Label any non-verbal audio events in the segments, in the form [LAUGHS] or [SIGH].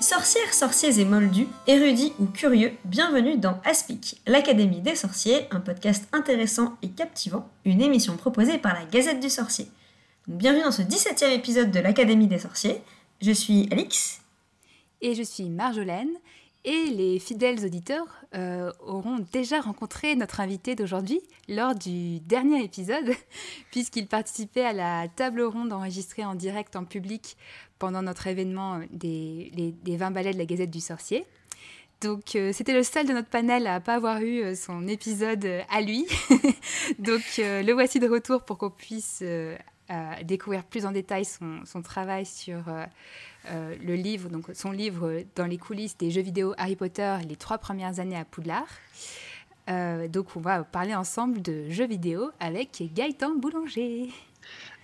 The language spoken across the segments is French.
Sorcières, sorciers et moldus, érudits ou curieux, bienvenue dans Aspic, l'Académie des sorciers, un podcast intéressant et captivant, une émission proposée par la Gazette du Sorcier. bienvenue dans ce 17e épisode de l'Académie des sorciers. Je suis Alix. Et je suis Marjolaine. Et les fidèles auditeurs euh, auront déjà rencontré notre invité d'aujourd'hui lors du dernier épisode, [LAUGHS] puisqu'il participait à la table ronde enregistrée en direct en public pendant notre événement des, des 20 ballets de la Gazette du Sorcier. Donc euh, c'était le seul de notre panel à pas avoir eu euh, son épisode à lui. [LAUGHS] Donc le voici de retour pour qu'on puisse découvrir plus en détail son, son travail sur euh, le livre, donc son livre dans les coulisses des jeux vidéo Harry Potter, les trois premières années à Poudlard. Euh, donc on va parler ensemble de jeux vidéo avec Gaëtan Boulanger.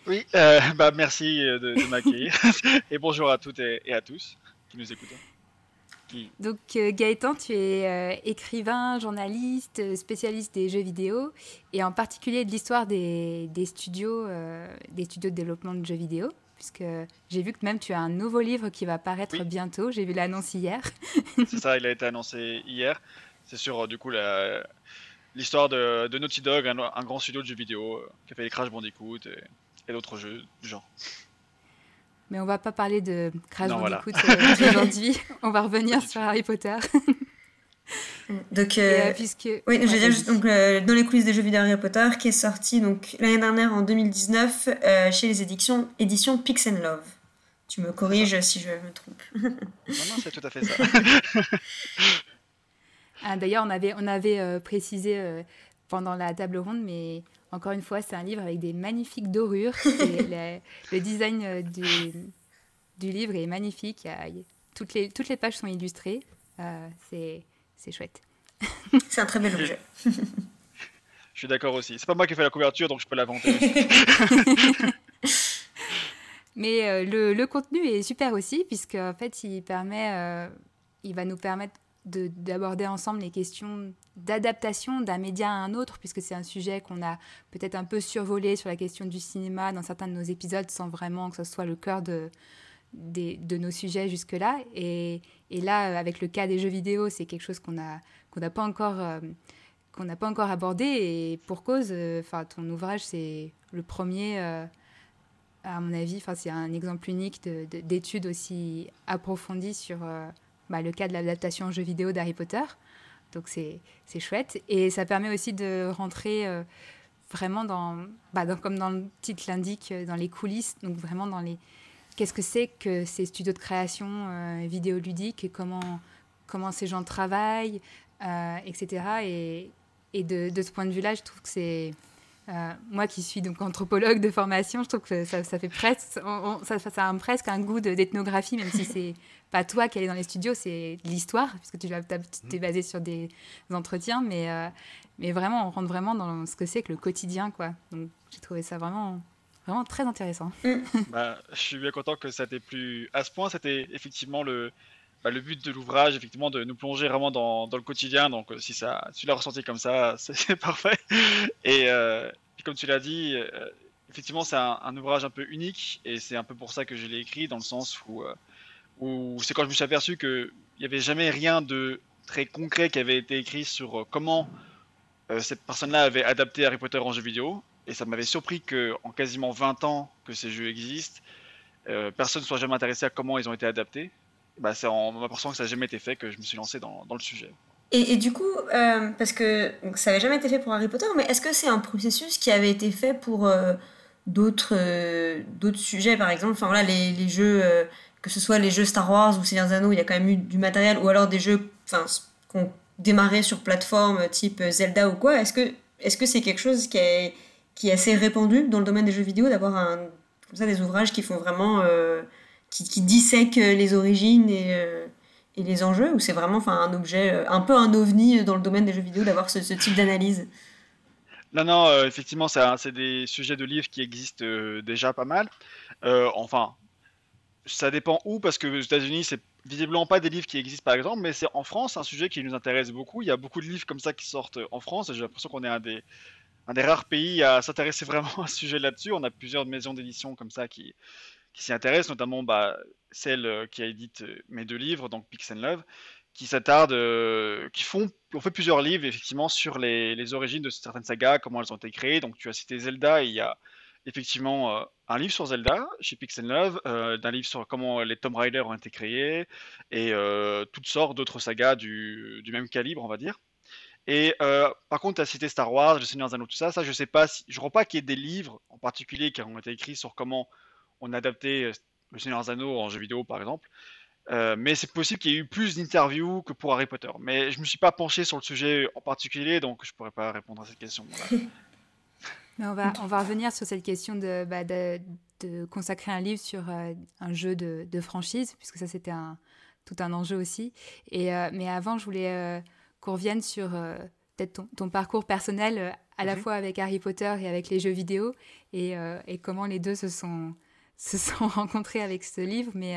Oui, euh, bah merci de, m'accueillir [LAUGHS] et bonjour à toutes et, à tous qui nous écoutent. Donc Gaëtan, tu es écrivain, journaliste, spécialiste des jeux vidéo et en particulier de l'histoire des, studios, des studios de développement de jeux vidéo puisque j'ai vu que même tu as un nouveau livre qui va paraître bientôt. J'ai vu l'annonce hier. [LAUGHS] C'est ça, il a été annoncé hier. C'est sur euh, du coup l'histoire de, Naughty Dog, un, grand studio de jeux vidéo euh, qui a fait les Crash Bandicoot et, d'autres jeux du genre. Mais on va pas parler de Crash Bandicoot euh, [LAUGHS] aujourd'hui. On va revenir sur Harry Potter. [LAUGHS] Donc, euh, euh, puisque... oui, je dire juste donc, euh, dans les coulisses des jeux vidéo Harry Potter, qui est sorti donc l'année dernière en 2019 chez les éditions, éditions Pix and Love. Tu me corriges si je me trompe. [LAUGHS] non, non, c'est tout à fait ça. ah, D'ailleurs, on avait, on avait précisé pendant la table ronde, mais encore une fois, c'est un livre avec des magnifiques dorures. [LAUGHS] le, le, design du, du, livre est magnifique. toutes, les, toutes les pages sont illustrées. c'est c'est chouette. [LAUGHS] c'est un très bel objet. [LAUGHS] Je suis d'accord aussi. C'est pas moi qui ai fait la couverture, donc je peux la vanter. Mais euh, le, le, contenu est super aussi, puisque en fait, il, permet, euh, il va nous permettre d'aborder ensemble les questions d'adaptation d'un média à un autre, puisque c'est un sujet qu'on a peut-être un peu survolé sur la question du cinéma dans certains de nos épisodes, sans vraiment que ce soit le cœur de, de nos sujets jusque-là. Et, et, là, avec le cas des jeux vidéo, c'est quelque chose qu'on n'a qu'on pas encore... Euh, qu'on pas encore abordé et pour cause, euh, ton ouvrage c'est le premier, euh, à mon avis, c'est un exemple unique d'études aussi approfondies sur bah, le cas de l'adaptation en jeu vidéo d'Harry Potter. Donc c'est chouette et ça permet aussi de rentrer vraiment dans, bah, comme dans le titre l'indique, dans les coulisses, donc vraiment dans les, qu'est-ce que c'est que ces studios de création euh, vidéoludique et comment, comment ces gens travaillent, euh, etc. Et, et de, ce point de vue-là, je trouve que c'est... Euh, moi qui suis donc anthropologue de formation, je trouve que ça, ça fait presque, ça, ça, a presque un goût d'ethnographie, même si [LAUGHS] c'est pas toi qui allais dans les studios, c'est l'histoire, puisque tu es basé sur des entretiens, mais, mais vraiment, on rentre vraiment dans ce que c'est que le quotidien, quoi. Donc j'ai trouvé ça vraiment Vraiment très intéressant. Mm. [LAUGHS] bah, je suis bien content que ça ait plus à ce point. C'était effectivement le, bah, le but de l'ouvrage, effectivement, de nous plonger vraiment dans, le quotidien. Donc, euh, si, tu l'as ressenti comme ça, [LAUGHS] c'est parfait. Et euh, comme tu l'as dit, euh, effectivement, c'est un, ouvrage un peu unique. Et c'est un peu pour ça que je l'ai écrit, dans le sens où, où c'est quand je me suis aperçu qu'il n'y avait jamais rien de très concret qui avait été écrit sur comment cette personne-là avait adapté Harry Potter en jeu vidéo. Et ça m'avait surpris qu'en quasiment 20 ans que ces jeux existent, euh, personne ne soit jamais intéressé à comment ils ont été adaptés. Bah, c'est en m'apercevant que ça n'a jamais été fait que je me suis lancé dans, dans le sujet. Et, du coup, euh, parce que ça n'avait jamais été fait pour Harry Potter, mais est-ce que c'est un processus qui avait été fait pour euh, d'autres d'autres sujets, par exemple? Voilà, les, les jeux, que ce soit les jeux Star Wars ou Seigneur Anneaux, il y a quand même eu du matériel, ou alors des jeux qui ont démarré sur plateforme type Zelda ou quoi. Est-ce que est-ce que c'est quelque chose qui est qui est assez répandu dans le domaine des jeux vidéo, d'avoir des ouvrages qui font vraiment, euh, qui, qui, dissèquent les origines et, euh, et les enjeux, ou c'est vraiment enfin, un objet, euh, un peu un ovni dans le domaine des jeux vidéo, d'avoir ce, type d'analyse? Non, non, effectivement, c'est des sujets de livres qui existent déjà pas mal. enfin, ça dépend où, parce que aux États-Unis, c'est visiblement pas des livres qui existent par exemple, mais c'est en France un sujet qui nous intéresse beaucoup. Il y a beaucoup de livres comme ça qui sortent en France, et j'ai l'impression qu'on est un des, un des rares pays à s'intéresser [LAUGHS] vraiment à ce sujet là-dessus. On a plusieurs maisons d'édition comme ça qui, qui s'y intéressent, notamment bah, celle qui a édité mes deux livres, donc Pix and Love, qui s'attardent, qui font, ont fait plusieurs livres effectivement sur les, les, origines de certaines sagas, comment elles ont été créées. Donc tu as cité Zelda, il y a effectivement euh, un livre sur Zelda chez Pixel Love, euh, d'un livre sur comment les Tomb Raider ont été créés et euh, toutes sortes d'autres sagas du, du, même calibre, on va dire. Et par contre, tu as cité Star Wars, Le Seigneur des tout ça. Ça, je sais pas si. Je crois pas qu'il y ait des livres en particulier qui ont été écrits sur comment on a adapté Le Seigneur des Anneaux en jeu vidéo, par exemple. mais c'est possible qu'il y ait eu plus d'interviews que pour Harry Potter. Mais je me suis pas penché sur le sujet en particulier, donc je pourrais pas répondre à cette question. [LAUGHS] on, va, on va revenir sur cette question de, bah, de, consacrer un livre sur euh, un jeu de, de, franchise, puisque ça c'était un, tout un enjeu aussi. Et, euh, mais avant, je voulais euh, qu'on revienne sur peut-être ton, parcours personnel, à la mhm. fois avec Harry Potter et avec les jeux vidéo, et, et comment les deux se sont, se sont [LAUGHS] rencontrés avec ce livre. Mais,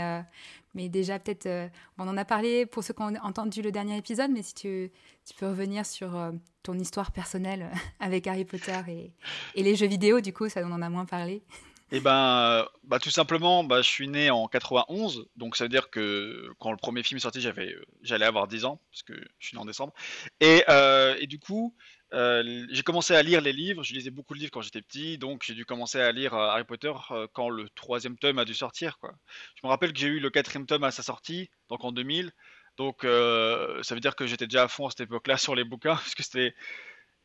mais déjà, peut-être, on en a parlé pour ceux qui ont entendu le dernier épisode, mais si tu, tu peux revenir sur ton histoire personnelle [LAUGHS] avec Harry Potter et, et, les jeux vidéo, du coup, ça on en a moins parlé. Eh ben, bah, tout simplement, bah, je suis né en 91, donc ça veut dire que quand le premier film est sorti, j'avais, j'allais avoir 10 ans, parce que je suis né en décembre. Et, euh, et du coup, euh, j'ai commencé à lire les livres, je lisais beaucoup de livres quand j'étais petit, donc j'ai dû commencer à lire euh, Harry Potter quand le troisième tome a dû sortir. Quoi. Je me rappelle que j'ai eu le quatrième tome à sa sortie, donc en 2000, donc ça veut dire que j'étais déjà à fond à cette époque-là sur les bouquins, [LAUGHS] parce que c'était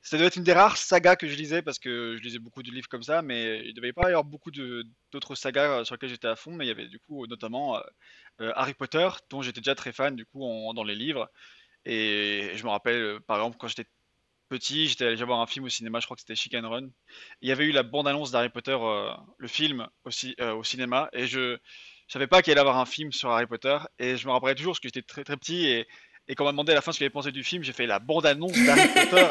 ça devait être une des rares sagas que je lisais parce que je lisais beaucoup de livres comme ça, mais il devait pas y avoir beaucoup d'autres sagas euh, sur lesquelles j'étais à fond, mais il y avait du coup notamment euh, euh, Harry Potter, dont j'étais déjà très fan du coup dans les livres. Et je me rappelle, par exemple, quand j'étais petit, j'étais allé voir un film au cinéma, je crois que c'était Chicken Run. Il y avait eu la bande-annonce d'Harry Potter, le film aussi au cinéma, et je je savais pas qu'il allait avoir un film sur Harry Potter, et je me rappelais toujours parce que j'étais très très petit et et quand on m'a demandé à la fin ce qu'il avait pensé du film, j'ai fait la bande-annonce d'Harry [LAUGHS] Potter.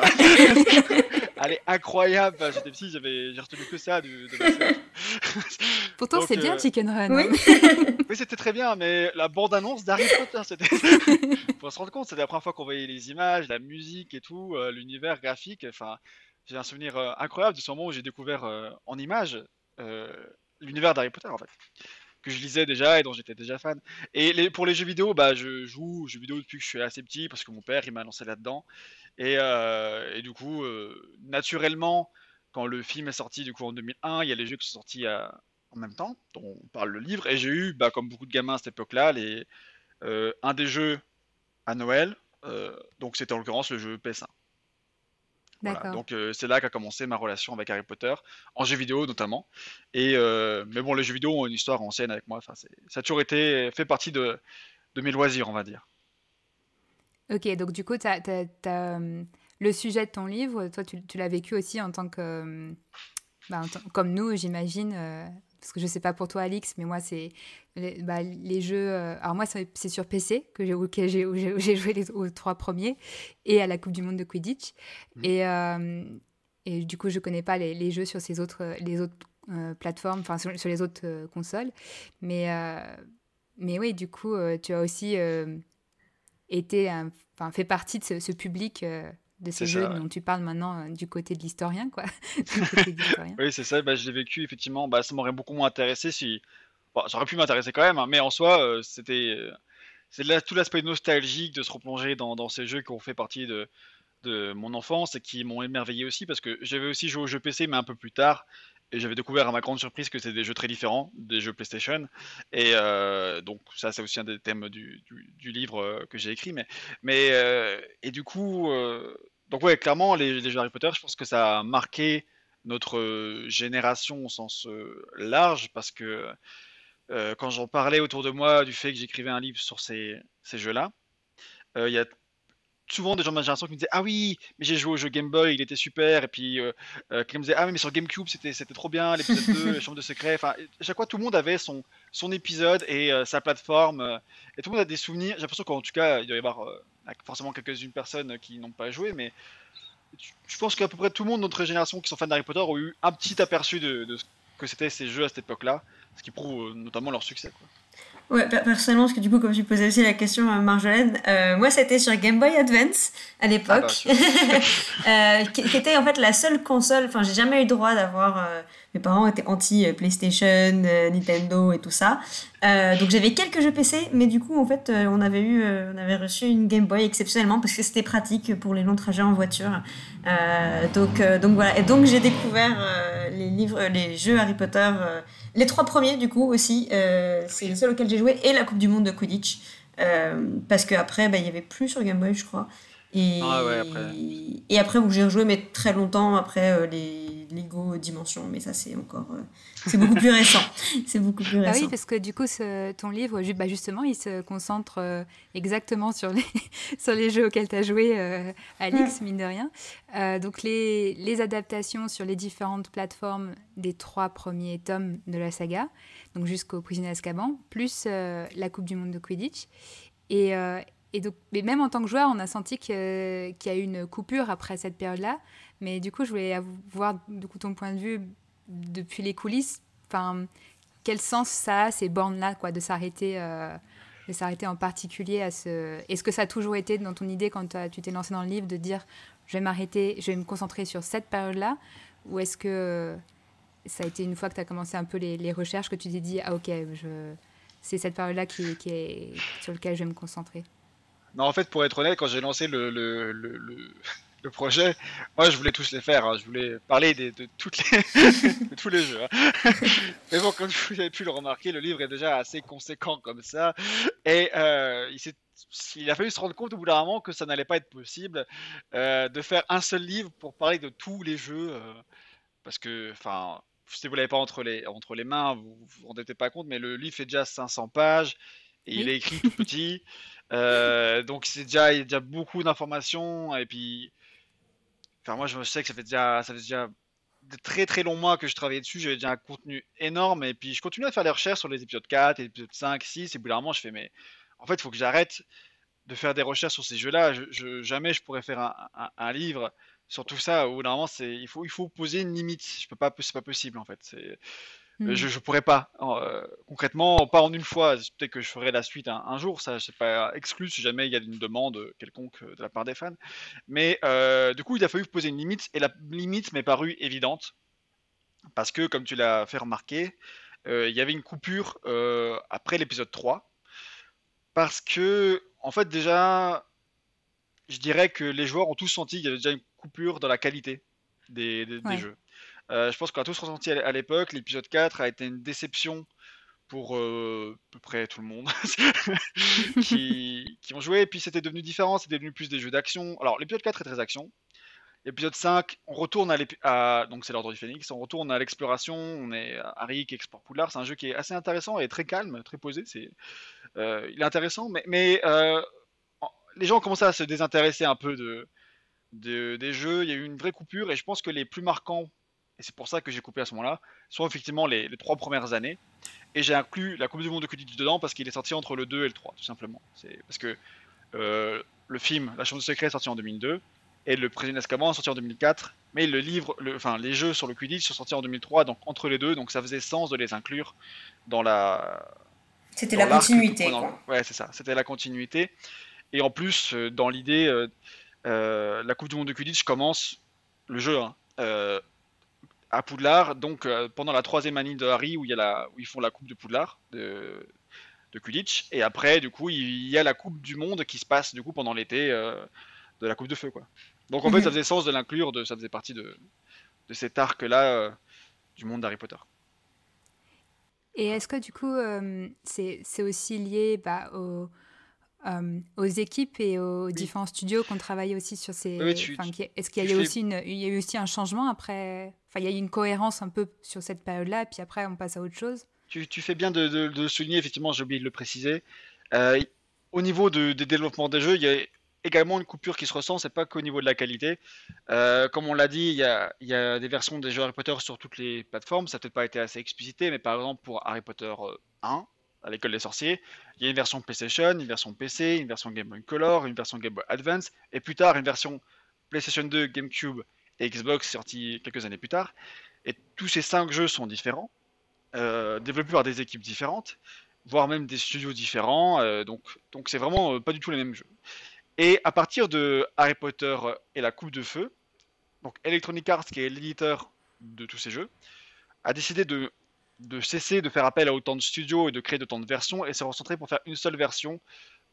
[LAUGHS] Elle est incroyable. J'étais petit, j'avais, j'ai retenu que ça de [LAUGHS] Pourtant, c'est bien euh, Chicken Run. Oui, oui c'était très bien, mais la bande-annonce d'Harry Potter, c'était. Faut se rendre compte, c'était la première fois qu'on voyait les images, la musique et tout, euh, l'univers graphique. Enfin, j'ai un souvenir euh, incroyable de ce moment où j'ai découvert en images l'univers d'Harry Potter, en fait que je lisais déjà et dont j'étais déjà fan. Et pour les jeux vidéo, bah, je joue aux jeux vidéo depuis que je suis assez petit parce que mon père il m'a lancé là-dedans. Et, euh, et, du coup, euh, naturellement, quand le film est sorti du coup en 2001, il y a les jeux qui sont sortis euh, en même temps, dont on parle le livre. Et j'ai eu, bah, comme beaucoup de gamins à cette époque-là, les, un des jeux à Noël. donc c'était en l'occurrence le jeu PS1. Donc euh, c'est là qu'a commencé ma relation avec Harry Potter, en jeux vidéo notamment. Et euh, mais bon, les jeux vidéo ont une histoire ancienne avec moi. Enfin, ça a toujours été fait partie de, de mes loisirs, on va dire. Ok, donc du coup, as, euh, le sujet de ton livre, toi, tu, tu l'as vécu aussi en tant que, bah, comme nous, j'imagine, parce que je sais pas pour toi Alix, mais moi c'est les, bah, les, jeux. Euh, alors moi c'est sur PC que j'ai j'ai joué les, aux trois premiers et à la Coupe du Monde de Quidditch mmh. et euh, et du coup je connais pas les, les, jeux sur ces autres les autres euh, plateformes, enfin sur, les autres consoles, mais mais oui du coup tu as aussi été enfin fait partie de ce, ce public de ces jeux dont tu parles maintenant euh, du côté de l'historien, quoi. [LAUGHS] oui, c'est ça. Bah, je l'ai vécu effectivement. Bah, ça m'aurait beaucoup moins intéressé si. Bon, ça aurait pu m'intéresser quand même, hein, mais en soi, euh, c'était. Euh, c'est tout l'aspect nostalgique de se replonger dans, dans, ces jeux qui ont fait partie de, de mon enfance et qui m'ont émerveillé aussi parce que j'avais aussi joué aux jeux PC, mais un peu plus tard. Et j'avais découvert à ma grande surprise que c'était des jeux très différents des jeux PlayStation. Et donc ça, c'est aussi un des thèmes du, du, livre que j'ai écrit. Mais, mais et du coup, donc ouais, clairement, les, jeux Harry Potter, je pense que ça a marqué notre euh, génération au sens euh, large, parce que euh, quand j'en parlais autour de moi du fait que j'écrivais un livre sur ces, ces jeux-là, il y a souvent des gens de ma génération qui me disaient Ah oui, mais j'ai joué au jeu Game Boy, il était super. Et puis qui me disaient Ah mais sur GameCube, c'était, c'était trop bien, l'épisode 2, [LAUGHS] les chambres de secret. Enfin, chaque fois, tout le monde avait son, son épisode et sa plateforme. et tout le monde a des souvenirs. J'ai l'impression qu'en tout cas, il doit y avoir forcément quelques-unes personnes qui n'ont pas joué, mais je pense qu'à peu près tout le monde de notre génération qui sont fans d'Harry Potter ont eu un petit aperçu de, ce que c'était ces jeux à cette époque-là, ce qui prouve euh, notamment leur succès. Ouais, personnellement, parce que du coup, comme tu posais aussi la question à Marjolaine, euh, moi c'était sur Game Boy Advance à l'époque, ah, [LAUGHS] euh, qui, était en fait la seule console. Enfin, j'ai jamais eu le droit d'avoir. Euh, mes parents étaient anti PlayStation, Nintendo et tout ça. donc j'avais quelques jeux PC, mais du coup, en fait, on avait eu, on avait reçu une Game Boy exceptionnellement parce que c'était pratique pour les longs trajets en voiture. donc, donc voilà. Et donc j'ai découvert les livres, les jeux Harry Potter les trois premiers, du coup, aussi, euh, c'est le seul auquel j'ai joué, et la Coupe du Monde de Quidditch. Euh, parce qu'après, bah, il n'y avait plus sur Game Boy, je crois. Et, ah ouais, après. et après, j'ai rejoué, mais très longtemps après euh, les Lego Dimensions. Mais ça, c'est encore. Euh, c'est beaucoup plus récent. [LAUGHS] C'est beaucoup plus récent. Ah oui, parce que du coup, ce, ton livre, bah justement, il se concentre euh, exactement sur les, [LAUGHS] sur les jeux auxquels tu as joué, Alix, mine de rien. donc, les, les adaptations sur les différentes plateformes des trois premiers tomes de la saga, donc jusqu'au Prisonnier Azkaban, plus la Coupe du Monde de Quidditch. Et, et donc, mais même en tant que joueur, on a senti qu'il y a eu une coupure après cette période-là. Mais du coup, je voulais avoir du coup, ton point de vue depuis les coulisses. Enfin, quel sens ça a, ces bornes-là, quoi, de s'arrêter euh, en particulier à ce... Est-ce que ça a toujours été dans ton idée quand tu t'es lancé dans le livre de dire je vais m'arrêter, je vais me concentrer sur cette période-là? Ou est-ce que ça a été une fois que tu as commencé un peu les, recherches que tu t'es dit ah ok, c'est cette période-là qui, est... sur laquelle je vais me concentrer? Non, en fait, pour être honnête, quand j'ai lancé le, le, le, projet, moi, je voulais tous les faire. Hein. Je voulais parler des, de, toutes les, [LAUGHS] de tous les jeux. Hein. [LAUGHS] Mais bon, comme vous avez pu le remarquer, le livre est déjà assez conséquent comme ça. Et euh, il, il, a fallu se rendre compte au bout d'un moment que ça n'allait pas être possible euh, de faire un seul livre pour parler de tous les jeux. Euh, parce que, enfin, si vous l'avez pas entre les, entre les mains, vous vous rendez pas compte, mais le livre fait déjà 500 pages. Et il est écrit tout petit. Donc c'est déjà, il y a déjà beaucoup d'informations. Et puis, enfin moi je sais que ça fait déjà, ça fait déjà de très très longs mois que je travaillais dessus. J'avais déjà un contenu énorme. Et puis je continue à faire des recherches sur les épisodes 4, et épisodes 5, 6. Et bout d'un je fais mais en fait il faut que j'arrête de faire des recherches sur ces jeux-là. Je, jamais je pourrais faire un, livre sur tout ça. Au bout d'un moment il faut, il faut poser une limite. Je peux pas, c'est pas possible en fait. Hmm. Je, je pourrais pas. Euh, concrètement, pas en une fois. Peut-être que je ferai la suite un, jour. Ça, c'est pas exclu si jamais il y a une demande quelconque de la part des fans. Mais euh, du coup, il a fallu poser une limite. Et la limite m'est parue évidente. Parce que, comme tu l'as fait remarquer, euh, il y avait une coupure après l'épisode 3. Parce que, en fait, déjà, je dirais que les joueurs ont tous senti qu'il y avait déjà une coupure dans la qualité des, jeux. Euh, je pense qu'on a tous ressenti à l'époque. L'épisode 4 a été une déception pour euh, à peu près tout le monde [LAUGHS] qui, ont joué. Et puis c'était devenu différent, c'était devenu plus des jeux d'action. Alors l'épisode 4 est très action. L'épisode 5, on retourne à, donc c'est l'ordre du phénix, on retourne à l'exploration, on est à Harry qui explore Poudlard, c'est un jeu qui est assez intéressant et très calme, très posé, c'est, euh, il est intéressant, mais, mais les gens ont commencé à se désintéresser un peu de, des jeux, il y a eu une vraie coupure et je pense que les plus marquants et c'est pour ça que j'ai coupé à ce moment-là, sont effectivement les, trois premières années. Et j'ai inclus la Coupe du Monde de Quidditch dedans parce qu'il est sorti entre le 2 et le 3, tout simplement. C'est parce que euh, le film La Chambre de Secret est sorti en 2002 et le Président d'Azkaban est sorti en 2004. Mais le livre, le, enfin les jeux sur le Quidditch sont sortis en 2003, donc entre les deux, donc ça faisait sens de les inclure dans la. C'était la continuité. Ouais, c'est ça. C'était la continuité. Et en plus, euh, dans l'idée, euh, la Coupe du Monde de Quidditch commence le jeu. Hein, à Poudlard, donc euh, pendant la troisième année de Harry où, il y a la, où ils font la Coupe de Poudlard de, de Quidditch, et après du coup il y a la Coupe du Monde qui se passe du coup pendant l'été euh, de la Coupe de Feu quoi. Donc en fait mhm. ça faisait sens de l'inclure, de, ça faisait partie de, de cet arc là euh, du monde d'Harry Potter. Et est-ce que du coup c'est aussi lié bah, au euh, aux équipes et aux différents studios qui ont travaillé aussi sur ces. Est-ce qu'il y a eu aussi une, il y a eu aussi un changement après Enfin, il y a eu une cohérence un peu sur cette période-là, puis après on passe à autre chose. Tu, tu fais bien de, de, souligner, effectivement, j'ai oublié de le préciser. Euh, au niveau de, des développements des jeux, il y a également une coupure qui se ressent, c'est pas qu'au niveau de la qualité. Euh, comme on l'a dit, il y, a, il y, a, des versions des jeux Harry Potter sur toutes les plateformes, ça n'a peut-être pas été assez explicité, mais par exemple pour Harry Potter 1, à l'école des sorciers. Il y a une version PlayStation, une version PC, une version Game Boy Color, une version Game Boy Advance, et plus tard une version PlayStation 2, GameCube et Xbox sortie quelques années plus tard. Et tous ces cinq jeux sont différents, euh, développés par des équipes différentes. voire même des studios différents. donc, donc c'est vraiment pas du tout les mêmes jeux. Et à partir de Harry Potter et la Coupe de Feu, donc Electronic Arts, qui est l'éditeur de tous ces jeux, a décidé de, de, cesser de faire appel à autant de studios et de créer autant de versions et s'est recentré pour faire une seule version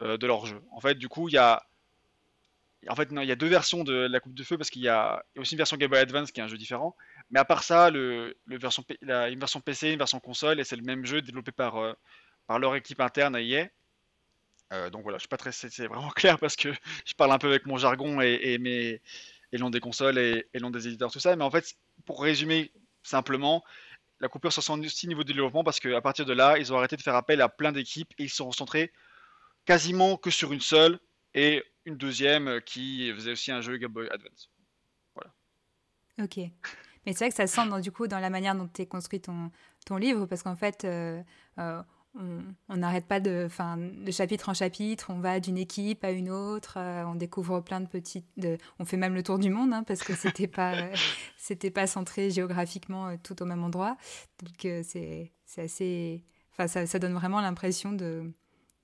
de leur jeu. En fait, du coup, il y a en fait, il y a deux versions de la Coupe de Feu parce qu'il y, a aussi une version Game Boy Advance qui est un jeu différent. Mais à part ça, le, la, une version PC, une version console, et c'est le même jeu développé par, euh, par leur équipe interne à EA. Euh, donc voilà, je suis pas très, c'est vraiment [LAUGHS] clair parce que je parle un peu avec mon jargon et, mes et nom des consoles et, et nom des éditeurs, tout ça. Mais en fait, pour résumer simplement, la coupure se sent aussi niveau de développement parce qu'à partir de là, ils ont arrêté de faire appel à plein d'équipes et ils sont recentrés quasiment que sur une seule et une deuxième euh, qui faisait aussi un jeu Game Boy Advance. Voilà. Ok. Mais c'est vrai que ça sent dans, du coup dans la manière dont tu construit ton, ton livre, parce qu'en fait, euh, euh, on n'arrête pas de, enfin, de chapitre en chapitre, on va d'une équipe à une autre, on découvre plein de petites, de, on fait même le tour du monde, hein, parce que c'était pas, [LAUGHS] c'était pas centré géographiquement tout au même endroit, donc c'est, c'est assez, enfin, ça, ça donne vraiment l'impression de,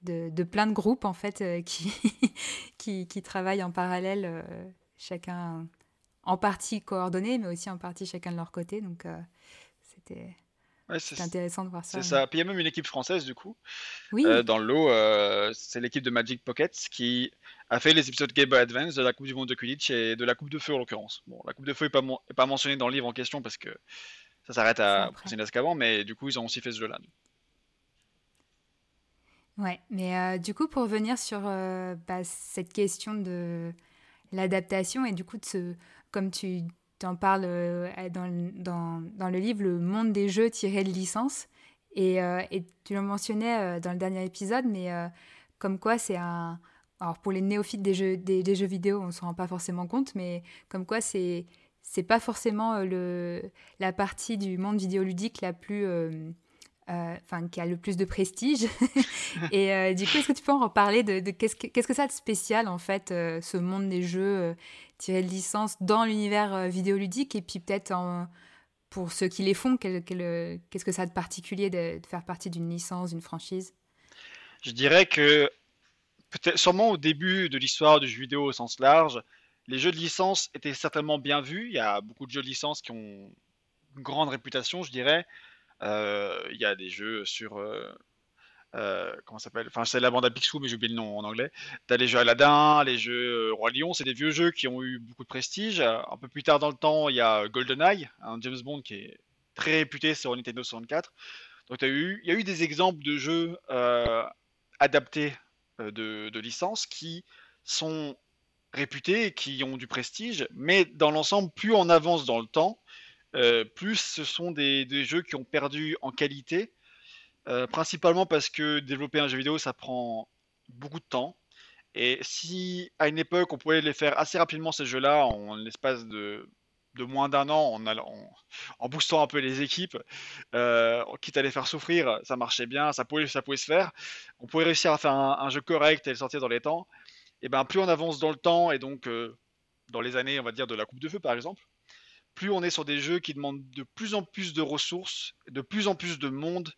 de, plein de groupes en fait euh, qui, [LAUGHS] qui, qui, travaillent en parallèle, euh, chacun en partie coordonné, mais aussi en partie chacun de leur côté. Donc euh, c'était intéressant de voir ça. C'est ça. Puis il y a même une équipe française du coup. Oui. dans le lot, c'est l'équipe de Magic Pockets qui a fait les épisodes Game Boy Advance de la Coupe du Monde de Quidditch et de la Coupe de Feu en l'occurrence. Bon, la Coupe de Feu n'est pas, mentionnée dans le livre en question parce que ça s'arrête à Priscilla d'Azkaban, mais du coup ils ont aussi fait ce jeu-là. Ouais, mais euh, du coup, pour revenir sur euh, bah, cette question de l'adaptation et du coup, de ce, comme tu t'en parles euh, dans, dans, dans, le livre, le monde des jeux tiré de licence, et, et tu le mentionnais dans le dernier épisode, mais comme quoi c'est un... Alors pour les néophytes des jeux, des, des jeux vidéo, on ne se rend pas forcément compte, mais comme quoi c'est c'est pas forcément le, la partie du monde vidéoludique la plus euh, enfin qui a le plus de prestige. [LAUGHS] et euh, du coup, est-ce que tu peux en parler de, qu'est-ce, que, qu'est-ce que ça a de spécial en fait, euh, ce monde des jeux tiré de licence dans l'univers vidéoludique et puis peut-être pour ceux qui les font, qu'est-ce que ça a de particulier de, faire partie d'une licence, d'une franchise? Je dirais que sûrement au début de l'histoire du jeu vidéo au sens large, les jeux de licence étaient certainement bien vus. Il y a beaucoup de jeux de licence qui ont une grande réputation, je dirais. Euh, il y a des jeux sur. Euh, euh, comment s'appelle? Enfin, c'est la bande à Picsou, mais j'ai oublié le nom en anglais. T'as les jeux Aladdin, les jeux Roi Lion, c'est des vieux jeux qui ont eu beaucoup de prestige. Un peu plus tard dans le temps, il y a GoldenEye, un James Bond qui est très réputé sur Nintendo 64. Donc, il y a eu des exemples de jeux adaptés de, de licences qui sont réputés qui ont du prestige, mais dans l'ensemble, plus on avance dans le temps, euh, plus ce sont des, jeux qui ont perdu en qualité, euh, principalement parce que développer un jeu vidéo, ça prend beaucoup de temps. Et si à une époque on pouvait les faire assez rapidement ces jeux-là, en l'espace de, moins d'un an, en, en, boostant un peu les équipes, euh, quitte à les faire souffrir, ça marchait bien, ça pouvait, ça pouvait se faire. On pouvait réussir à faire un, jeu correct et le sortir dans les temps. Et ben plus on avance dans le temps et donc dans les années, on va dire de la Coupe de Feu par exemple, plus on est sur des jeux qui demandent de plus en plus de ressources, de plus en plus de monde,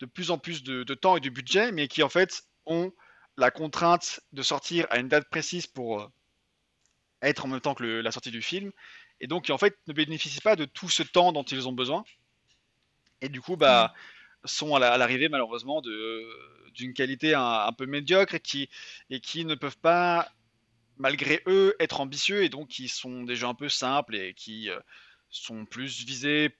de plus en plus de, temps et de budget, mais qui en fait ont la contrainte de sortir à une date précise pour euh, être en même temps que la sortie du film, et donc qui en fait ne bénéficient pas de tout ce temps dont ils ont besoin, et du coup bah sont à l'arrivée malheureusement d'une qualité un, peu médiocre et qui, et qui ne peuvent pas malgré eux être ambitieux et donc qui sont des un peu simples et qui euh, sont plus visés.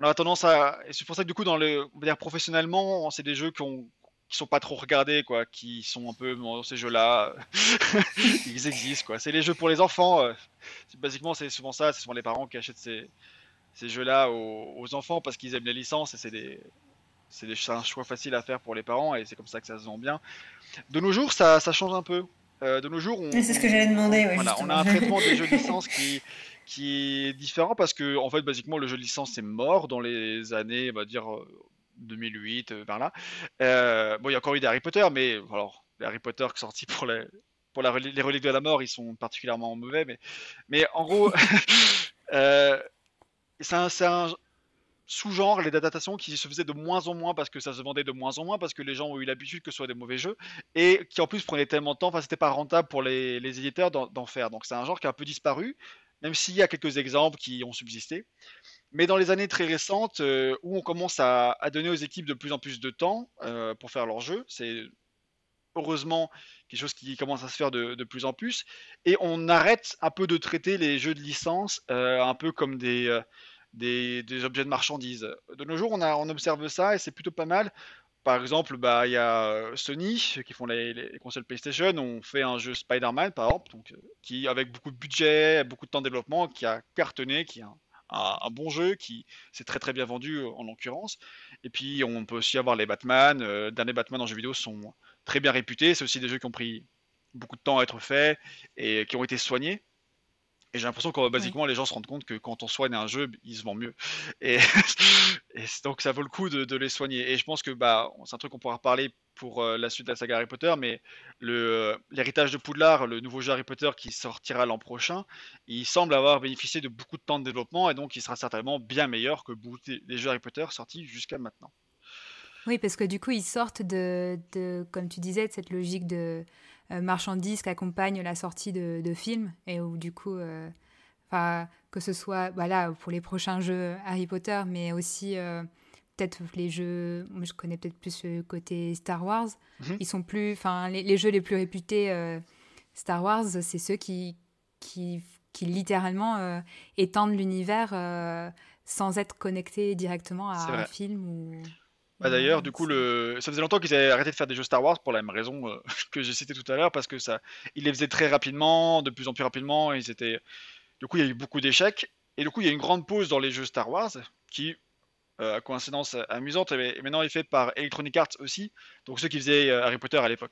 On a tendance à. Et c'est pour ça que du coup, dans le, on va dire professionnellement, c'est des jeux qui ont qui sont pas trop regardés, quoi, qui sont un peu ces jeux-là, [LAUGHS] ils existent, quoi. C'est les jeux pour les enfants. Euh, basiquement, c'est souvent ça. C'est souvent les parents qui achètent ces, ces jeux-là aux, enfants parce qu'ils aiment les licences et c'est des, c'est un choix facile à faire pour les parents et c'est comme ça que ça se vend bien. De nos jours, ça, ça change un peu. Euh, de nos jours, on, c'est ce que j'allais demander. on a un traitement des jeux de [LAUGHS] licence qui, qui est différent parce que en fait basiquement le jeu de licence est mort dans les années on va dire 2008 euh, vers là euh, bon il y a encore eu des Harry Potter mais alors les Harry Potter qui sont sortis pour les pour les reliques de la mort ils sont particulièrement mauvais mais mais en gros [LAUGHS] euh, c'est un, sous-genre, les adaptations qui se faisaient de moins en moins parce que ça se vendait de moins en moins, parce que les gens ont eu l'habitude que ce soit des mauvais jeux, et qui en plus prenaient tellement de temps, enfin c'était pas rentable pour les éditeurs d'en faire. Donc c'est un genre qui a un peu disparu, même s'il y a quelques exemples qui ont subsisté. Mais dans les années très récentes, euh, où on commence à, donner aux équipes de plus en plus de temps euh, pour faire leur jeu, c'est heureusement quelque chose qui commence à se faire de, plus en plus, et on arrête un peu de traiter les jeux de licence euh, un peu comme des, objets de marchandises. De nos jours, on, on observe ça et c'est plutôt pas mal. Par exemple, bah, il y a Sony qui font les, consoles PlayStation, ont fait un jeu Spider-Man par exemple, donc, qui avec beaucoup de budget, beaucoup de temps de développement, qui a cartonné, qui a un, bon jeu qui s'est très très bien vendu en l'occurrence. Et puis on peut aussi avoir les Batman. Euh, derniers Batman en jeu vidéo sont très bien réputés. C'est aussi des jeux qui ont pris beaucoup de temps à être faits et qui ont été soignés. Et j'ai l'impression que basiquement les gens se rendent compte que quand on soigne un jeu, il se vend mieux. Et, [LAUGHS] donc ça vaut le coup de, les soigner. Et je pense que bah, c'est un truc qu'on pourra parler pour euh, la suite de la saga Harry Potter, mais euh, l'héritage de Poudlard, le nouveau jeu Harry Potter qui sortira l'an prochain, il semble avoir bénéficié de beaucoup de temps de développement et donc il sera certainement bien meilleur que les jeux Harry Potter sortis jusqu'à maintenant. Oui, parce que du coup, ils sortent de, comme tu disais, de cette logique de euh, marchandise qui accompagne la sortie de, films et où du coup, que ce soit voilà, pour les prochains jeux Harry Potter, mais aussi peut-être les jeux, moi je connais peut-être plus le côté Star Wars. Mhm. Ils sont plus, enfin les, jeux les plus réputés euh, Star Wars, c'est ceux qui, qui, qui littéralement euh, étendent l'univers euh, sans être connectés directement à un film ou. Bah D'ailleurs, du coup, le... ça faisait longtemps qu'ils avaient arrêté de faire des jeux Star Wars pour la même raison [LAUGHS] que j'ai cité tout à l'heure, parce que ça, ils les faisaient très rapidement, de plus en plus rapidement, et c'était, du coup, il y a eu beaucoup d'échecs, et du coup, il y a une grande pause dans les jeux Star Wars qui euh, coïncidence amusante, et maintenant est fait par Electronic Arts aussi, donc ceux qui faisaient euh, Harry Potter à l'époque.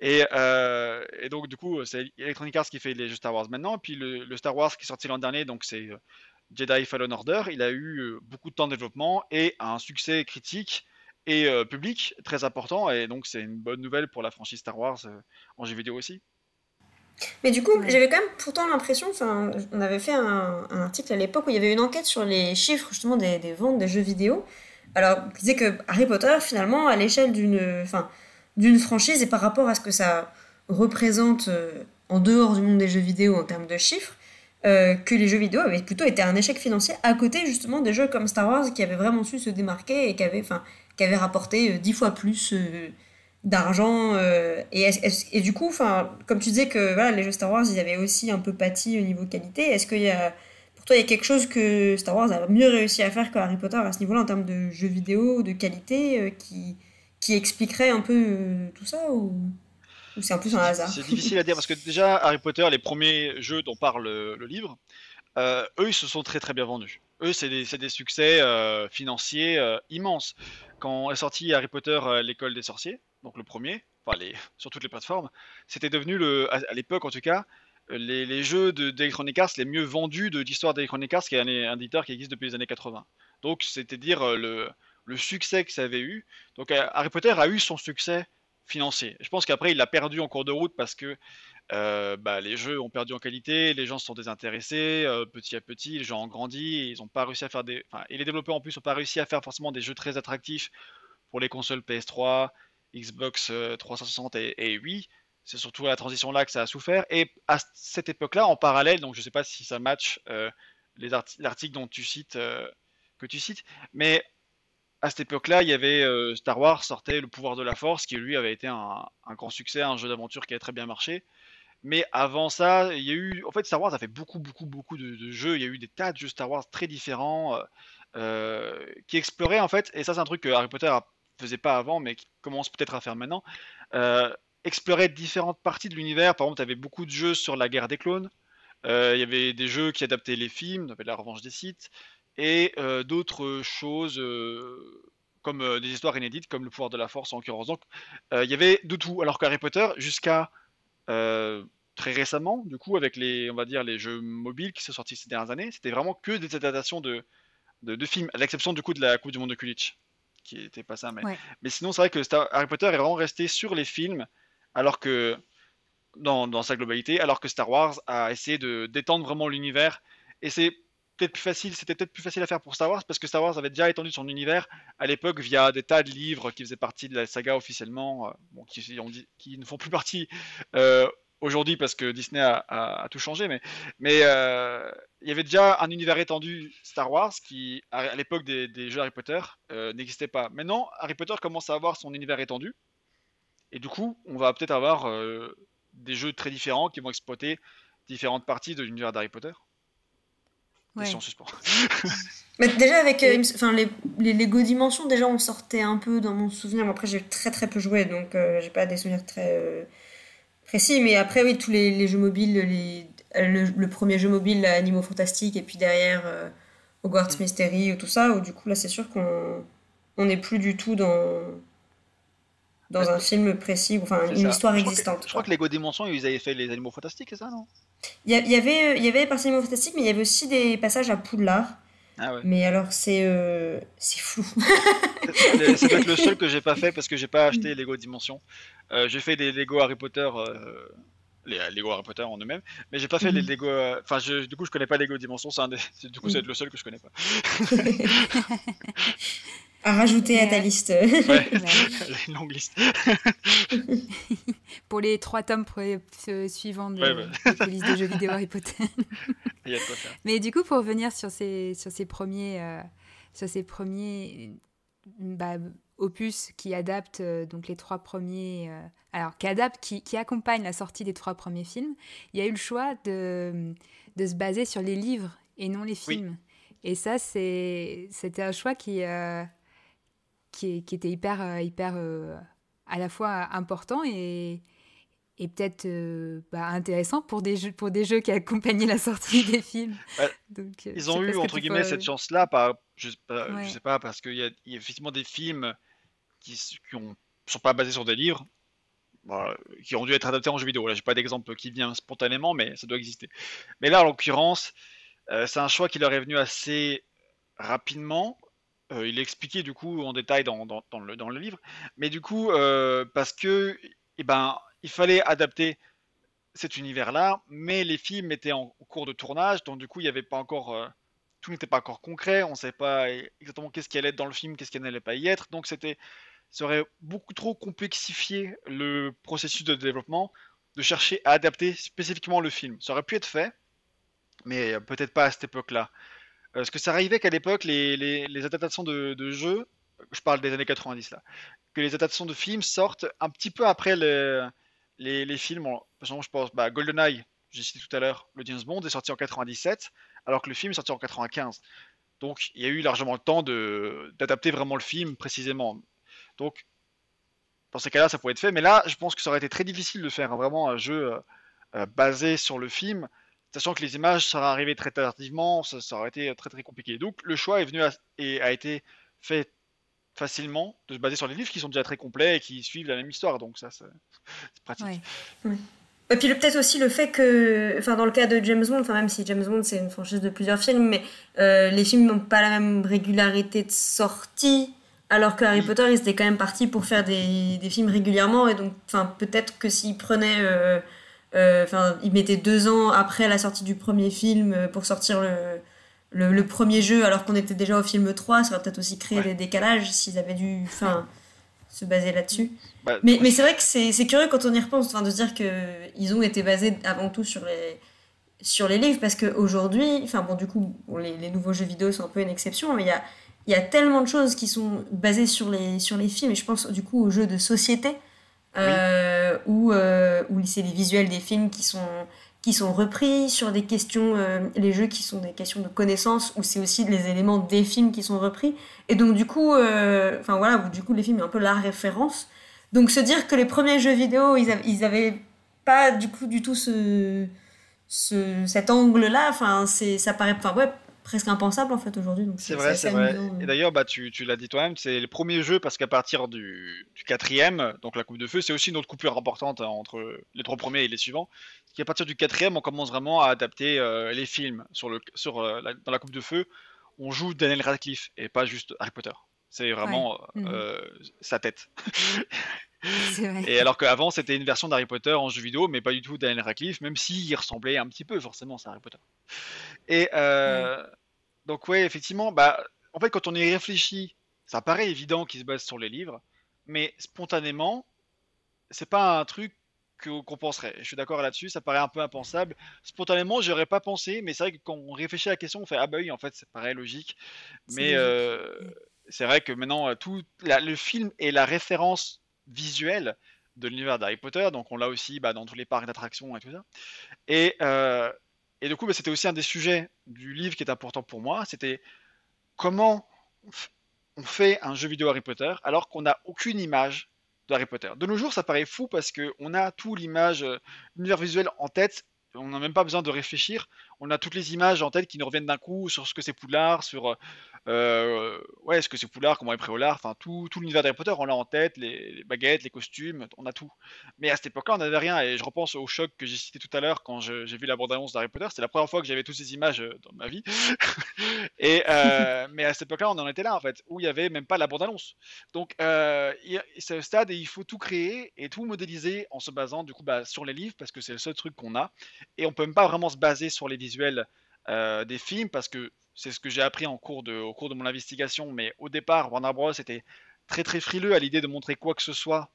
Et, euh, donc du coup, c'est Electronic Arts qui fait les jeux Star Wars maintenant, et puis le, Star Wars qui est sorti l'an dernier, donc c'est Jedi Fallen Order, il a eu beaucoup de temps de développement et un succès critique et public très important, et donc c'est une bonne nouvelle pour la franchise Star Wars en jeu vidéo aussi. Mais du coup, j'avais quand même pourtant l'impression, enfin, on avait fait un, article à l'époque où il y avait une enquête sur les chiffres justement des, des ventes des jeux vidéo. Alors, il disait que Harry Potter, finalement, à l'échelle d'une, enfin, d'une franchise et par rapport à ce que ça représente euh, en dehors du monde des jeux vidéo en termes de chiffres, euh, que les jeux vidéo avaient plutôt été un échec financier à côté justement des jeux comme Star Wars qui avaient vraiment su se démarquer et qui avaient, enfin, qui avaient rapporté euh, dix fois plus d'argent. Euh, et, et, du coup, comme tu disais que voilà, les jeux Star Wars, ils avaient aussi un peu pâti au niveau qualité, est-ce qu'il y a, pour toi, il y a quelque chose que Star Wars a mieux réussi à faire que Harry Potter à ce niveau-là en termes de jeux vidéo, de qualité, euh, qui, qui expliquerait un peu euh, tout ça ou, c'est un peu un hasard? C'est difficile à dire parce que déjà, Harry Potter, les premiers jeux dont parle le, livre, eux, ils se sont très très bien vendus. Eux, c'est des, succès financiers immenses. Quand est sorti Harry Potter, l'école des sorciers, donc le premier, [LAUGHS] sur toutes les plateformes, c'était devenu, à, l'époque en tout cas, les, jeux d'Electronic Arts les mieux vendus de l'histoire d'Electronic Arts, qui est un, éditeur qui existe depuis les années 80. Donc c'était dire euh, le, le, succès que ça avait eu. Donc euh, Harry Potter a eu son succès financier. Je pense qu'après il l'a perdu en cours de route parce que euh, bah, les jeux ont perdu en qualité, les gens se sont désintéressés petit à petit, les gens ont grandi, ils ont pas réussi à faire des, enfin, et les développeurs en plus n'ont pas réussi à faire forcément des jeux très attractifs pour les consoles PS3, Xbox 360 euh, et, et Wii. C'est surtout à la transition là que ça a souffert. Et à cette époque-là, en parallèle, donc je ne sais pas si ça match euh, l'article dont tu cites, euh, que tu cites, mais à cette époque-là, il y avait Star Wars sortait Le Pouvoir de la Force, qui lui avait été un, grand succès, un jeu d'aventure qui a très bien marché. Mais avant ça, il y a eu, en fait, Star Wars a fait beaucoup, beaucoup, beaucoup de, jeux. Il y a eu des tas de jeux Star Wars très différents qui exploraient en fait. Et ça, c'est un truc que Harry Potter a faisait pas avant, mais qui commence peut-être à faire maintenant, euh, explorer différentes parties de l'univers. Par exemple, tu avais beaucoup de jeux sur la guerre des clones. Euh, il y avait des jeux qui adaptaient les films, avait La Revanche des Sith, et euh, d'autres choses comme des histoires inédites, comme Le Pouvoir de la Force en l'occurrence. Donc, il y avait de tout. Alors qu'Harry Potter, jusqu'à très récemment, du coup, avec les, on va dire, les jeux mobiles qui sont sortis ces dernières années, c'était vraiment que des adaptations de, de, de films, à l'exception du coup de la Coupe du Monde de Quidditch qui était pas ça. Mais, mais sinon, c'est vrai que Harry Potter est vraiment resté sur les films, alors que dans, dans, sa globalité, alors que Star Wars a essayé de d'étendre vraiment l'univers. Et c'est c'était peut-être plus facile à faire pour Star Wars parce que Star Wars avait déjà étendu son univers à l'époque via des tas de livres qui faisaient partie de la saga officiellement, bon, qui, ne font plus partie aujourd'hui parce que Disney a, tout changé, mais, euh, il y avait déjà un univers étendu Star Wars qui, à, l'époque des, jeux Harry Potter, euh, n'existait pas. Maintenant, Harry Potter commence à avoir son univers étendu, et du coup, on va peut-être avoir euh, des jeux très différents qui vont exploiter différentes parties de l'univers d'Harry Potter. Ouais. Mais déjà avec enfin les, les, Lego Dimensions déjà on sortait un peu dans mon souvenir après j'ai très très peu joué donc j'ai pas des souvenirs très précis. Mais après, oui, tous les, jeux mobiles, les, le, premier jeu mobile, Animaux Fantastiques, et puis derrière euh, Hogwarts mm. Mystery, ou tout ça, où du coup, là, c'est sûr qu'on on n'est plus du tout dans dans un film précis, enfin une histoire existante. je crois que Lego Dimension, ils avaient fait les Animaux Fantastiques, c'est ça, non? Il y, avait, il y avait les Animaux Fantastiques, mais il y avait aussi des passages à Poudlard. Ah mais alors, c'est euh, c'est flou. c'est peut-être [LAUGHS] le seul que j'ai pas fait parce que j'ai pas acheté Lego Dimension. Euh, j'ai fait des Lego Harry Potter, euh, les Lego Harry Potter en eux-mêmes, mais j'ai pas fait les mhm. Lego. Enfin, du coup, je connais pas Lego Dimension. C'est [LAUGHS] du coup, c'est le seul que je connais pas. [LAUGHS] à rajouter à ta liste. Ouais, [LAUGHS] une [LAUGHS] longue liste. [LAUGHS] Pour les trois tomes suivants de, la liste de jeux vidéo Harry Potter. Mais du coup, pour revenir sur ces, sur ces premiers, euh, sur ces premiers bah, opus qui adaptent euh, donc les trois premiers, euh, alors qui adaptent, qui, qui accompagnent la sortie des trois premiers films, il y a eu le choix de, de se baser sur les livres et non les films. Et ça, c'était un choix qui, qui, qui, était hyper, hyper à la fois important et, et peut-être euh, bah, intéressant pour des, jeux, pour des jeux qui accompagnaient la sortie des [LAUGHS] films. Donc, euh, ils ont eu, entre guillemets, cette chance-là, je, ne sais pas, parce qu'il y, a effectivement des films qui ne sont pas basés sur des livres, bah, qui ont dû être adaptés en jeux vidéo. Là, j'ai pas d'exemple qui vient spontanément, mais ça doit exister. Mais là, en l'occurrence, euh, c'est un choix qui leur est venu assez rapidement. Il est expliqué du coup en détail dans, le, livre, mais du coup, parce que, eh ben, il fallait adapter cet univers-là, mais les films étaient en cours de tournage, donc du coup, il n'y avait pas encore, euh, tout n'était pas encore concret, on ne savait pas exactement qu'est-ce qui allait être dans le film, qu'est-ce qui n'allait pas y être, donc c'était, ça aurait beaucoup trop complexifié le processus de développement de chercher à adapter spécifiquement le film. Ça aurait pu être fait, mais peut-être pas à cette époque-là. Parce que ça arrivait qu'à l'époque, les, adaptations de, jeux, je parle des années 90 là, que les adaptations de films sortent un petit peu après le, les, films, par exemple, je pense, bah, GoldenEye, j'ai cité tout à l'heure, le James Bond est sorti en 97, alors que le film est sorti en 95. Donc il y a eu largement le temps d'adapter vraiment le film précisément. Donc dans ces cas-là, ça pourrait être fait, mais là, je pense que ça aurait été très difficile de faire vraiment un jeu euh, euh, basé sur le film, sachant que les images seraient arrivées très tardivement, ça, aurait été très très compliqué. Donc le choix est venu et a été fait facilement de se baser sur les livres qui sont déjà très complets et qui suivent la même histoire. Donc ça, c'est pratique. Et puis peut-être aussi le fait que, enfin dans le cas de James Bond, enfin même si James Bond c'est une franchise de plusieurs films, mais euh, les films n'ont pas la même régularité de sortie, alors que Harry Potter ils étaient quand même partis pour faire des, des films régulièrement et donc enfin peut-être que s'ils prenaient, euh, enfin ils mettaient deux ans après la sortie du premier film pour sortir le le, premier jeu alors qu'on était déjà au film 3, ça aurait peut-être aussi créé des décalages s'ils avaient dû enfin, se baser là-dessus. Bah, mais, mais c'est vrai que c'est curieux quand on y repense de se dire qu'ils ont été basés avant tout sur les, sur les livres parce qu'aujourd'hui, enfin bon, du coup, les, les, nouveaux jeux vidéo sont un peu une exception, mais il y a, y a tellement de choses qui sont basées sur les, sur les films et je pense du coup aux jeux de société. Euh, où, euh, c'est les visuels des films qui sont qui sont repris, sur des questions, euh, les jeux qui sont des questions de connaissances, où c'est aussi les éléments des films qui sont repris. Et donc du coup, euh, enfin voilà, du coup les films sont un peu la référence. Donc se dire que les premiers jeux vidéo, ils, ils avaient pas du coup du tout ce, ce cet angle-là, enfin ça paraît, enfin ouais, presque impensable en fait aujourd'hui. C'est vrai, c'est vrai. Et d'ailleurs, bah, tu, tu l'as dit toi-même, c'est le premier jeu parce qu'à partir du, du, quatrième, donc la Coupe de Feu, c'est aussi une autre coupure importante hein, entre les trois premiers et les suivants. Qu'à partir du quatrième, on commence vraiment à adapter euh, les films sur le, sur, euh, dans la Coupe de Feu. On joue Daniel Radcliffe et pas juste Harry Potter. C'est vraiment euh, mhm. sa tête. [LAUGHS] Vrai. Et alors qu'avant, c'était une version d'Harry Potter en jeu vidéo, mais pas du tout Daniel Radcliffe, même s'il ressemblait un petit peu, forcément, à Harry Potter. Et donc ouais, effectivement, bah, en fait, quand on y réfléchit, ça paraît évident qu'il se base sur les livres, mais spontanément, c'est pas un truc qu'on penserait. Je suis d'accord là-dessus, ça paraît un peu impensable. Spontanément, j'aurais pas pensé, mais c'est vrai que quand on réfléchit à la question, on fait ah bah oui, en fait, ça paraît logique. Mais euh, c'est vrai que maintenant, tout le film est la référence visuelle de l'univers d'Harry Potter, donc on l'a aussi bah, dans tous les parcs d'attractions et tout ça. Et, euh, et du coup, bah, c'était aussi un des sujets du livre qui est important pour moi, c'était comment on fait un jeu vidéo Harry Potter alors qu'on n'a aucune image de Harry Potter. De nos jours, ça paraît fou parce qu'on a tout l'image, euh, l'univers visuel en tête on n'a même pas besoin de réfléchir. On a toutes les images en tête qui nous reviennent d'un coup sur ce que c'est Poudlard, sur euh, ouais, ce que c'est Poudlard, comment est Préolard, enfin tout, tout l'univers d'Harry Potter, on l'a en tête, les, baguettes, les costumes, on a tout. Mais à cette époque-là, on n'avait rien. Et je repense au choc que j'ai cité tout à l'heure quand j'ai vu la bande-annonce d'Harry Potter. C'est la première fois que j'avais toutes ces images euh, dans ma vie. [LAUGHS] et euh, mais à cette époque-là, on en était là en fait, où il y avait même pas la bande-annonce. Donc c'est un stade et il faut tout créer et tout modéliser en se basant du coup bah, sur les livres parce que c'est le seul truc qu'on a et on peut même pas vraiment se baser sur les visuels euh, des films parce que c'est ce que j'ai appris en cours de, au cours de mon investigation. Mais au départ, Warner Bros était très très frileux à l'idée de montrer quoi que ce soit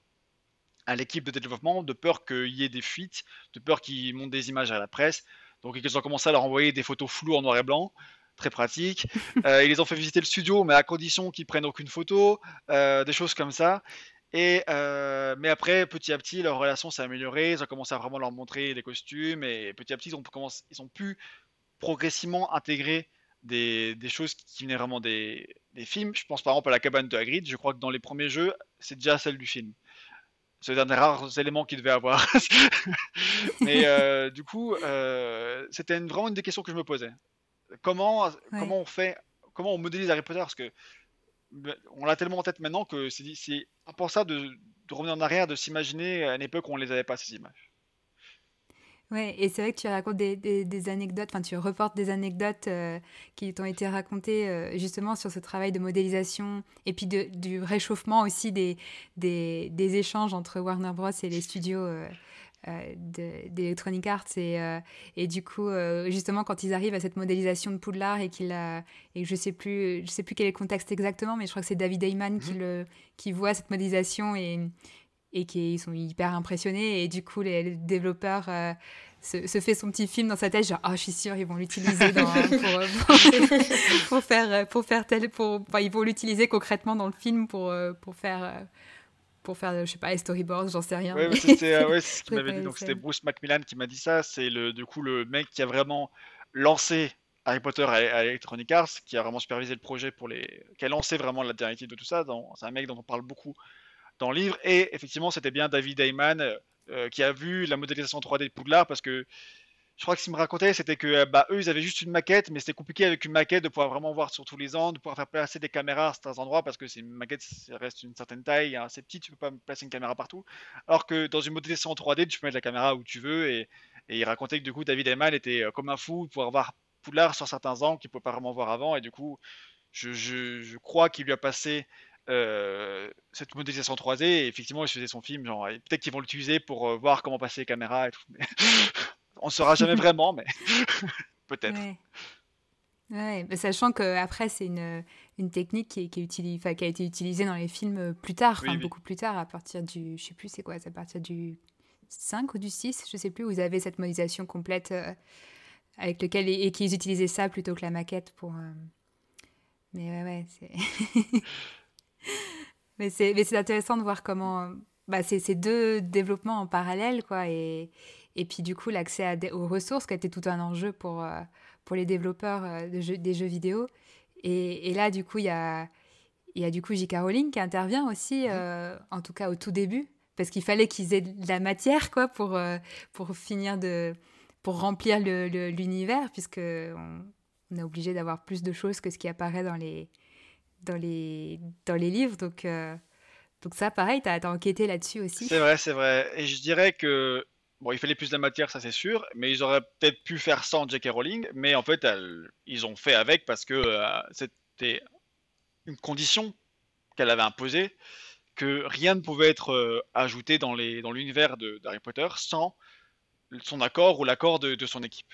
à l'équipe de développement, de peur qu'il y ait des fuites, de peur qu'ils montent des images à la presse. Donc ils ont commencé à leur envoyer des photos floues en noir et blanc, très pratique. [LAUGHS] Euh, ils les ont fait visiter le studio, mais à condition qu'ils prennent aucune photo, euh, des choses comme ça. Et, euh, mais après, petit à petit, leur relation s'est améliorée. Ils ont commencé à vraiment leur montrer des costumes. Et petit à petit, ils ont, commencé, ils ont pu progressivement intégrer des, des choses qui venaient vraiment des, des, films. Je pense par exemple à la cabane de Hagrid. Je crois que dans les premiers jeux, c'est déjà celle du film. C'est un des rares éléments qu'ils devaient avoir. [LAUGHS] mais euh, du coup, euh, c'était vraiment une des questions que je me posais. Comment, comment on fait, comment on modélise Harry Potter? Parce que on l'a tellement en tête maintenant que c'est impensable de, de, revenir en arrière, de s'imaginer à une époque où on les avait pas ces images. Ouais, et c'est vrai que tu racontes des, des, anecdotes, enfin tu reportes des anecdotes euh, qui t'ont été racontées euh, justement sur ce travail de modélisation et puis de, du réchauffement aussi des, des, échanges entre Warner Bros. et les studios euh, euh, d'Electronic Arts et, euh, et du coup euh, justement quand ils arrivent à cette modélisation de Poudlard et qu'il et je sais plus je sais plus quel est le contexte exactement mais je crois que c'est David Heyman qui mhm. le qui voit cette modélisation et et qui sont hyper impressionnés et du coup les, développeurs se, se, fait son petit film dans sa tête genre oh je suis sûr ils vont l'utiliser [LAUGHS] pour, pour, faire pour faire tel pour ils vont l'utiliser concrètement dans le film pour pour faire pour faire, je sais pas, les storyboards, j'en sais rien. Ouais, mais... [LAUGHS] c'était euh, ouais, ce qu'il m'avait dit. Donc c'était Bruce Macmillan qui m'a dit ça. C'est le, du coup le mec qui a vraiment lancé Harry Potter à, Electronic Arts, qui a vraiment supervisé le projet pour les, qui a lancé vraiment la directive de tout ça. C'est un mec dont on parle beaucoup dans le livre. Et effectivement, c'était bien David Heyman euh, qui a vu la modélisation 3D de Poudlard parce que je crois que ce qu'il me racontait, c'était que euh, bah, eux, ils avaient juste une maquette, mais c'était compliqué avec une maquette de pouvoir vraiment voir sur tous les angles, de pouvoir faire placer des caméras à certains endroits, parce que c'est une maquette, ça reste une certaine taille, assez petit, tu peux pas placer une caméra partout. Alors que dans une modélisation en 3D, tu peux mettre la caméra où tu veux, et, il racontait que du coup, David Eman était euh, comme un fou, de pouvoir voir Poudlard sur certains angles qu'il ne pouvait pas vraiment voir avant, et du coup, je, crois qu'il lui a passé euh, cette modélisation 3D, et effectivement, il faisait son film, peut-être qu'ils vont l'utiliser pour voir comment passer les caméras et tout. [LAUGHS] On ne saura jamais [LAUGHS] vraiment, mais [LAUGHS] peut-être. Ouais. sachant qu'après, c'est une, une technique qui, qui, qui, a été utilisée dans les films plus tard, beaucoup plus tard, à partir du. Je sais plus c'est quoi, à partir du 5 ou du 6, je sais plus, où vous avez cette modélisation complète euh, avec lequel. Et, qu'ils utilisaient ça plutôt que la maquette pour. Euh, mais ouais, ouais, c'est. [LAUGHS] mais c'est intéressant de voir comment. Bah, c'est ces deux développements en parallèle, quoi. Et, et puis du coup, l'accès aux ressources qui a été tout un enjeu pour, euh, pour les développeurs euh, de jeux, des jeux vidéo. Et, et, là, du coup, il y a, y a du coup J.K. Rowling qui intervient aussi, euh, en tout cas au tout début, parce qu'il fallait qu'ils aient de la matière quoi, pour, pour finir de... pour remplir l'univers, puisque on, on, est obligé d'avoir plus de choses que ce qui apparaît dans les, dans les, dans les livres. Donc... Donc ça, pareil, tu as, enquêté là-dessus aussi. C'est vrai, c'est vrai. Et je dirais que Bon, il fallait plus de la matière, ça c'est sûr, mais ils auraient peut-être pu faire sans J.K. Rowling, mais en fait, ils ont fait avec parce que euh, c'était une condition qu'elle avait imposée, que rien ne pouvait être euh, ajouté dans l'univers dans d'Harry Potter sans son accord ou l'accord de, son équipe.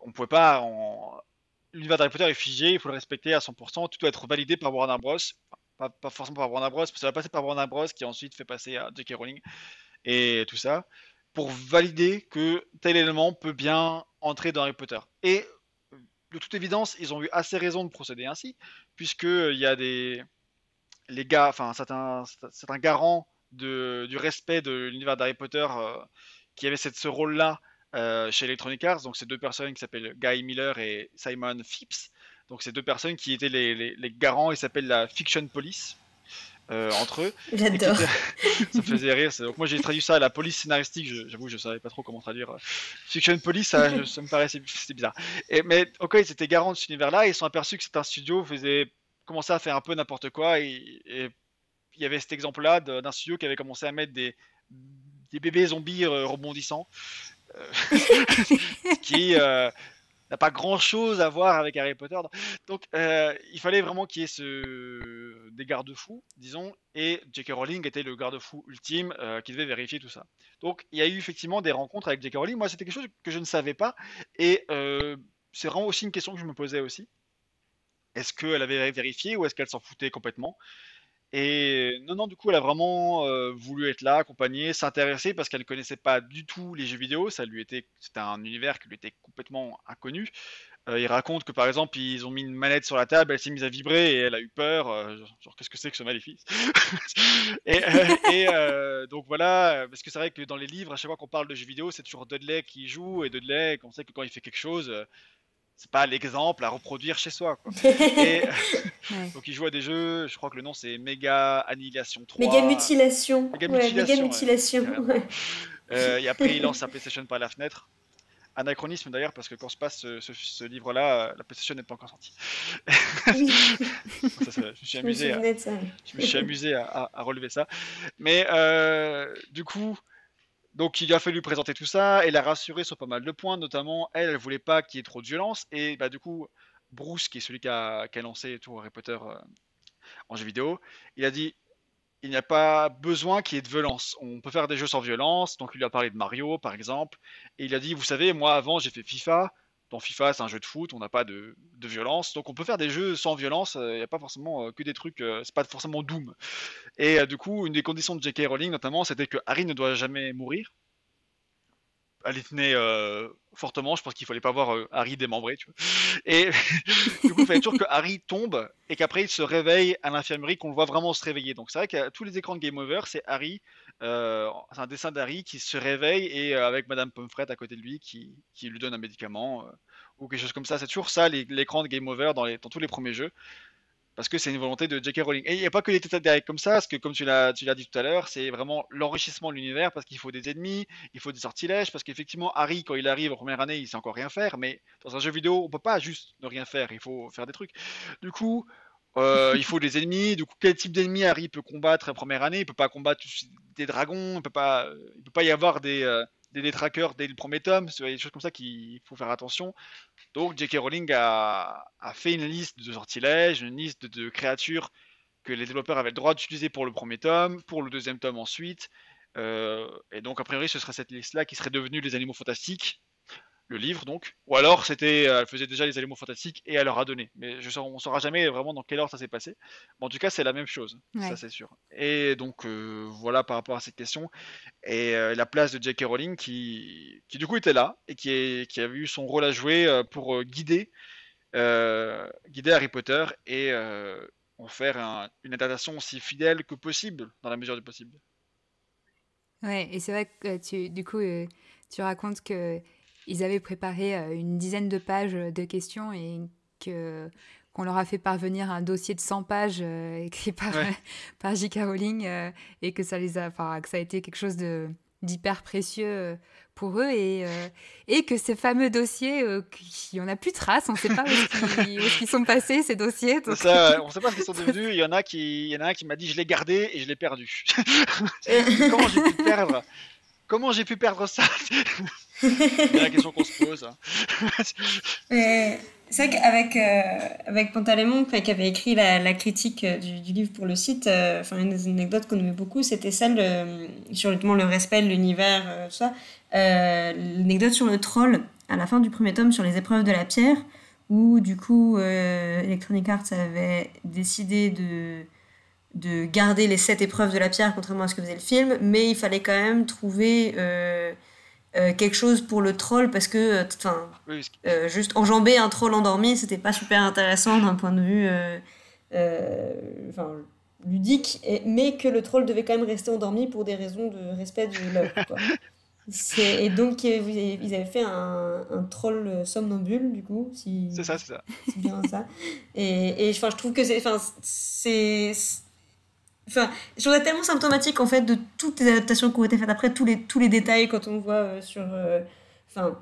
On ne pouvait pas. l'univers d'Harry Potter est figé, il faut le respecter à 100%, tout doit être validé par Warner Bros. Pas, pas forcément par Warner Bros, parce que ça va passer par Warner Bros qui ensuite fait passer à J.K. Rowling et tout ça, pour valider que tel élément peut bien entrer dans Harry Potter. Et de toute évidence, ils ont eu assez raison de procéder ainsi, puisque il y a les gars, enfin certains, certains garants du respect de l'univers d'Harry Potter euh, qui avaient ce rôle-là euh, chez Electronic Arts. Donc, ces deux personnes qui s'appellent Guy Miller et Simon Phipps. Donc, ces deux personnes qui étaient les, les, garants, ils s'appellent la Fiction Police. Euh, entre eux. [LAUGHS] J'adore. [LAUGHS] ça faisait rire. Donc moi j'ai traduit ça à la police scénaristique. J'avoue, je, savais pas trop comment traduire. Fiction Police, ça, ça me paraissait bizarre. Et, mais ok, ils étaient garants de cet univers-là. Ils sont aperçus que c'est un studio faisait commençait à faire un peu n'importe quoi. Et, et, il y avait cet exemple-là d'un studio qui avait commencé à mettre des, des bébés zombies rebondissants [LAUGHS] qui euh, n'a pas grand chose à voir avec Harry Potter. Donc euh, il fallait vraiment qu'il y ait des garde-fous, disons, et J.K. Rowling était le garde-fou ultime euh, qui devait vérifier tout ça. Donc il y a eu effectivement des rencontres avec J.K. Rowling. Moi, c'était quelque chose que je ne savais pas, et c'est vraiment aussi une question que je me posais aussi. Est-ce qu'elle avait vérifié ou est-ce qu'elle s'en foutait complètement? Et non, non, du coup, elle a vraiment euh, voulu être là, accompagner, s'intéresser parce qu'elle ne connaissait pas du tout les jeux vidéo. Ça lui était, c'était un univers qui lui était complètement inconnu. Euh, il raconte que par exemple, ils ont mis une manette sur la table, elle s'est mise à vibrer et elle a eu peur. Euh, qu'est-ce que c'est que ce maléfice? [LAUGHS] Et, et donc voilà, parce que c'est vrai que dans les livres, à chaque fois qu'on parle de jeux vidéo, c'est toujours Dudley qui joue et Dudley, on sait que quand il fait quelque chose, c'est pas l'exemple à reproduire chez soi. Quoi. [LAUGHS] Et, [LAUGHS] Donc il joue à des jeux, je crois que le nom c'est Méga Annihilation 3. Méga Mutilation. Méga Mutilation. mutilation euh, et après il lance sa PlayStation par la fenêtre. Anachronisme d'ailleurs parce que quand se passe ce, livre-là, la PlayStation n'est pas encore sortie. Oui. je me suis amusé, à, je me suis amusé à, relever ça. Mais euh, du coup, donc il a fallu présenter tout ça, elle a rassuré sur pas mal de points, notamment elle, elle voulait pas qu'il y ait trop de violence, et bah du coup Bruce, qui est celui qui a, lancé tout Harry Potter euh, en jeu vidéo, il a dit il n'y a pas besoin qu'il y ait de violence. On peut faire des jeux sans violence, donc il lui a parlé de Mario par exemple, et il a dit vous savez moi avant j'ai fait FIFA, dans FIFA, c'est un jeu de foot, on n'a pas de, violence, donc on peut faire des jeux sans violence. Euh, il n'y a pas forcément euh, que des trucs, euh, c'est pas forcément Doom. Et du coup, une des conditions de J.K. Rowling notamment, c'était que Harry ne doit jamais mourir. Elle y tenait fortement. Je pense qu'il fallait pas voir Harry démembré, tu vois. Et [LAUGHS] du coup, il fallait toujours que Harry tombe et qu'après il se réveille à l'infirmerie, qu'on le voit vraiment se réveiller. Donc c'est vrai qu'à tous les écrans de Game Over, c'est Harry euh, c'est un dessin d'Harry qui se réveille et euh, avec Madame Pomfret à côté de lui qui, lui donne un médicament euh, ou quelque chose comme ça. C'est toujours ça l'écran de Game Over dans, tous les premiers jeux. Parce que c'est une volonté de J.K. Rowling. Et il n'y a pas que les têtes d'Harry comme ça, parce que comme tu l'as dit tout à l'heure, c'est vraiment l'enrichissement de l'univers, parce qu'il faut des ennemis, il faut des sortilèges, parce qu'effectivement, Harry, quand il arrive en première année, il sait encore rien faire, mais dans un jeu vidéo, on peut pas juste ne rien faire, il faut faire des trucs. Du coup, euh, il faut des ennemis. Du coup, quel type d'ennemis Harry peut combattre la première année? Il peut pas combattre des dragons. Il peut pas, il peut pas y avoir des, euh, des détraqueurs dès le premier tome. C'est des choses comme ça qu'il faut faire attention. Donc, J.K. Rowling a, a, fait une liste de sortilèges, une liste de, créatures que les développeurs avaient le droit d'utiliser pour le premier tome, pour le deuxième tome ensuite. Euh, et donc, a priori, ce serait cette liste-là qui serait devenue les animaux fantastiques le livre donc, ou alors c'était, euh, elle faisait déjà les éléments fantastiques et elle leur a donné. Mais je on saura jamais vraiment dans quelle ordre ça s'est passé. Mais en tout cas, c'est la même chose, ça c'est sûr. Et donc euh, voilà par rapport à cette question et euh, la place de J.K. Rowling qui, qui du coup était là et qui, est, qui avait eu son rôle à jouer pour guider, guider Harry Potter et en faire une adaptation aussi fidèle que possible dans la mesure du possible. Ouais, et c'est vrai que tu, du coup, tu racontes que ils avaient préparé euh, une dizaine de pages de questions et que qu'on leur a fait parvenir un dossier de 100 pages euh, écrit par, [LAUGHS] par J.K. Rowling euh, et que ça, les a, que ça a été quelque chose de, d'hyper précieux pour eux et, et que ces fameux dossiers, il n'y en a plus de traces, on ne sait pas où ils [LAUGHS] sont passés ces dossiers. Ça, on ne sait pas ce qu'ils sont devenus. Il y en a qui, il y en a un qui m'a dit je l'ai gardé et je l'ai perdu. [LAUGHS] Comment j'ai pu perdre? Comment j'ai pu perdre ça? C'est la question qu'on se pose. [LAUGHS] c'est vrai qu'avec euh, avec Pantalémon, qui avait écrit la, critique euh, du, livre pour le site, euh, une des anecdotes qu'on aimait beaucoup, c'était celle sur le respect de l'univers, ça. L'anecdote sur le troll, à la fin du premier tome, sur les épreuves de la pierre, où du coup Electronic Arts avait décidé de de garder les sept épreuves de la pierre, contrairement à ce que faisait le film, mais il fallait quand même trouver euh, euh, quelque chose pour le troll parce que, enfin, juste enjamber un troll endormi, c'était pas super intéressant d'un point de vue ludique, mais que le troll devait quand même rester endormi pour des raisons de respect de l'œuvre. Et donc, ils avaient fait un, un troll somnambule, du coup. Si, c'est ça, c'est ça. C'est bien ça. Et, et je trouve que c'est Enfin, je trouve ça tellement symptomatique en fait de toutes les adaptations qui ont été faites après, tous les, tous les détails quand on voit euh, sur. Euh, enfin.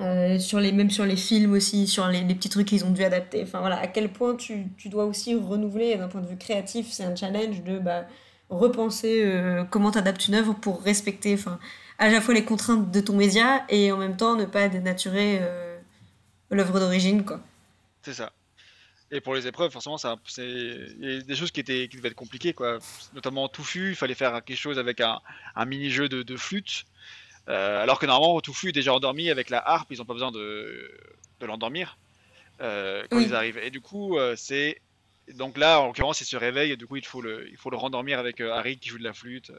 Euh, sur les, même sur les films aussi, sur les, petits trucs qu'ils ont dû adapter. Enfin voilà, à quel point tu, tu dois aussi renouveler d'un point de vue créatif, c'est un challenge de bah, repenser comment tu adaptes une œuvre pour respecter enfin, à la fois les contraintes de ton média et en même temps ne pas dénaturer l'œuvre d'origine. C'est ça. Et pour les épreuves, forcément, ça, c'est il y a des choses qui étaient qui devaient être compliquées, quoi. Notamment touffu, il fallait faire quelque chose avec un, un mini-jeu de, de flûte. Euh, alors que normalement, touffu est déjà endormi avec la harpe, ils n'ont pas besoin de, de l'endormir euh, quand ils arrivent. Et du coup, euh, c'est donc là, en l'occurrence, il se réveille et du coup, il faut le, il faut le rendormir avec Harry qui joue de la flûte.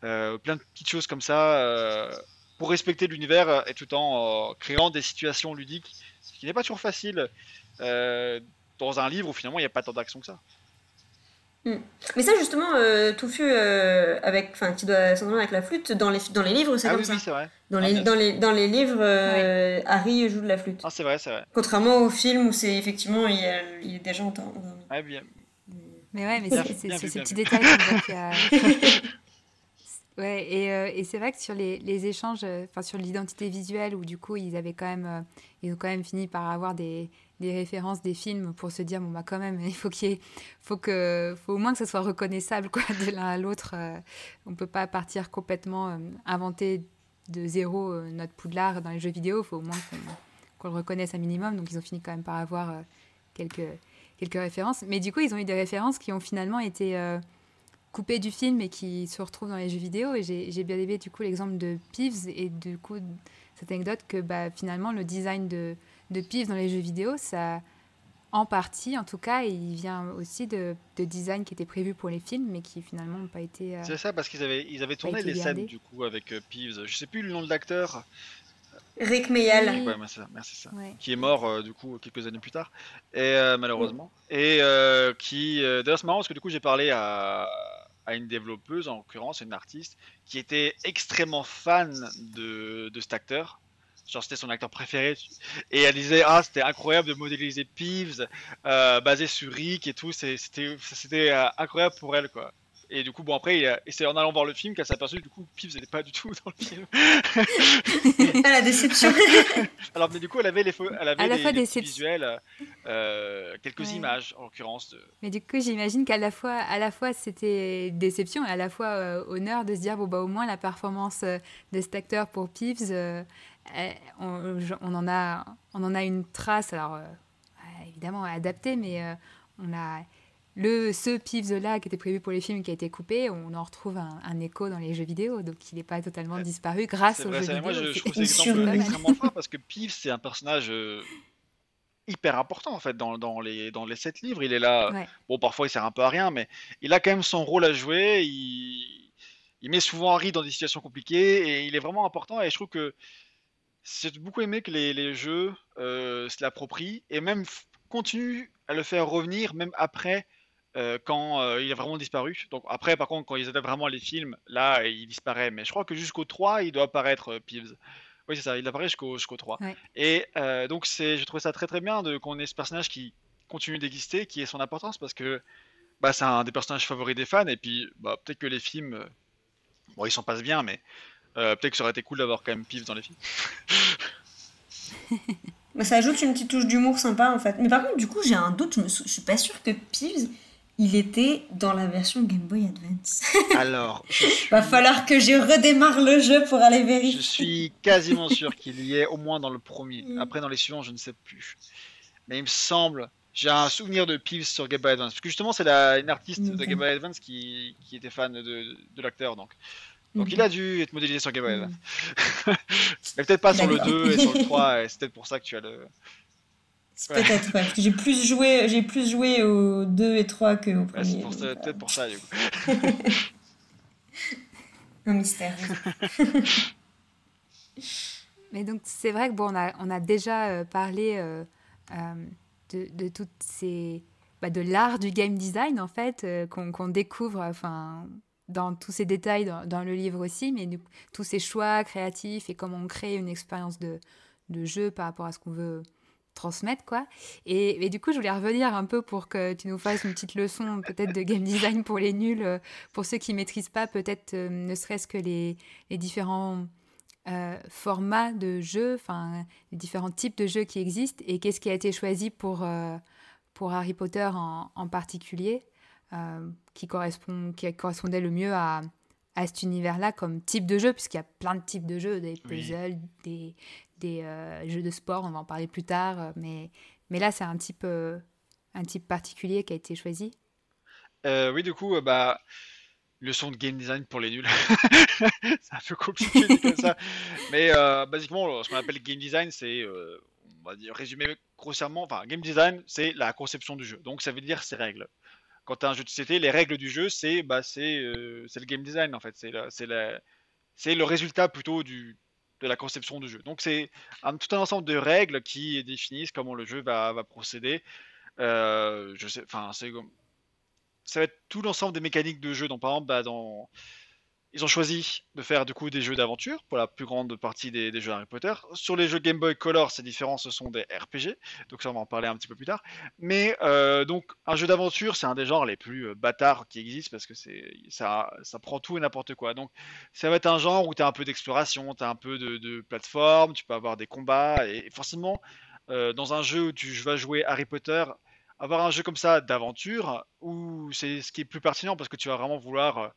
plein de petites choses comme ça pour respecter l'univers et tout en créant des situations ludiques, ce qui n'est pas toujours facile dans un livre où finalement il n'y a pas tant d'action que ça. Hmm. Mais ça justement, euh, Touffu euh, avec, enfin, qui doit s'entendre avec la flûte dans les dans les livres, c'est ah comme oui, ça. Oui, c'est vrai. Dans, les, dans, les, dans les livres, euh, Harry joue de la flûte. Ah c'est vrai, c'est vrai. Contrairement au film où c'est effectivement il, il, est déjà endormi. Ah bien. Mais ouais, mais c'est ces petits détails a... [LAUGHS] Ouais, et, et c'est vrai que sur les, les échanges, enfin sur l'identité visuelle, où du coup ils avaient quand même, ils ont quand même fini par avoir des, des références des films pour se dire bon bah quand même [LAUGHS] il faut qu'il faut que faut au moins que ça soit reconnaissable quoi de l'un à l'autre On euh, peut pas partir complètement euh, inventer de zéro euh, notre poudlard dans les jeux vidéo. Faut au moins qu'on le reconnaisse un minimum. Donc ils ont fini quand même par avoir quelques quelques références. Mais du coup ils ont eu des références qui ont finalement été coupées du film et qui se retrouvent dans les jeux vidéo et j'ai bien aimé du coup l'exemple de Peeves et du coup cette anecdote que bah, finalement le design de de pif dans les jeux vidéo, ça, en partie en tout cas, il vient aussi de, de design qui était prévu pour les films, mais qui finalement n'ont pas été. Euh, c'est ça, parce qu'ils avaient, ils avaient tourné les scènes du coup avec euh, Peeves. Je sais plus le nom de l'acteur. Rick Mayall. Ouais, merci, merci ça. Qui est mort euh, du coup quelques années plus tard, et malheureusement. Et qui, d'ailleurs, c'est marrant parce que du coup j'ai parlé à, à une développeuse en l'occurrence, une artiste, qui était extrêmement fan de, cet acteur. Genre c'était son acteur préféré. Et elle disait ah c'était incroyable de modéliser Peeves euh, basé sur Rick et tout. C'était c'était euh, incroyable pour elle quoi et du coup bon après c'est en allant voir le film qu'elle s'est aperçue du coup Peeves n'était pas du tout [LAUGHS] dans le film. [LAUGHS] Ah la déception. [LAUGHS] Alors mais du coup elle avait les elle avait à la fois des visuels euh, quelques images en l'occurrence de... mais du coup j'imagine qu'à la fois à la fois c'était déception et à la fois honneur de se dire bon bah au moins la performance de cet acteur pour Peeves eh, on, en a, on en a une trace, alors euh, évidemment adaptée, mais euh, on a le, ce Peeves-là qui était prévu pour les films qui a été coupé, on en retrouve un, écho dans les jeux vidéo, donc il n'est pas totalement disparu grâce aux jeux vidéo. Moi, je, trouve c'est extrêmement fort parce que Peeves, c'est un personnage euh, hyper important en fait dans, dans, les, dans les sept livres. Il est là, bon, parfois il sert un peu à rien, mais il a quand même son rôle à jouer. Il, il met souvent Harry dans des situations compliquées et il est vraiment important. Et je trouve que j'ai beaucoup aimé que les, jeux euh, se l'approprient et même continuent à le faire revenir même après euh, quand euh, il a vraiment disparu. Donc après, par contre, quand ils adaptent vraiment les films, là, il disparaît. Mais je crois que jusqu'au 3, il doit apparaître Peeves. Oui, c'est ça, il apparaît jusqu'au jusqu'au 3. Et donc, c'est, je trouve ça très très bien de, qu'on ait ce personnage qui continue d'exister, qui ait son importance, parce que bah, c'est un des personnages favoris des fans. Et puis, bah, peut-être que les films, bon, ils s'en passent bien, mais euh, peut-être que ça aurait été cool d'avoir quand même Peeves dans les films. [LAUGHS] Mais ça ajoute une petite touche d'humour sympa en fait. Mais par contre, du coup, j'ai un doute, je, me je suis pas sûre que Peeves il était dans la version Game Boy Advance. [LAUGHS] Alors, va falloir que je redémarre le jeu pour aller vérifier. Je suis quasiment sûr qu'il y est au moins dans le premier. Mm. Après, dans les suivants, je ne sais plus. Mais il me semble, j'ai un souvenir de Peeves sur Game Boy Advance. Parce que justement, c'est une artiste de Game Boy Advance qui, qui était fan de, de l'acteur. Donc, donc il a dû être modélisé sur Game Boy. [LAUGHS] Mais peut-être pas sur le 2 et sur le [LAUGHS] 3, et c'est peut-être pour ça que tu as le. Peut-être, parce que j'ai plus joué, j'ai plus joué aux 2 et 3 que au premier. c'est euh. peut-être pour ça, du coup. [LAUGHS] Un mystère. [LAUGHS] Mais donc, c'est vrai que bon, on a, on a déjà euh, parlé euh, de, de toutes ces. Bah, de l'art du game design, en fait, qu'on découvre enfin, dans tous ces détails dans, dans le livre aussi, mais tous ces choix créatifs et comment on crée une expérience de, de jeu par rapport à ce qu'on veut transmettre quoi. Et, du coup, je voulais revenir un peu pour que tu nous fasses une petite leçon [LAUGHS] peut-être de game design pour les nuls, euh, pour ceux qui maîtrisent pas peut-être euh, ne serait-ce que les, les différents euh, formats de jeux, enfin les différents types de jeux qui existent et qu'est-ce qui a été choisi pour, pour Harry Potter en, en particulier, qui, correspond, qui correspondait le mieux à, à cet univers-là comme type de jeu, puisqu'il y a plein de types de jeux, des puzzles, des, des euh, jeux de sport, on va en parler plus tard, euh, mais, mais là c'est un type, euh, un type particulier qui a été choisi. oui, du coup, bah, leçon de game design pour les nuls. [LAUGHS] c'est un peu compliqué ça. Mais basiquement, ce qu'on appelle game design, c'est, on va dire, résumé grossièrement, enfin, game design, c'est la conception du jeu. Donc ça veut dire ses règles. Quand tu as un jeu de société, les règles du jeu, c'est bah, c'est le game design en fait. C'est le résultat plutôt du, de la conception du jeu. Donc c'est un, tout un ensemble de règles qui définissent comment le jeu va, procéder. Euh, je sais, enfin c'est ça va être tout l'ensemble des mécaniques de jeu. Donc par exemple, bah, dans ils ont choisi de faire du coup des jeux d'aventure pour la plus grande partie des, jeux Harry Potter. Sur les jeux Game Boy Color, c'est différent, ce sont des RPG, donc ça on va en parler un petit peu plus tard. Mais euh, donc un jeu d'aventure, c'est un des genres les plus euh, bâtards qui existent parce que ça, ça prend tout et n'importe quoi. Donc ça va être un genre où tu as un peu d'exploration, tu as un peu de, plateforme, tu peux avoir des combats et forcément euh, dans un jeu où tu vas jouer Harry Potter, avoir un jeu comme ça d'aventure où c'est ce qui est plus pertinent parce que tu vas vraiment vouloir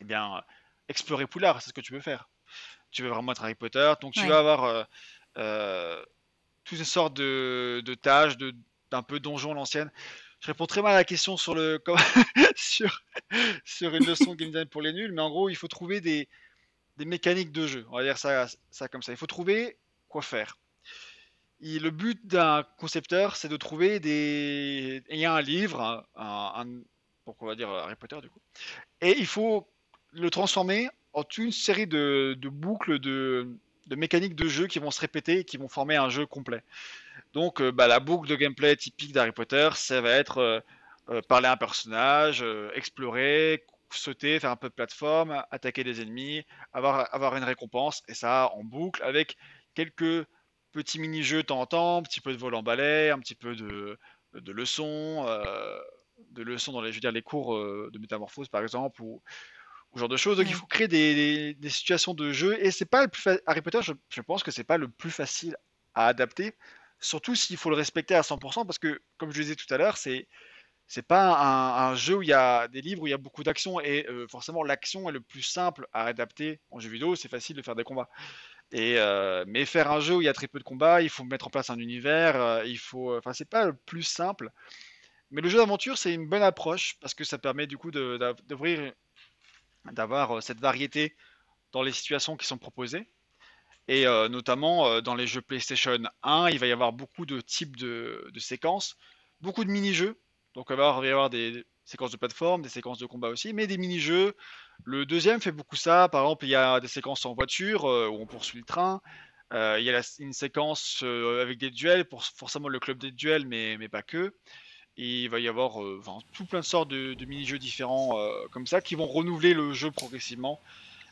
eh bien, explorer Poulard, c'est ce que tu veux faire. Tu veux vraiment être Harry Potter, donc tu vas avoir euh, euh, toutes ces sortes de, tâches, d'un peu donjon l'ancienne. Je réponds très mal à la question sur, le, [LAUGHS] sur, sur une leçon de game design pour les nuls, mais en gros, il faut trouver des, mécaniques de jeu. On va dire ça, ça comme ça. Il faut trouver quoi faire. le but d'un concepteur, c'est de trouver des. Il y a un livre, un, un, pourquoi on va dire Harry Potter du coup, et il faut le transformer en une série de, boucles de, mécaniques de jeu qui vont se répéter et qui vont former un jeu complet. Donc euh, bah, la boucle de gameplay typique d'Harry Potter, ça va être euh, euh, parler à un personnage, explorer, sauter, faire un peu de plateforme, attaquer des ennemis, avoir, avoir une récompense, et ça en boucle avec quelques petits mini-jeux temps en temps, un petit peu de vol en balai, un petit peu de, de leçons, de leçons dans les, je veux dire, les cours de métamorphose par exemple, genre de choses. Donc il faut créer des, situations de jeu et c'est pas le plus Harry Potter. Je, pense que c'est pas le plus facile à adapter, surtout s'il faut le respecter à 100% parce que comme je le disais tout à l'heure, c'est c'est pas un, jeu où il y a des livres où il y a beaucoup d'action et euh, forcément l'action est le plus simple à adapter en jeu vidéo. C'est facile de faire des combats. Et euh, mais faire un jeu où il y a très peu de combats, il faut mettre en place un univers, euh, il faut, enfin c'est pas le plus simple. Mais le jeu d'aventure c'est une bonne approche parce que ça permet du coup d'ouvrir d'avoir euh, cette variété dans les situations qui sont proposées. Et euh, notamment euh, dans les jeux PlayStation 1, il va y avoir beaucoup de types de, séquences, beaucoup de mini-jeux. Donc il va y avoir des séquences de plateforme, des séquences de combat aussi, mais des mini-jeux. Le deuxième fait beaucoup ça. Par exemple, il y a des séquences en voiture où on poursuit le train. il y a une séquence avec des duels, pour forcément le club des duels, mais, mais pas que. Et il va y avoir euh, tout plein de sortes de, mini-jeux différents euh, comme ça qui vont renouveler le jeu progressivement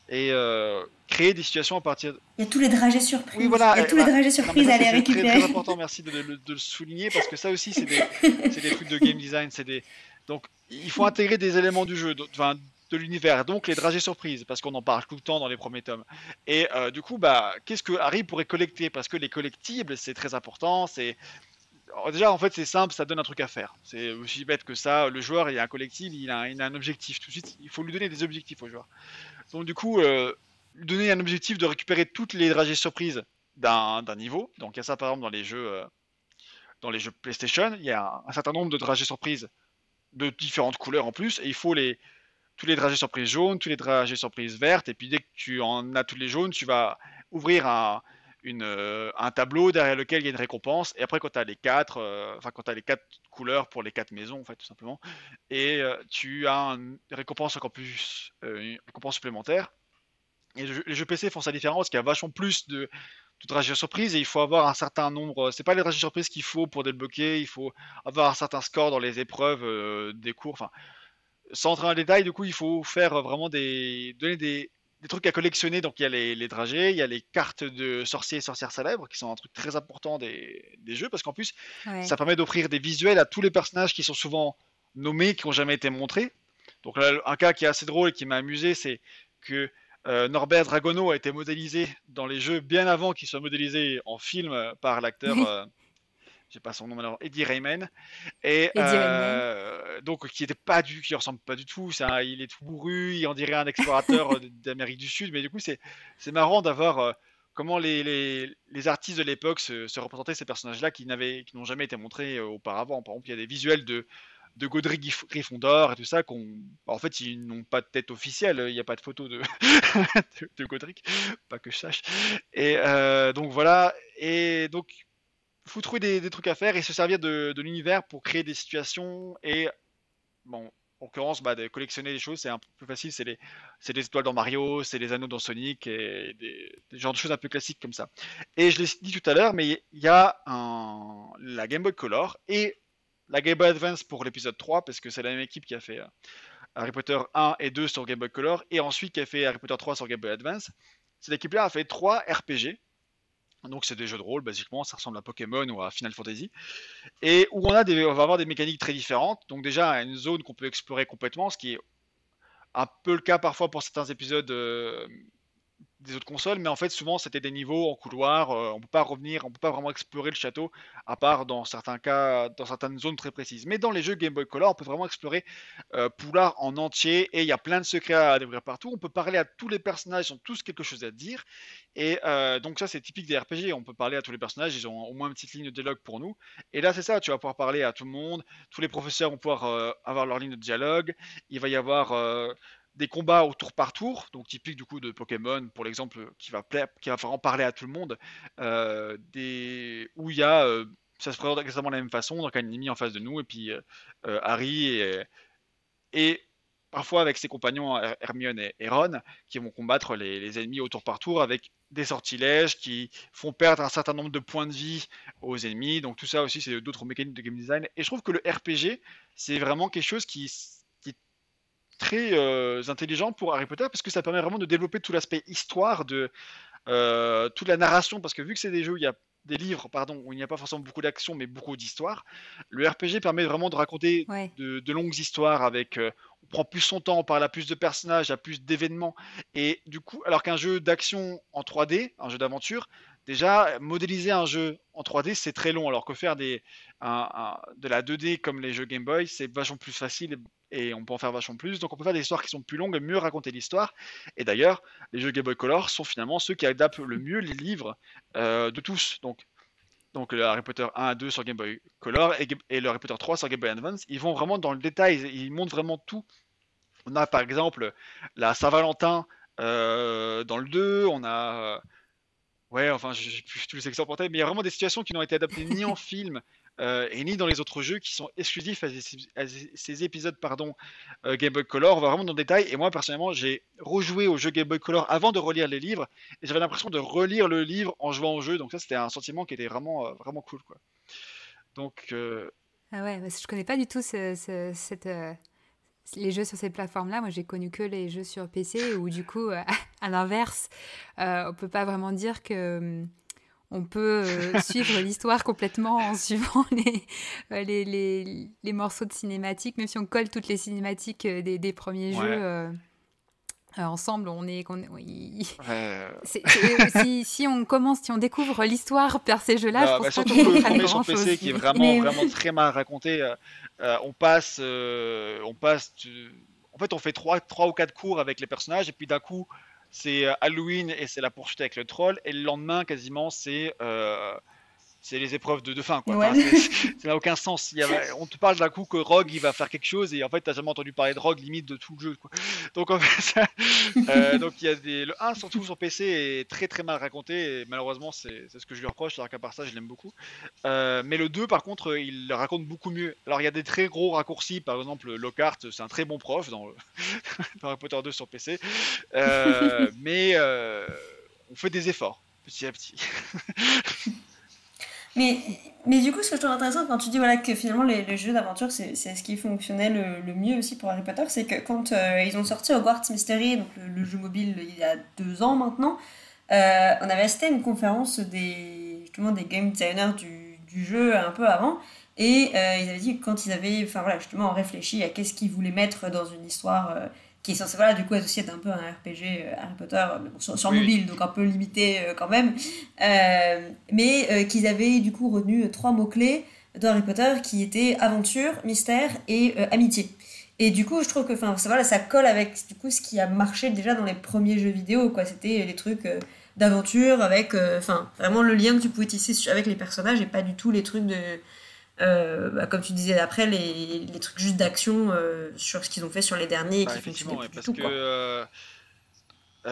et euh, créer des situations à partir. Il y a tous les dragées surprises. Oui, voilà. Il y a tous les dragées surprises à aller récupérer. C'est très, important, merci de, le souligner parce que ça aussi, c'est des, [LAUGHS] des, trucs de game design. Des... Donc, il faut intégrer des éléments du jeu, de l'univers. Donc, les dragées surprises, parce qu'on en parle tout le temps dans les premiers tomes. Et du coup, bah, qu'est-ce que Harry pourrait collecter? Parce que les collectibles, c'est très important. C'est déjà, en fait, c'est simple, ça donne un truc à faire. C'est aussi bête que ça. Le joueur, il a un collectif, il a, un objectif. Tout de suite, il faut lui donner des objectifs au joueur. Donc, du coup, euh, lui donner un objectif de récupérer toutes les dragées surprises d'un niveau. Donc, il y a ça, par exemple, dans les jeux, euh, dans les jeux PlayStation. Il y a un, certain nombre de dragées surprises de différentes couleurs en plus. Et il faut les, tous les dragées surprises jaunes, tous les dragées surprises vertes. Et puis, dès que tu en as tous les jaunes, tu vas ouvrir un une, un tableau derrière lequel il y a une récompense. Et après, quand tu as les quatre, enfin quand tu les quatre couleurs pour les quatre maisons, en fait, tout simplement, et tu as une récompense encore plus, une récompense supplémentaire. Les jeux PC font ça différent parce qu'il y a vachement plus de, de trajets surprise et il faut avoir un certain nombre. C'est pas les trajets surprises qu'il faut pour débloquer, il faut avoir un certain score dans les épreuves des cours. Enfin, sans entrer en détail, du coup, il faut faire vraiment des. donner des, des trucs à collectionner. Donc il y a les, les, dragées, il y a les cartes de sorciers et sorcières célèbres qui sont un truc très important des, des jeux parce qu'en plus ça permet d'offrir des visuels à tous les personnages qui sont souvent nommés, qui n'ont jamais été montrés. Donc là, un cas qui est assez drôle et qui m'a amusé, c'est que euh, Norbert Dragono a été modélisé dans les jeux bien avant qu'il soit modélisé en film par l'acteur. Euh, j'ai pas son nom maintenant, Eddie Rayman, et euh, donc qui était pas du, qui ressemble pas du tout. Ça, il est tout bourru, il en dirait un explorateur [LAUGHS] d'Amérique du Sud, mais du coup c'est c'est marrant d'avoir euh, comment les, les, les, artistes de l'époque se, se, représentaient ces personnages-là qui n'avaient qui n'ont jamais été montrés euh, auparavant. Par exemple, il y a des visuels de de Godric Gryffondor et tout ça, qu'on, en fait, ils n'ont pas de tête officielle, il n'y a pas de photo [LAUGHS] de, de, Godric, pas que je sache. Et euh, donc voilà, et donc faut trouver des, trucs à faire et se servir de, l'univers pour créer des situations et bon en l'occurrence bah, de collectionner des choses c'est un peu plus facile c'est les des étoiles dans Mario c'est les anneaux dans Sonic et des, genres de choses un peu classiques comme ça. Et je l'ai dit tout à l'heure mais il y a la Game Boy Color et la Game Boy Advance pour l'épisode 3 parce que c'est la même équipe qui a fait euh, Harry Potter 1 et 2 sur Game Boy Color et ensuite qui a fait Harry Potter 3 sur Game Boy Advance. Cette équipe là a fait 3 RPG donc c'est des jeux de rôle, basiquement, ça ressemble à Pokémon ou à Final Fantasy. Et où on, a des, on va avoir des mécaniques très différentes. Donc déjà, une zone qu'on peut explorer complètement, ce qui est un peu le cas parfois pour certains épisodes euh, des autres consoles, mais en fait souvent c'était des niveaux en couloir, euh, on peut pas revenir, on peut pas vraiment explorer le château, à part dans certains cas, dans certaines zones très précises. Mais dans les jeux Game Boy Color, on peut vraiment explorer euh, Poulard en entier, et il y a plein de secrets à découvrir partout. On peut parler à tous les personnages, ils ont tous quelque chose à dire, et euh, donc ça c'est typique des RPG, on peut parler à tous les personnages, ils ont au moins une petite ligne de dialogue pour nous. Et là c'est ça, tu vas pouvoir parler à tout le monde, tous les professeurs vont pouvoir avoir leur ligne de dialogue, il va y avoir des combats au tour par tour, donc typique du coup de Pokémon pour l'exemple qui va plaire, qui va vraiment parler à tout le monde, euh, des... où il y a, euh, ça se présente exactement de la même façon, donc un ennemi en face de nous et puis euh, Harry et, parfois avec ses compagnons Hermione et, Ron qui vont combattre les, ennemis au tour par tour avec des sortilèges qui font perdre un certain nombre de points de vie aux ennemis, donc tout ça aussi c'est d'autres mécaniques de game design. Et je trouve que le RPG c'est vraiment quelque chose qui très euh, intelligent pour Harry Potter parce que ça permet vraiment de développer tout l'aspect histoire de euh, toute la narration parce que vu que c'est des jeux il y a des livres pardon où il n'y a pas forcément beaucoup d'action mais beaucoup d'histoire le RPG permet vraiment de raconter de, longues histoires avec euh, on prend plus son temps on parle à plus de personnages à plus d'événements. Et du coup alors qu'un jeu d'action en 3D un jeu d'aventure déjà modéliser un jeu en 3D c'est très long alors que faire des de la 2D comme les jeux Game Boy c'est vachement plus facile et on peut en faire vachement plus. Donc on peut faire des histoires qui sont plus longues et mieux raconter l'histoire. Et d'ailleurs, les jeux Game Boy Color sont finalement ceux qui adaptent le mieux les livres euh, de tous. Donc, donc le Harry Potter 1 à 2 sur Game Boy Color et, le Harry Potter 3 sur Game Boy Advance, ils vont vraiment dans le détail, ils montrent vraiment tout. On a par exemple la Saint-Valentin euh, dans le 2, on a... Euh, ouais, enfin, je n'ai plus tous les exemples en tête, mais il y a vraiment des situations qui n'ont été adaptées ni en [LAUGHS] film, euh, et ni dans les autres jeux qui sont exclusifs à ces, épisodes pardon, euh, Game Boy Color. On va vraiment dans le détail. Et moi, personnellement, j'ai rejoué au jeu Game Boy Color avant de relire les livres. Et j'avais l'impression de relire le livre en jouant au jeu. Donc, ça, c'était un sentiment qui était vraiment, euh, vraiment cool. Quoi. Donc. Ah ouais, parce que je connais pas du tout cette. les jeux sur ces plateformes-là, moi j'ai connu que les jeux sur PC où du coup, [LAUGHS] à l'inverse, on peut pas vraiment dire que hum, on peut euh, suivre l'histoire complètement en suivant [LAUGHS] euh, les, les, les, morceaux de cinématiques, même si on colle toutes les cinématiques euh, des, des premiers jeux. ensemble, on est. [LAUGHS] si, si, on commence, si on découvre l'histoire par ces jeux-là, je pense bah, surtout que le premier sur PC qui est vraiment, vraiment très mal raconté. on passe, on passe. En fait, on fait trois, trois ou quatre cours avec les personnages et puis d'un coup, c'est euh, Halloween et c'est la poursuite avec le troll. Et le lendemain, quasiment, c'est euh, c'est les épreuves de, de fin. Quoi. ça n'a aucun sens. Il y on te parle d'un coup que Rogue il va faire quelque chose et en fait, tu jamais entendu parler de Rogue limite de tout le jeu. Quoi. Donc, en fait, [LAUGHS] euh, donc il y a des, le 1 surtout sur PC est très très mal raconté et malheureusement, c'est ce que je lui reproche. Alors qu'à part ça, je l'aime beaucoup. Euh, mais le 2, par contre, il le raconte beaucoup mieux. Alors, il y a des très gros raccourcis. Par exemple, Lockhart, c'est un très bon prof dans, [LAUGHS] dans Harry Potter 2 sur PC. Euh, [LAUGHS] mais on fait des efforts petit à petit. Mais, mais du coup, ce que je trouve intéressant quand tu dis voilà, que finalement les, jeux d'aventure, c'est ce qui fonctionnait le, mieux aussi pour Harry Potter, c'est que quand euh, ils ont sorti Hogwarts Mystery, donc le, jeu mobile il y a deux ans maintenant, euh, on avait assisté à une conférence des, justement, des game designers du, du jeu un peu avant, et euh, ils avaient dit que quand ils avaient enfin, voilà, justement réfléchi à qu'est-ce qu'ils voulaient mettre dans une histoire qui est censé voilà, du coup associé un peu à un RPG euh, Harry Potter sur, mobile, donc un peu limité euh, quand même, euh, mais qu'ils avaient du coup retenu trois mots-clés de Harry Potter qui étaient aventure, mystère et amitié. Et du coup, je trouve que ça, voilà, ça colle avec du coup, ce qui a marché déjà dans les premiers jeux vidéo. quoi C'était les trucs d'aventure avec enfin vraiment le lien que tu pouvais tisser avec les personnages et pas du tout les trucs de euh, bah, comme tu disais après, les, les trucs juste d'action euh, sur ce qu'ils ont fait sur les derniers bah, qui parce que euh,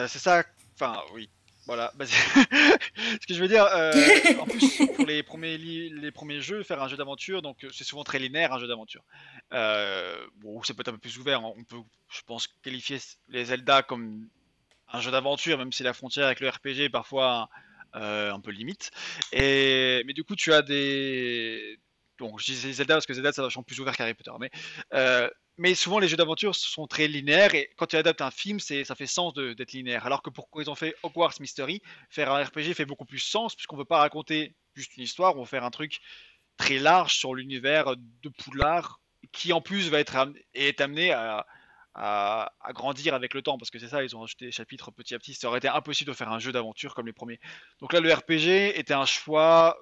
c'est ça. Enfin, oui. Voilà. [LAUGHS] Bah, ce que je veux dire, [LAUGHS] en plus pour les premiers les premiers jeux, faire un jeu d'aventure, donc c'est souvent très linéaire un jeu d'aventure. bon, ça peut être un peu plus ouvert. On peut, je pense, qualifier les Zelda comme un jeu d'aventure, même si la frontière avec le RPG est parfois un peu limite. Et mais du coup, tu as des Bon, je dis Zelda parce que Zelda, c'est vachement plus ouvert qu'Harry Potter. Mais, euh, mais souvent, les jeux d'aventure sont très linéaires et quand tu adaptes un film, ça fait sens d'être linéaire. Alors que pour ils ont fait Hogwarts Mystery, faire un RPG fait beaucoup plus sens puisqu'on veut pas raconter juste une histoire, on veut faire un truc très large sur l'univers de Poudlard qui en plus va être est amené à, à, grandir avec le temps parce que c'est ça, ils ont rajouté des chapitres petit à petit. Ça aurait été impossible de faire un jeu d'aventure comme les premiers. Donc là, le RPG était un choix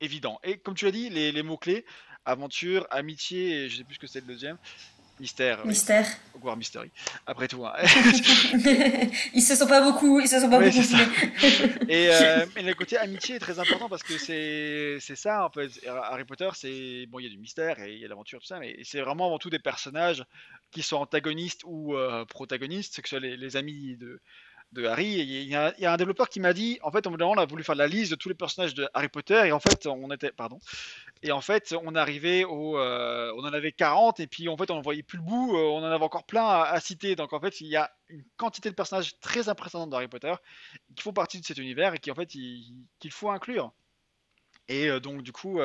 évident. Et comme tu l'as dit, les, mots-clés, aventure, amitié, et je sais plus ce que c'est le deuxième. Mystère. Mystère. Hogwarts Mystery. Après tout. [LAUGHS] Hein. ils se sont pas beaucoup, ils se sont pas beaucoup. et, euh, [LAUGHS] et, le côté amitié est très important parce que c'est ça en fait. Harry Potter, c'est bon, il y a du mystère et il y a de l'aventure tout ça, mais c'est vraiment avant tout des personnages qui sont antagonistes ou euh, protagonistes, que ce soit les, les amis de de Harry. Il y, a, un développeur qui m'a dit, en fait, on a voulu faire la liste de tous les personnages de Harry Potter et en fait, on était, pardon, et en fait, on arrivait au, euh, on en avait 40 et puis en fait, on n'en voyait plus le bout. Euh, on en avait encore plein à, citer. Donc en fait, il y a une quantité de personnages très impressionnante d'Harry Potter qui font partie de cet univers et qui en fait, qu'il faut inclure. Et euh, donc du coup.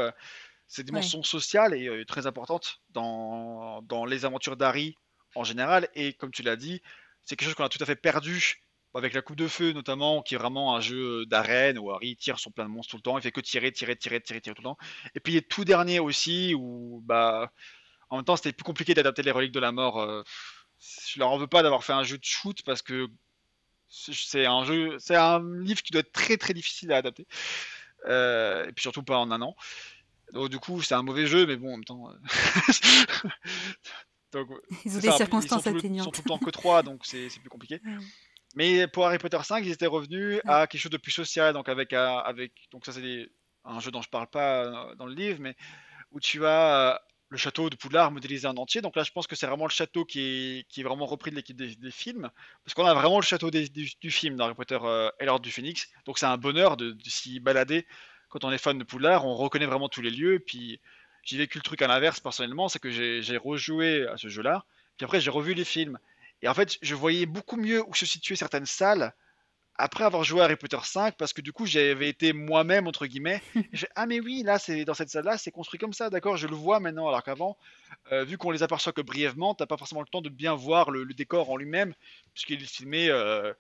cette dimension sociale est très importante dans, dans les aventures d'Harry en général. Et comme tu l'as dit, c'est quelque chose qu'on a tout à fait perdu avec la coupe de feu notamment, qui est vraiment un jeu d'arène où Harry tire son plein de monstres tout le temps, il fait que tirer, tirer, tirer, tirer, tirer tout le temps. Et puis les tout derniers aussi, où bah en même temps c'était plus compliqué d'adapter les reliques de la mort. Euh, je leur en veux pas d'avoir fait un jeu de shoot parce que c'est un jeu, c'est un livre qui doit être très très difficile à adapter. Euh, et puis surtout pas en un an. Donc du coup c'est un mauvais jeu, mais bon en même temps. Euh, [LAUGHS] donc, ils ont des circonstances atténuantes. Ils sont tout le temps que 3, donc c'est plus compliqué. [LAUGHS] Mais pour Harry Potter 5, ils étaient revenus à quelque chose de plus social, donc avec, euh, avec donc ça c'est un jeu dont je parle pas euh, dans le livre, mais où tu as euh, le château de Poudlard modélisé en entier. Donc là, je pense que c'est vraiment le château qui est, qui est vraiment repris de l'équipe des, films, parce qu'on a vraiment le château du, film d'Harry Potter et l'Ordre du Phénix. Donc c'est un bonheur de, s'y balader quand on est fan de Poudlard. On reconnaît vraiment tous les lieux. Puis j'ai vécu le truc à l'inverse personnellement, c'est que j'ai rejoué à ce jeu-là. Puis après, j'ai revu les films. Et en fait, je voyais beaucoup mieux où se situaient certaines salles après avoir joué à Harry Potter 5 parce que du coup j'avais été moi-même entre guillemets. [LAUGHS] Ah mais oui là c'est dans cette salle là c'est construit comme ça. D'accord je le vois maintenant alors qu'avant euh, vu qu'on les aperçoit que brièvement t'as pas forcément le temps de bien voir le, décor en lui-même puisqu'il est filmé euh,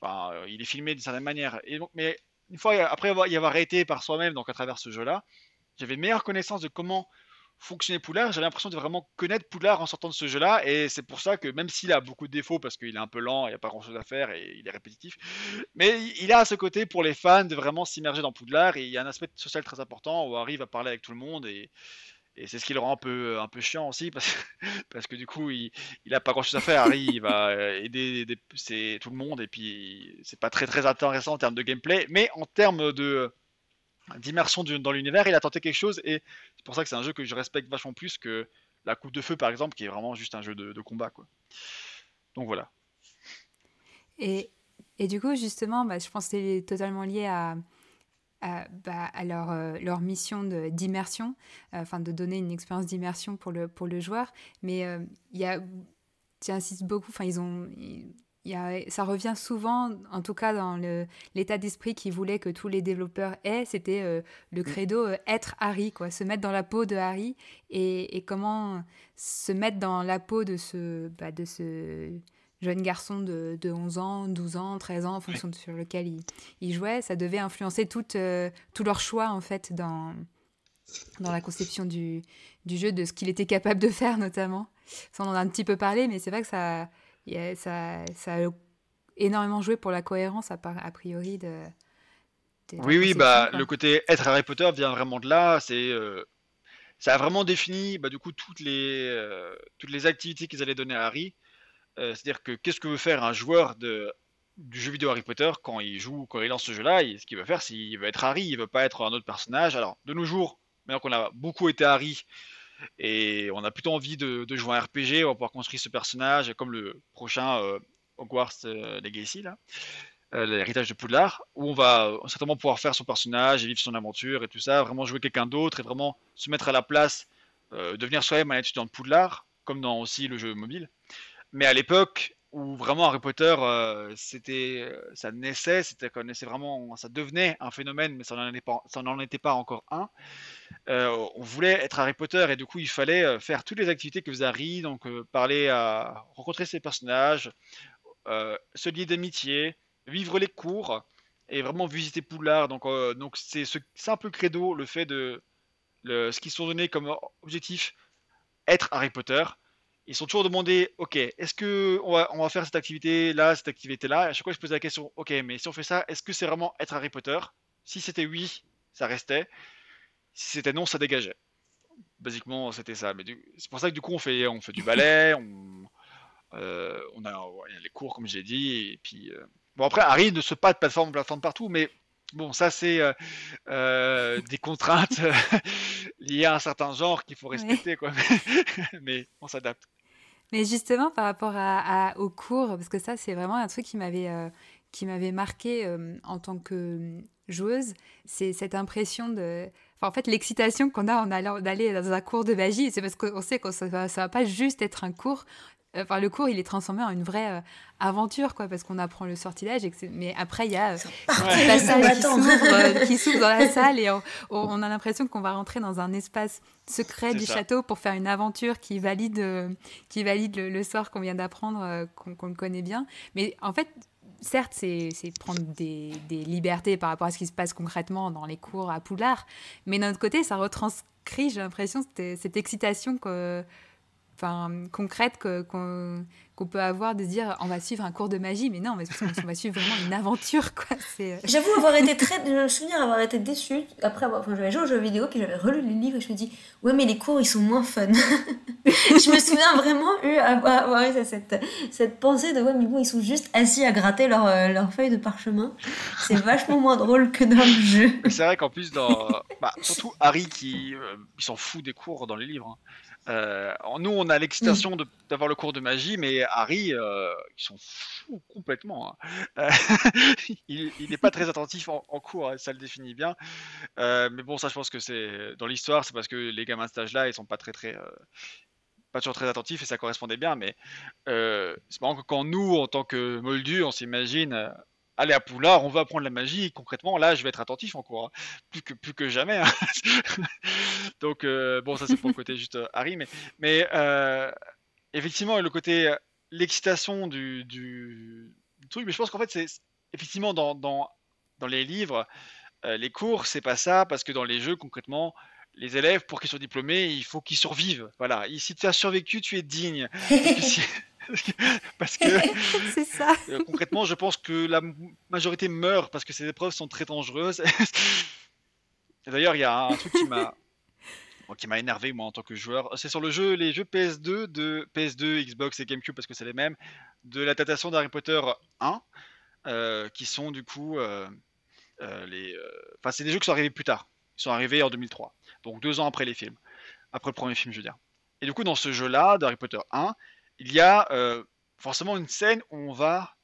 enfin euh, il est filmé d'une certaine manière. Et donc mais une fois après avoir, y avoir été par soi-même donc à travers ce jeu là j'avais une meilleure connaissance de comment fonctionner Poulard. J'avais l'impression de vraiment connaître Poulard en sortant de ce jeu-là, et c'est pour ça que même s'il a beaucoup de défauts, parce qu'il est un peu lent, il n'y a pas grand-chose à faire, et il est répétitif, mais il a à ce côté pour les fans de vraiment s'immerger dans Poudlard, et il y a un aspect social très important où Harry va parler avec tout le monde, et, c'est ce qui le rend un peu, un peu chiant aussi, parce, que [LAUGHS] du coup, il n'a pas grand-chose à faire. Harry, il va aider, tout le monde, et puis c'est pas très très intéressant en termes de gameplay, mais en termes de d'immersion dans l'univers. Il a tenté quelque chose et c'est pour ça que c'est un jeu que je respecte vachement plus que la Coupe de Feu par exemple, qui est vraiment juste un jeu de, combat. Quoi. Donc voilà. Et, et du coup, justement, bah, je pense que c'est totalement lié à, à, bah, leur, euh, leur, mission d'immersion, euh, enfin de donner une expérience d'immersion pour le, pour le joueur. Mais euh, il y a, tu insistes beaucoup, enfin ils ont, y a, ça revient souvent, en tout cas dans l'état d'esprit qu'ils voulaient que tous les développeurs aient, c'était le mm. credo être Harry, quoi, se mettre dans la peau de Harry et, et comment se mettre dans la peau de ce, bah, de ce jeune garçon de, de, 11 ans, 12 ans, 13 ans, en fonction de sur lequel il, il jouait, ça devait influencer tout, euh, tout leur choix en fait dans, dans la conception du, du jeu, de ce qu'il était capable de faire notamment. Ça, on en a un petit peu parlé, mais c'est vrai que ça, ça, ça a énormément joué pour la cohérence, a, a priori, de... oui, oui, bah, le côté être Harry Potter vient vraiment de là. C'est, euh, ça a vraiment défini bah, du coup toutes les, euh, toutes les activités qu'ils allaient donner à Harry. Euh, c'est-à-dire que qu'est-ce que veut faire un joueur de, du jeu vidéo Harry Potter quand il joue, quand il lance ce jeu-là? Ce qu'il veut faire, c'est qu'il veut être Harry, il veut pas être un autre personnage. Alors, de nos jours, maintenant qu'on a beaucoup été Harry et on a plutôt envie de, jouer un RPG, on va pouvoir construire ce personnage comme le prochain euh, Hogwarts euh, Legacy, là. l'héritage de Poudlard, où on va certainement pouvoir faire son personnage et vivre son aventure et tout ça, vraiment jouer quelqu'un d'autre et vraiment se mettre à la place, devenir soi-même un étudiant de Poudlard, comme dans aussi le jeu mobile. Mais à l'époque où vraiment Harry Potter, euh, c'était, euh, ça naissait, c'était vraiment, ça devenait un phénomène, mais ça n'en était pas, encore un. Euh, on voulait être Harry Potter et du coup il fallait faire toutes les activités que faisait Harry, donc parler à, rencontrer ses personnages, se lier d'amitié, vivre les cours et vraiment visiter Poudlard. Donc, donc c'est, un peu credo le fait de ce qu'ils sont donnés comme objectif être Harry Potter ils sont toujours demandé, ok, est-ce que on va, on va, faire cette activité là, cette activité là? à chaque fois, je posais la question, ok, mais si on fait ça, est-ce que c'est vraiment être Harry Potter? Si c'était oui, ça restait. Si c'était non, ça dégageait. Basiquement, c'était ça. Mais c'est pour ça que du coup, on fait, on fait du ballet, on, euh, on a, les cours, comme j'ai dit, et puis euh, bon après, Harry ne se pas de plateforme en plateforme partout, mais Bon, ça c'est euh, euh, des contraintes [LAUGHS] liées à un certain genre qu'il faut respecter, quoi. [LAUGHS] Mais on s'adapte. Mais justement, par rapport à, au cours, parce que ça c'est vraiment un truc qui m'avait euh, qui m'avait marqué en tant que joueuse, c'est cette impression de, en fait, l'excitation qu'on a en allant d'aller dans un cours de magie. C'est parce qu'on sait que ça, ne va pas juste être un cours, Enfin, le cours, il est transformé en une vraie euh, aventure, quoi, parce qu'on apprend le sortilège. Et mais après, il y a euh, un passage euh, qui s'ouvre dans la [LAUGHS] salle et on, a l'impression qu'on va rentrer dans un espace secret du château pour faire une aventure qui valide, qui valide le, sort qu'on vient d'apprendre, qu'on le connaît bien. Mais en fait, certes, c'est prendre des, des, libertés par rapport à ce qui se passe concrètement dans les cours à Poudlard, mais d'un autre côté, ça retranscrit, j'ai l'impression, cette, cette excitation que enfin, concrète qu'on peut avoir de dire on va suivre un cours de magie, mais non, mais on va suivre vraiment une aventure. quoi. Euh. J'avoue avoir été très. Je me souviens avoir été déçue après avoir. Enfin, j'avais joué aux jeux vidéo, puis j'avais relu les livres et je me dis ouais, mais les cours ils sont moins fun. [LAUGHS] je me souviens vraiment eu avoir, eu cette, cette pensée de ouais, mais bon, ils sont juste assis à gratter leur, euh, leur feuille de parchemin. C'est vachement moins drôle que dans le jeu. C'est vrai qu'en plus, dans. Bah, surtout Harry qui euh, il s'en fout des cours dans les livres. Hein. Euh, nous, on a l'excitation d'avoir le cours de magie, mais Harry, euh, ils sont fous complètement. Hein. Euh, [LAUGHS] il n'est pas très attentif en, cours, hein, ça le définit bien. mais bon, ça, je pense que c'est dans l'histoire, c'est parce que les gamins de cet âge-là, ils sont pas très toujours très attentifs et ça correspondait bien. Mais c'est marrant que quand nous, en tant que moldus, on s'imagine allez à Poulard, on va apprendre la magie. Concrètement, là, je vais être attentif en cours, hein. plus, que, jamais. [LAUGHS] Donc, euh, bon, ça c'est pour le côté juste euh, Harry, mais, mais euh, effectivement, le côté, l'excitation du, du, truc, mais je pense qu'en fait, c'est effectivement dans, dans, dans, les livres, les cours, c'est pas ça, parce que dans les jeux, concrètement, les élèves, pour qu'ils soient diplômés, il faut qu'ils survivent. Voilà. si tu as survécu, tu es digne. [LAUGHS] [LAUGHS] parce que c'est ça. Euh, concrètement, je pense que la majorité meurt parce que ces épreuves sont très dangereuses. [LAUGHS] D'ailleurs, il y a un truc qui m'a qui m'a énervé moi en tant que joueur. C'est sur le jeu, les jeux PS2 de PS2, Xbox et GameCube parce que c'est les mêmes de la datation d'Harry Potter 1, euh, qui sont du coup euh, les, enfin, c'est des jeux qui sont arrivés plus tard. Ils sont arrivés en 2003, donc deux ans après les films, après le premier film, je veux dire. Et du coup, dans ce jeu-là, d'Harry Potter 1, il y a forcément une scène où on va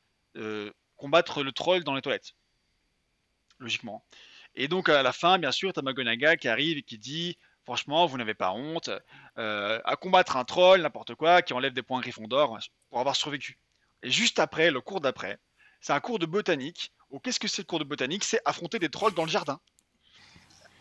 combattre le troll dans les toilettes. Logiquement. Et donc à la fin, bien sûr, t'as McGonagall qui arrive et qui dit Franchement, vous n'avez pas honte euh, à combattre un troll, n'importe quoi, qui enlève des points Gryffondor pour avoir survécu. Et juste après, le cours d'après, c'est un cours de botanique. Ou qu'est-ce que c'est le cours de botanique? C'est affronter des trolls dans le jardin.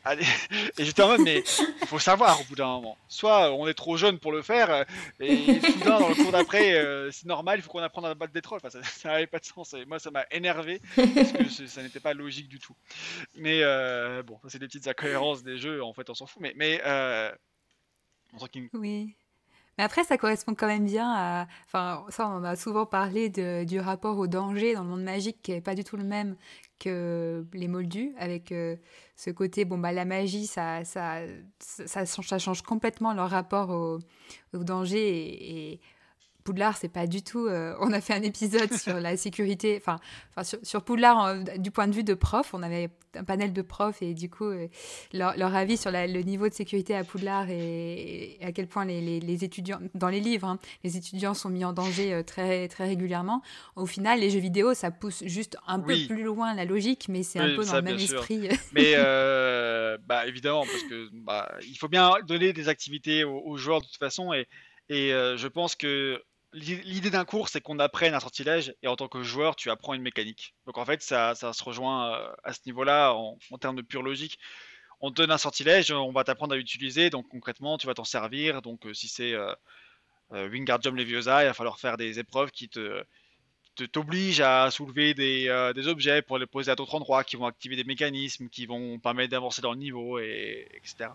[LAUGHS] Et j'étais en mode, mais il faut savoir au bout d'un moment. Soit on est trop jeune pour le faire, euh, et [LAUGHS] soudain, dans le cours d'après, euh, c'est normal, il faut qu'on apprenne à battre des trolls. Enfin, ça [LAUGHS] n'avait pas de sens. Et moi, ça m'a énervé, parce que ça n'était pas logique du tout. Mais euh, bon, ça, c'est des petites incohérences des jeux, en fait, on s'en fout. Mais. mais Oui. Mais après, ça correspond quand même bien à. Enfin, ça, on a souvent parlé de, du rapport au danger dans le monde magique qui n'est pas du tout le même que les moldus, avec euh, ce côté, bon, bah, la magie, ça, ça, change complètement leur rapport au, danger et Poudlard, c'est pas du tout. Euh, on a fait un épisode sur la sécurité, enfin, sur, sur, Poudlard du point de vue de prof. On avait un panel de profs et du coup, euh, leur, avis sur le niveau de sécurité à Poudlard et, à quel point les, les, étudiants, dans les livres, hein, les étudiants sont mis en danger euh, très, très régulièrement. Au final, les jeux vidéo, ça pousse juste un peu plus loin la logique, mais c'est un peu dans le même esprit. [LAUGHS] mais bah, évidemment, parce que bah, il faut bien donner des activités aux, joueurs de toute façon et, et je pense que L'idée d'un cours, c'est qu'on apprenne un sortilège et en tant que joueur, tu apprends une mécanique. Donc en fait, ça, ça se rejoint euh, à ce niveau-là en, termes de pure logique. On te donne un sortilège, on va t'apprendre à l'utiliser, donc concrètement, tu vas t'en servir. Donc euh, si c'est euh, euh, Wingardium Leviosa, il va falloir faire des épreuves qui te t'obligent à soulever des, des, objets pour les poser à d'autres endroits, qui vont activer des mécanismes, qui vont permettre d'avancer dans le niveau, et, etc.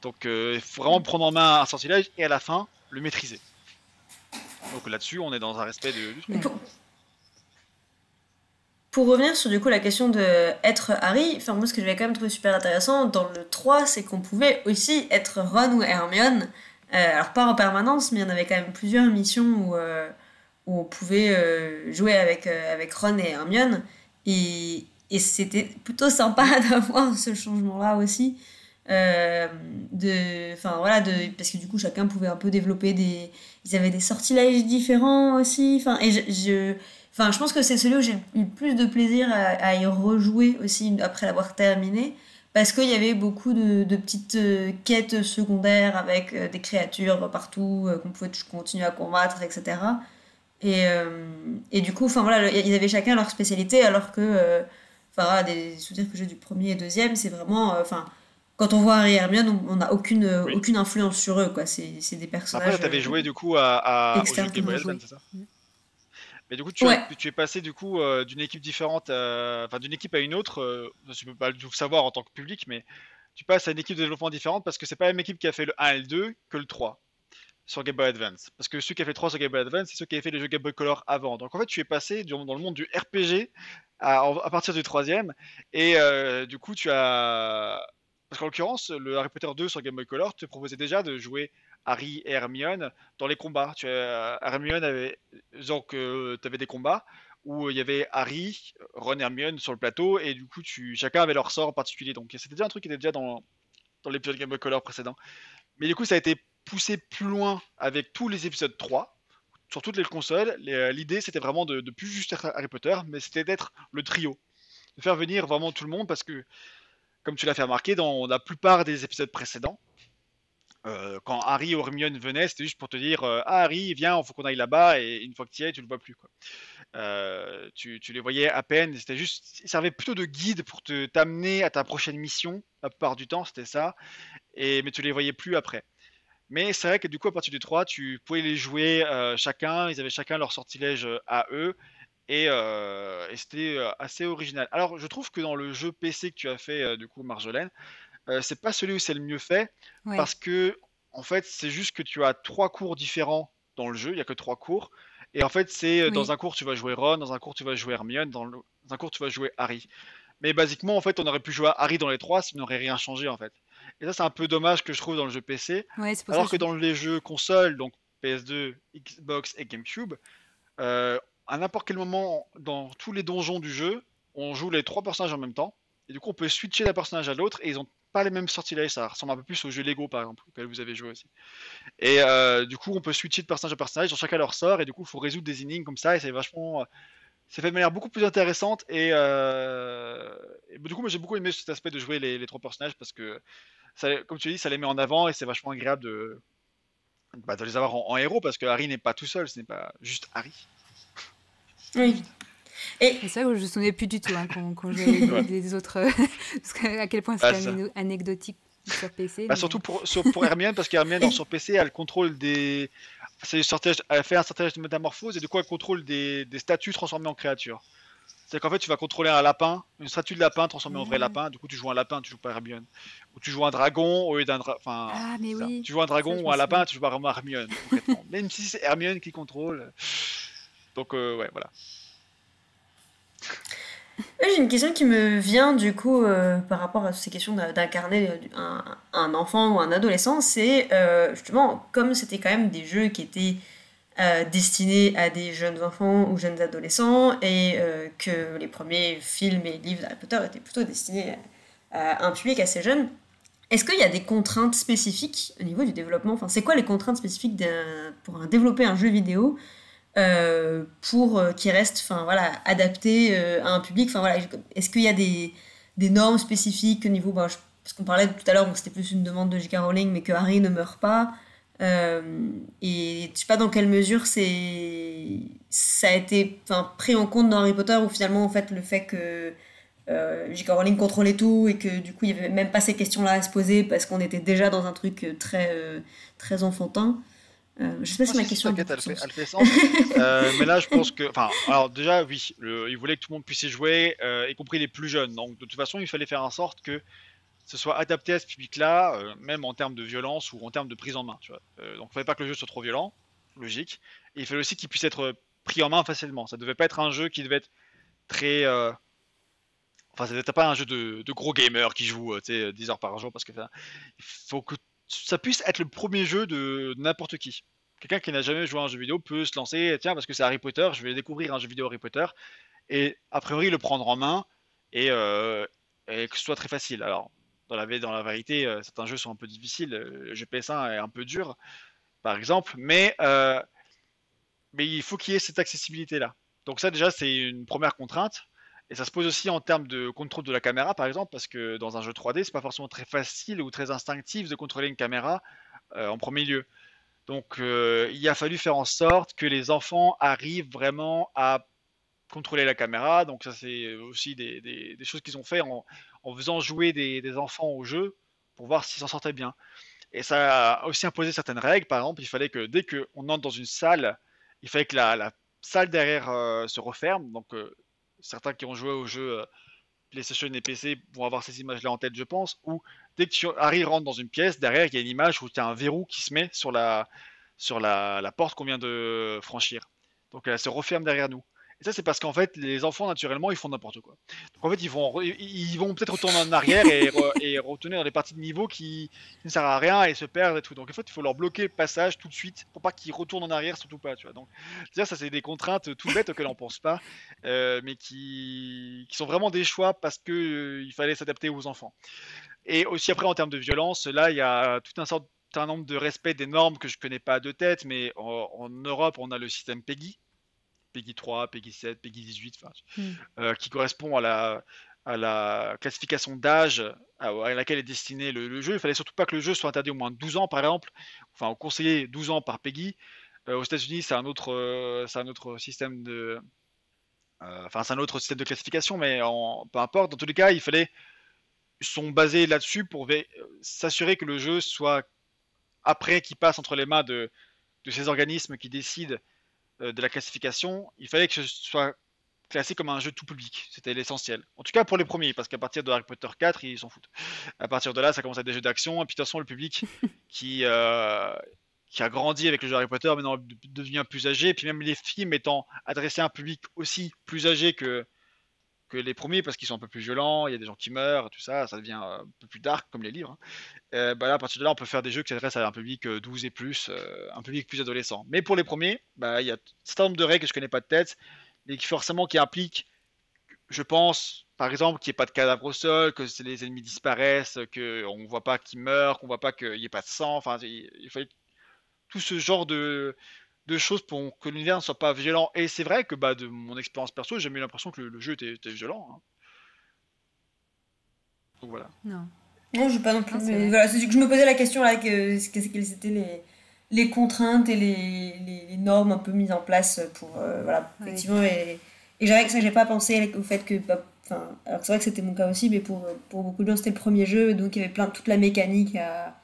Donc il faut vraiment prendre en main un sortilège et à la fin, le maîtriser. Donc là-dessus, on est dans un respect de, pour... revenir sur du coup la question de être Harry, enfin moi ce que j'avais quand même trouvé super intéressant dans le 3, c'est qu'on pouvait aussi être Ron ou Hermione. Euh, alors pas en permanence, mais il y en avait quand même plusieurs missions où, euh, où on pouvait euh, jouer avec, avec Ron et Hermione. Et, et c'était plutôt sympa [LAUGHS] d'avoir ce changement-là aussi. Euh, de, enfin voilà, de, parce que du coup chacun pouvait un peu développer des, ils avaient des sortilèges différents aussi. Enfin et je, enfin je pense que c'est celui où j'ai eu le plus de plaisir à, y rejouer aussi après l'avoir terminé parce qu'il y avait beaucoup de, de, petites euh, quêtes secondaires avec euh, des créatures partout qu'on pouvait continuer à combattre, etc. Et, et du coup, enfin voilà, ils avaient chacun leur spécialité alors que, enfin des souvenirs que j'ai du premier et deuxième, c'est vraiment, enfin quand on voit Harry et Hermione, on n'a aucune, euh, aucune influence sur eux. quoi. C'est, des personnages. Après, tu avais joué du coup à, à c'est ça? Mais du coup, tu, tu, es passé du coup euh, d'une équipe différente, enfin d'une équipe à une autre. Euh, je peux pas le savoir en tant que public, mais tu passes à une équipe de développement différente parce que c'est pas la même équipe qui a fait le 1 et le 2 que le 3 sur Game Boy Advance. Parce que ceux qui a fait le 3 sur Game Boy Advance, c'est ceux qui avaient fait les jeux Game Boy Color avant. Donc en fait, tu es passé dans le monde du RPG à, à partir du troisième. Et du coup, tu as parce qu'en l'occurrence, le Harry Potter 2 sur Game Boy Color te proposait déjà de jouer Harry et Hermione dans les combats. Tu as, Hermione avait. Donc, euh, tu avais des combats où il y avait Harry, Ron et Hermione sur le plateau, et du coup, tu, chacun avait leur sort en particulier. Donc, c'était déjà un truc qui était déjà dans, dans l'épisode Game Boy Color précédent. Mais du coup, ça a été poussé plus loin avec tous les épisodes 3 sur toutes les consoles. L'idée, c'était vraiment de, de plus juste Harry Potter, mais c'était d'être le trio. De faire venir vraiment tout le monde parce que comme tu l'as fait remarquer dans la plupart des épisodes précédents, euh, quand Harry ou Hermione venaient, c'était juste pour te dire euh, Ah, Harry, viens, il faut qu'on aille là-bas, et une fois que tu y es, tu le vois plus. Euh, tu, les voyais à peine, c'était juste, ils servaient plutôt de guide pour te t'amener à ta prochaine mission. La plupart du temps, c'était ça, et, mais tu les voyais plus après. Mais c'est vrai que du coup, à partir du 3, tu pouvais les jouer chacun, ils avaient chacun leur sortilège à eux, euh, et, c'était euh, assez original. Alors, je trouve que dans le jeu PC que tu as fait, euh, du coup, Marjolaine, c'est pas celui où c'est le mieux fait, parce que, en fait, c'est juste que tu as trois cours différents dans le jeu, il y a que trois cours. Et en fait, c'est dans un cours tu vas jouer Ron, dans un cours tu vas jouer Hermione, dans, un cours tu vas jouer Harry. Mais basiquement, en fait, on aurait pu jouer Harry dans les trois, ça n'aurait rien changé en fait. Et ça, c'est un peu dommage que je trouve dans le jeu PC. alors que, dans les jeux consoles, donc PS2, Xbox et GameCube, à n'importe quel moment dans tous les donjons du jeu, on joue les trois personnages en même temps. Et du coup, on peut switcher d'un personnage à l'autre et ils ont pas les mêmes sortilèges. Ça ressemble un peu plus au jeu Lego, par exemple, auquel vous avez joué aussi. Et euh, du coup, on peut switcher de personnage à personnage, dans chacun leur sort, et du coup, il faut résoudre des énigmes comme ça, et c'est vachement. C'est fait de manière beaucoup plus intéressante et, euh, du coup moi j'ai beaucoup aimé cet aspect de jouer les, trois personnages parce que comme tu dis ça les met en avant et c'est vachement agréable de, bah, de les avoir en, héros parce que Harry n'est pas tout seul, ce n'est pas juste Harry. Oui. Et... C'est vrai que je ne me souvenais plus du tout hein, quand, jouait [LAUGHS] les, autres. [LAUGHS] parce que, à quel point c'est bah, anecdotique sur PC. Bah, Surtout pour, pour Hermione, parce qu'Hermione, sur PC, elle contrôle des. elle fait un sortilège de métamorphose et du coup, elle contrôle des, des statues transformées en créatures. C'est qu'en fait, tu vas contrôler un lapin, une statue de lapin transformée en vrai lapin. Du coup, tu joues un lapin, tu joues pas Hermione. Ou tu joues un dragon au lieu d'un. Enfin, ah, mais oui. Tu joues un dragon ou un lapin, tu joues pas vraiment Hermione. Même si c'est Hermione qui contrôle. Donc, euh, ouais, voilà. J'ai une question qui me vient du coup euh, par rapport à ces questions d'incarner un, un, enfant ou un adolescent. C'est euh, justement, comme c'était quand même des jeux qui étaient euh, destinés à des jeunes enfants ou jeunes adolescents et que les premiers films et livres d'Harry Potter étaient plutôt destinés à un public assez jeune. Est-ce qu'il y a des contraintes spécifiques au niveau du développement? Enfin, c'est quoi les contraintes spécifiques pour développer un jeu vidéo euh, pour euh, qu'il reste enfin voilà adapté euh, à un public enfin voilà est-ce qu'il y a des, normes spécifiques au niveau bah, parce qu'on parlait tout à l'heure c'était plus une demande de J.K. Rowling mais que Harry ne meurt pas et je sais pas dans quelle mesure c'est ça a été pris en compte dans Harry Potter ou finalement en fait le fait que J.K. Rowling contrôlait tout et que du coup il n'y avait même pas ces questions là à se poser parce qu'on était déjà dans un truc très très enfantin euh, je sais pas si ma question. elle, fait, elle fait sens. [LAUGHS] euh, mais là, je pense que. Enfin, alors déjà, oui, il voulait que tout le monde puisse y jouer, euh, y compris les plus jeunes. Donc, de toute façon, il fallait faire en sorte que ce soit adapté à ce public-là, euh, même en termes de violence ou en termes de prise en main. Tu vois. Donc, il fallait pas que le jeu soit trop violent, logique. Et il fallait aussi qu'il puisse être pris en main facilement. Ça devait pas être un jeu qui devait être très. Enfin, ça devait pas un jeu de, de gros gamers qui jouent 10 heures par jour parce que il faut que ça puisse être le premier jeu de n'importe qui. Quelqu'un qui n'a jamais joué à un jeu vidéo peut se lancer, tiens, parce que c'est Harry Potter, je vais découvrir un jeu vidéo Harry Potter, et a priori le prendre en main, et, euh, que ce soit très facile. Alors, dans la, dans la vérité, euh, certains jeux sont un peu difficiles, le jeu PS1 est un peu dur, par exemple, euh, mais il faut qu'il y ait cette accessibilité-là. Donc ça déjà, c'est une première contrainte. Et ça se pose aussi en termes de contrôle de la caméra, par exemple, parce que dans un jeu 3D, c'est pas forcément très facile ou très instinctif de contrôler une caméra euh, en premier lieu. Donc, euh, il a fallu faire en sorte que les enfants arrivent vraiment à contrôler la caméra. Donc, ça, c'est aussi des, choses qu'ils ont fait en, faisant jouer des, enfants au jeu pour voir s'ils s'en sortaient bien. Et ça a aussi imposé certaines règles. Par exemple, il fallait que dès qu'on entre dans une salle, il fallait que la, salle derrière euh, se referme. Donc, certains qui ont joué au jeu euh, PlayStation et PC vont avoir ces images-là en tête, je pense, où dès que Harry rentre dans une pièce, derrière, il y a une image où il y a un verrou qui se met sur la, sur la porte qu'on vient de franchir. Donc elle se referme derrière nous. Et ça, c'est parce qu'en fait, les enfants, naturellement, ils font n'importe quoi. Donc en fait, ils vont, peut-être retourner en arrière et, dans des parties de niveau qui, ne servent à rien et se perdre et tout. Donc en fait, il faut leur bloquer le passage tout de suite pour pas qu'ils retournent en arrière, surtout pas. Tu vois. Donc, ça, c'est des contraintes tout bêtes auxquelles on pense pas, euh, mais qui, sont vraiment des choix parce que euh, fallait s'adapter aux enfants. Et aussi après, en termes de violence, là, il y a tout un sorte un nombre de respect des normes que je connais pas de tête, mais en, en Europe, on a le système PEGI, PEGI 3, PEGI 7, PEGI 18, euh, qui correspond à la, à la classification d'âge à, laquelle est destiné le, jeu. Il fallait surtout pas que le jeu soit interdit au moins de 12 ans, par exemple. Enfin, on conseillait 12 ans par PEGI. Euh, aux États-Unis, c'est un autre, c'est un autre système de, enfin, c'est un autre système de classification, mais en, peu importe. Dans tous les cas, il fallait sont basés là-dessus pour s'assurer que le jeu soit après qu'il passe entre les mains de, de ces organismes qui décident de la classification, il fallait que ce soit classé comme un jeu tout public. C'était l'essentiel. En tout cas pour les premiers, parce qu'à partir de Harry Potter 4, ils s'en foutent. À partir de là, ça commence à être des jeux d'action, et puis de toute façon, le public [LAUGHS] qui, euh, qui a grandi avec le jeu Harry Potter, maintenant devient plus âgé, et puis même les films étant adressés à un public aussi plus âgé que, que les premiers parce qu'ils sont un peu plus violents, il y a des gens qui meurent, tout ça, ça devient euh, un peu plus dark comme les livres. Hein. Euh, bah là, à partir de là, on peut faire des jeux qui s'adressent à un public 12 euh, et plus, un public plus adolescent. Mais pour les premiers, bah, il y a un certain nombre de règles que je connais pas de tête, mais qui forcément qui je pense, par exemple, qu'il n'y ait pas de cadavre au sol, que les ennemis disparaissent, qu'on ne voit pas qu'ils meurent, qu'on ne voit pas qu'il n'y ait pas de sang. Enfin, il fallait tout ce genre de, de choses pour que l'univers ne soit pas violent. Et c'est vrai que bah, de mon expérience perso, j'ai jamais eu l'impression que le, jeu était, violent. Hein. Donc voilà. Non. Non, je pas non plus. mais voilà, que je me posais la question là, que, quelles étaient les, les contraintes et les, les, normes un peu mises en place pour. Euh, voilà, effectivement. Et, et j'avais que ça, j'ai pas pensé au fait que. Bah, enfin, alors c'est vrai que c'était mon cas aussi, mais pour, pour beaucoup de gens, c'était le premier jeu, donc il y avait plein toute la mécanique à,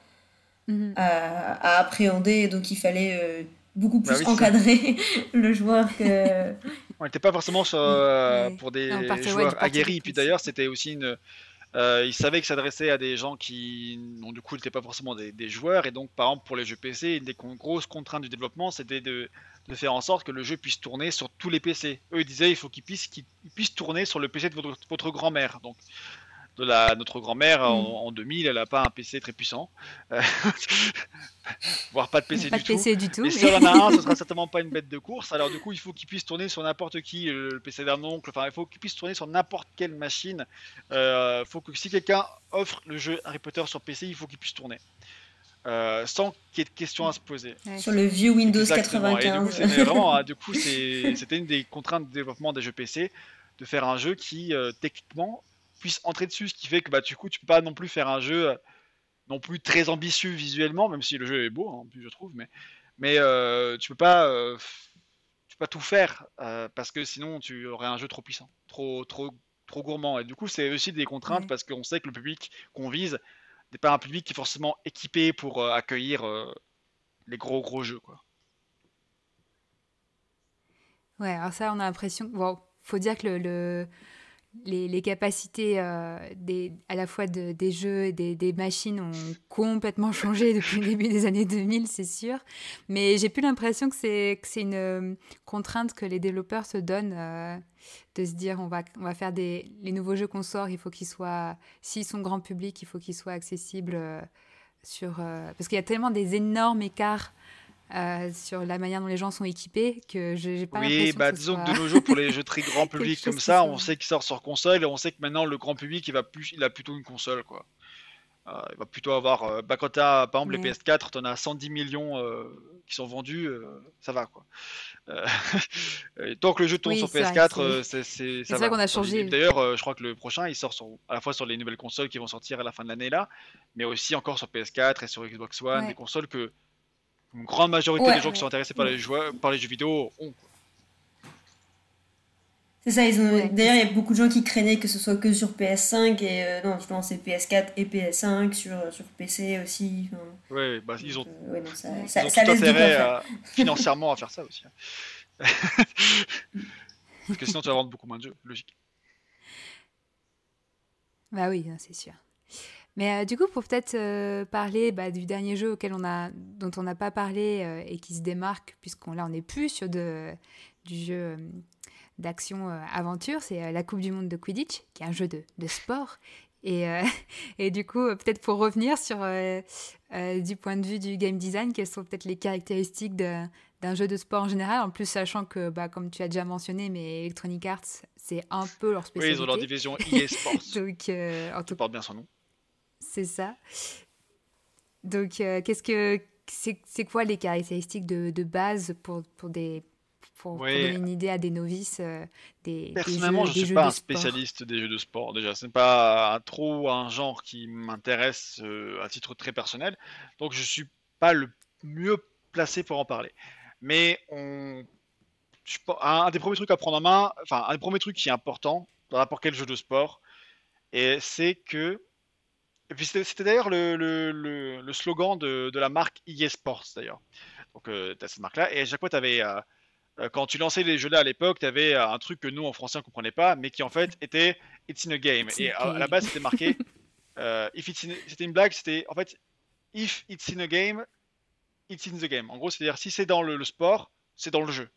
mhm. à, à, appréhender, donc il fallait. Euh, beaucoup bah plus encadrer [LAUGHS] le joueur que. [LAUGHS] On n'était pas forcément euh, pour des joueurs aguerris. Puis d'ailleurs, c'était aussi une. Euh, il savait que s'adressait à des gens qui, non, du coup, n'étaient pas forcément des, joueurs. Et donc, par exemple, pour les jeux PC, une des grosses contraintes du développement, c'était de, de, faire en sorte que le jeu puisse tourner sur tous les PC. Eux, ils disaient il faut qu'il puisse, qu'il puisse tourner sur le PC de votre, votre grand-mère. Donc, de la, notre grand-mère en, 2000, mm. elle n'a pas un PC très puissant, euh, [LAUGHS] voire pas de PC, pas du, de PC du tout. Et si on en a un, ce [LAUGHS] sera certainement pas une bête de course. Alors du coup, il faut qu'il puisse tourner sur n'importe qui, le PC d'un oncle. Enfin, il faut qu'il puisse tourner sur n'importe quelle machine. Euh, faut que si quelqu'un offre le jeu Harry Potter sur PC, il faut qu'il puisse tourner. Euh, sans qu'il y ait de questions à se poser. Sur le vieux Windows 95. Et du coup, vraiment, [LAUGHS] du coup, c'était une des contraintes de développement des jeux PC de faire un jeu qui, euh, techniquement, puisse entrer dessus, ce qui fait que bah, du coup, tu peux pas non plus faire un jeu euh, non plus très ambitieux visuellement, même si le jeu est beau, hein, en plus je trouve, mais, mais euh, tu peux pas, euh, tu peux pas tout faire parce que sinon tu aurais un jeu trop puissant, trop, trop, trop gourmand. Et du coup, c'est aussi des contraintes parce qu'on sait que le public qu'on vise n'est pas un public qui est forcément équipé pour accueillir les gros gros jeux, quoi. Ouais, alors ça, on a l'impression. Bon, faut dire que le les, capacités euh, à la fois des jeux et des, machines ont complètement [LAUGHS] changé depuis le début des années 2000, c'est sûr. Mais j'ai plus l'impression que c'est une euh, contrainte que les développeurs se donnent euh, de se dire on va, on va faire des, les nouveaux jeux qu'on sort, il faut qu'ils soient, s'ils sont grand public, il faut qu'ils soient accessibles sur... parce qu'il y a tellement des énormes écarts euh, sur la manière dont les gens sont équipés que j'ai pas oui bah que disons que de nos jours pour les jeux très grand [LAUGHS] public comme ça on sait qu'ils sortent sur console et on sait que maintenant le grand public il va plus il a plutôt une console quoi. Euh, il va plutôt avoir euh, bah, quand par exemple les PS4 t'en as 110 millions qui sont vendus ça va quoi. [LAUGHS] Tant que le jeu tourne sur PS4 [LAUGHS] c'est ça, qu'on a changé. d'ailleurs je crois que le prochain il sort à la fois sur les nouvelles consoles qui vont sortir à la fin de l'année là mais aussi encore sur PS4 et sur Xbox One des consoles que une grande majorité des gens qui sont intéressés par les, jeux, par les jeux vidéo ont. C'est ça, ils ont... d'ailleurs il y a beaucoup de gens qui craignaient que ce soit que sur PS5 et euh, non, justement c'est PS4 et PS5 sur, sur PC aussi. Oui, bah, ils ont, euh, non, ça, ils ça, ont ça tout intérêt financièrement à faire ça aussi. Hein. [LAUGHS] Parce que sinon tu vas vendre beaucoup moins de jeux, logique. Bah oui, c'est sûr. Mais euh, du coup, pour peut-être euh, parler bah, du dernier jeu auquel on a, dont on n'a pas parlé euh, et qui se démarque, puisqu'on là on n'est plus sur de, du jeu d'action aventure, c'est la Coupe du Monde de Quidditch, qui est un jeu de, de sport. Et, [LAUGHS] et, du coup, peut-être pour revenir sur du point de vue du game design, quelles sont peut-être les caractéristiques d'un jeu de sport en général, en plus sachant que, bah, comme tu as déjà mentionné, mais Electronic Arts, c'est un peu leur spécialité. Oui, ils ont leur division [LAUGHS] EA Sports. Donc, en tout... porte bien son nom. C'est ça. Donc, euh, qu'est-ce que c'est quoi les caractéristiques de, de base pour, pour des pour, donner une idée à des novices euh, des Personnellement, je ne suis pas un spécialiste des jeux de sport. Déjà, ce n'est pas trop un genre qui m'intéresse euh, à titre très personnel. Donc, je ne suis pas le mieux placé pour en parler. Mais on... un des premiers trucs à prendre en main, enfin, un des premiers trucs qui est important dans n'importe quel jeu de sport, et c'est que et puis c'était d'ailleurs le, le, le, slogan de, de, la marque EA Sports d'ailleurs. Donc euh, tu as cette marque-là. Et à chaque fois, tu avais, euh, euh, quand tu lançais les jeux-là à l'époque, tu avais un truc que nous en français on ne comprenait pas, mais qui en fait était It's in a game. et à, la base, c'était marqué. [LAUGHS] if c'était une blague, c'était en fait If it's in a game, it's in the game. En gros, c'est-à-dire si c'est dans le, sport, c'est dans le jeu.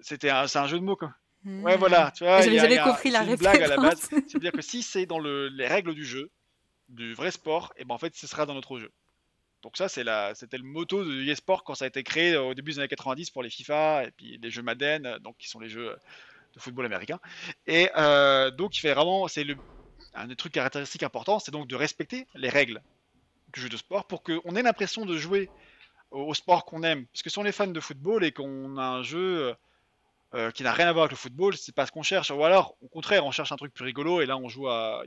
C'était un, jeu de mots quoi. Ouais, voilà. Tu vois, J'avais compris la référence. blague à la base. C'est-à-dire que si c'est dans le, les règles du jeu, du vrai sport, et ben en fait ce sera dans notre jeu. Donc ça c'est la, c'était le motto de eSport quand ça a été créé au début des années 90 pour les FIFA et puis les jeux Madden, donc qui sont les jeux de football américain. Et euh, donc, il fait vraiment, c'est le, un des trucs caractéristiques importants, c'est donc de respecter les règles du jeu de sport pour qu'on ait l'impression de jouer au, sport qu'on aime. Parce que si on est fan de football et qu'on a un jeu euh, qui n'a rien à voir avec le football, c'est pas ce qu'on cherche. Ou alors, au contraire, on cherche un truc plus rigolo et là, on joue à,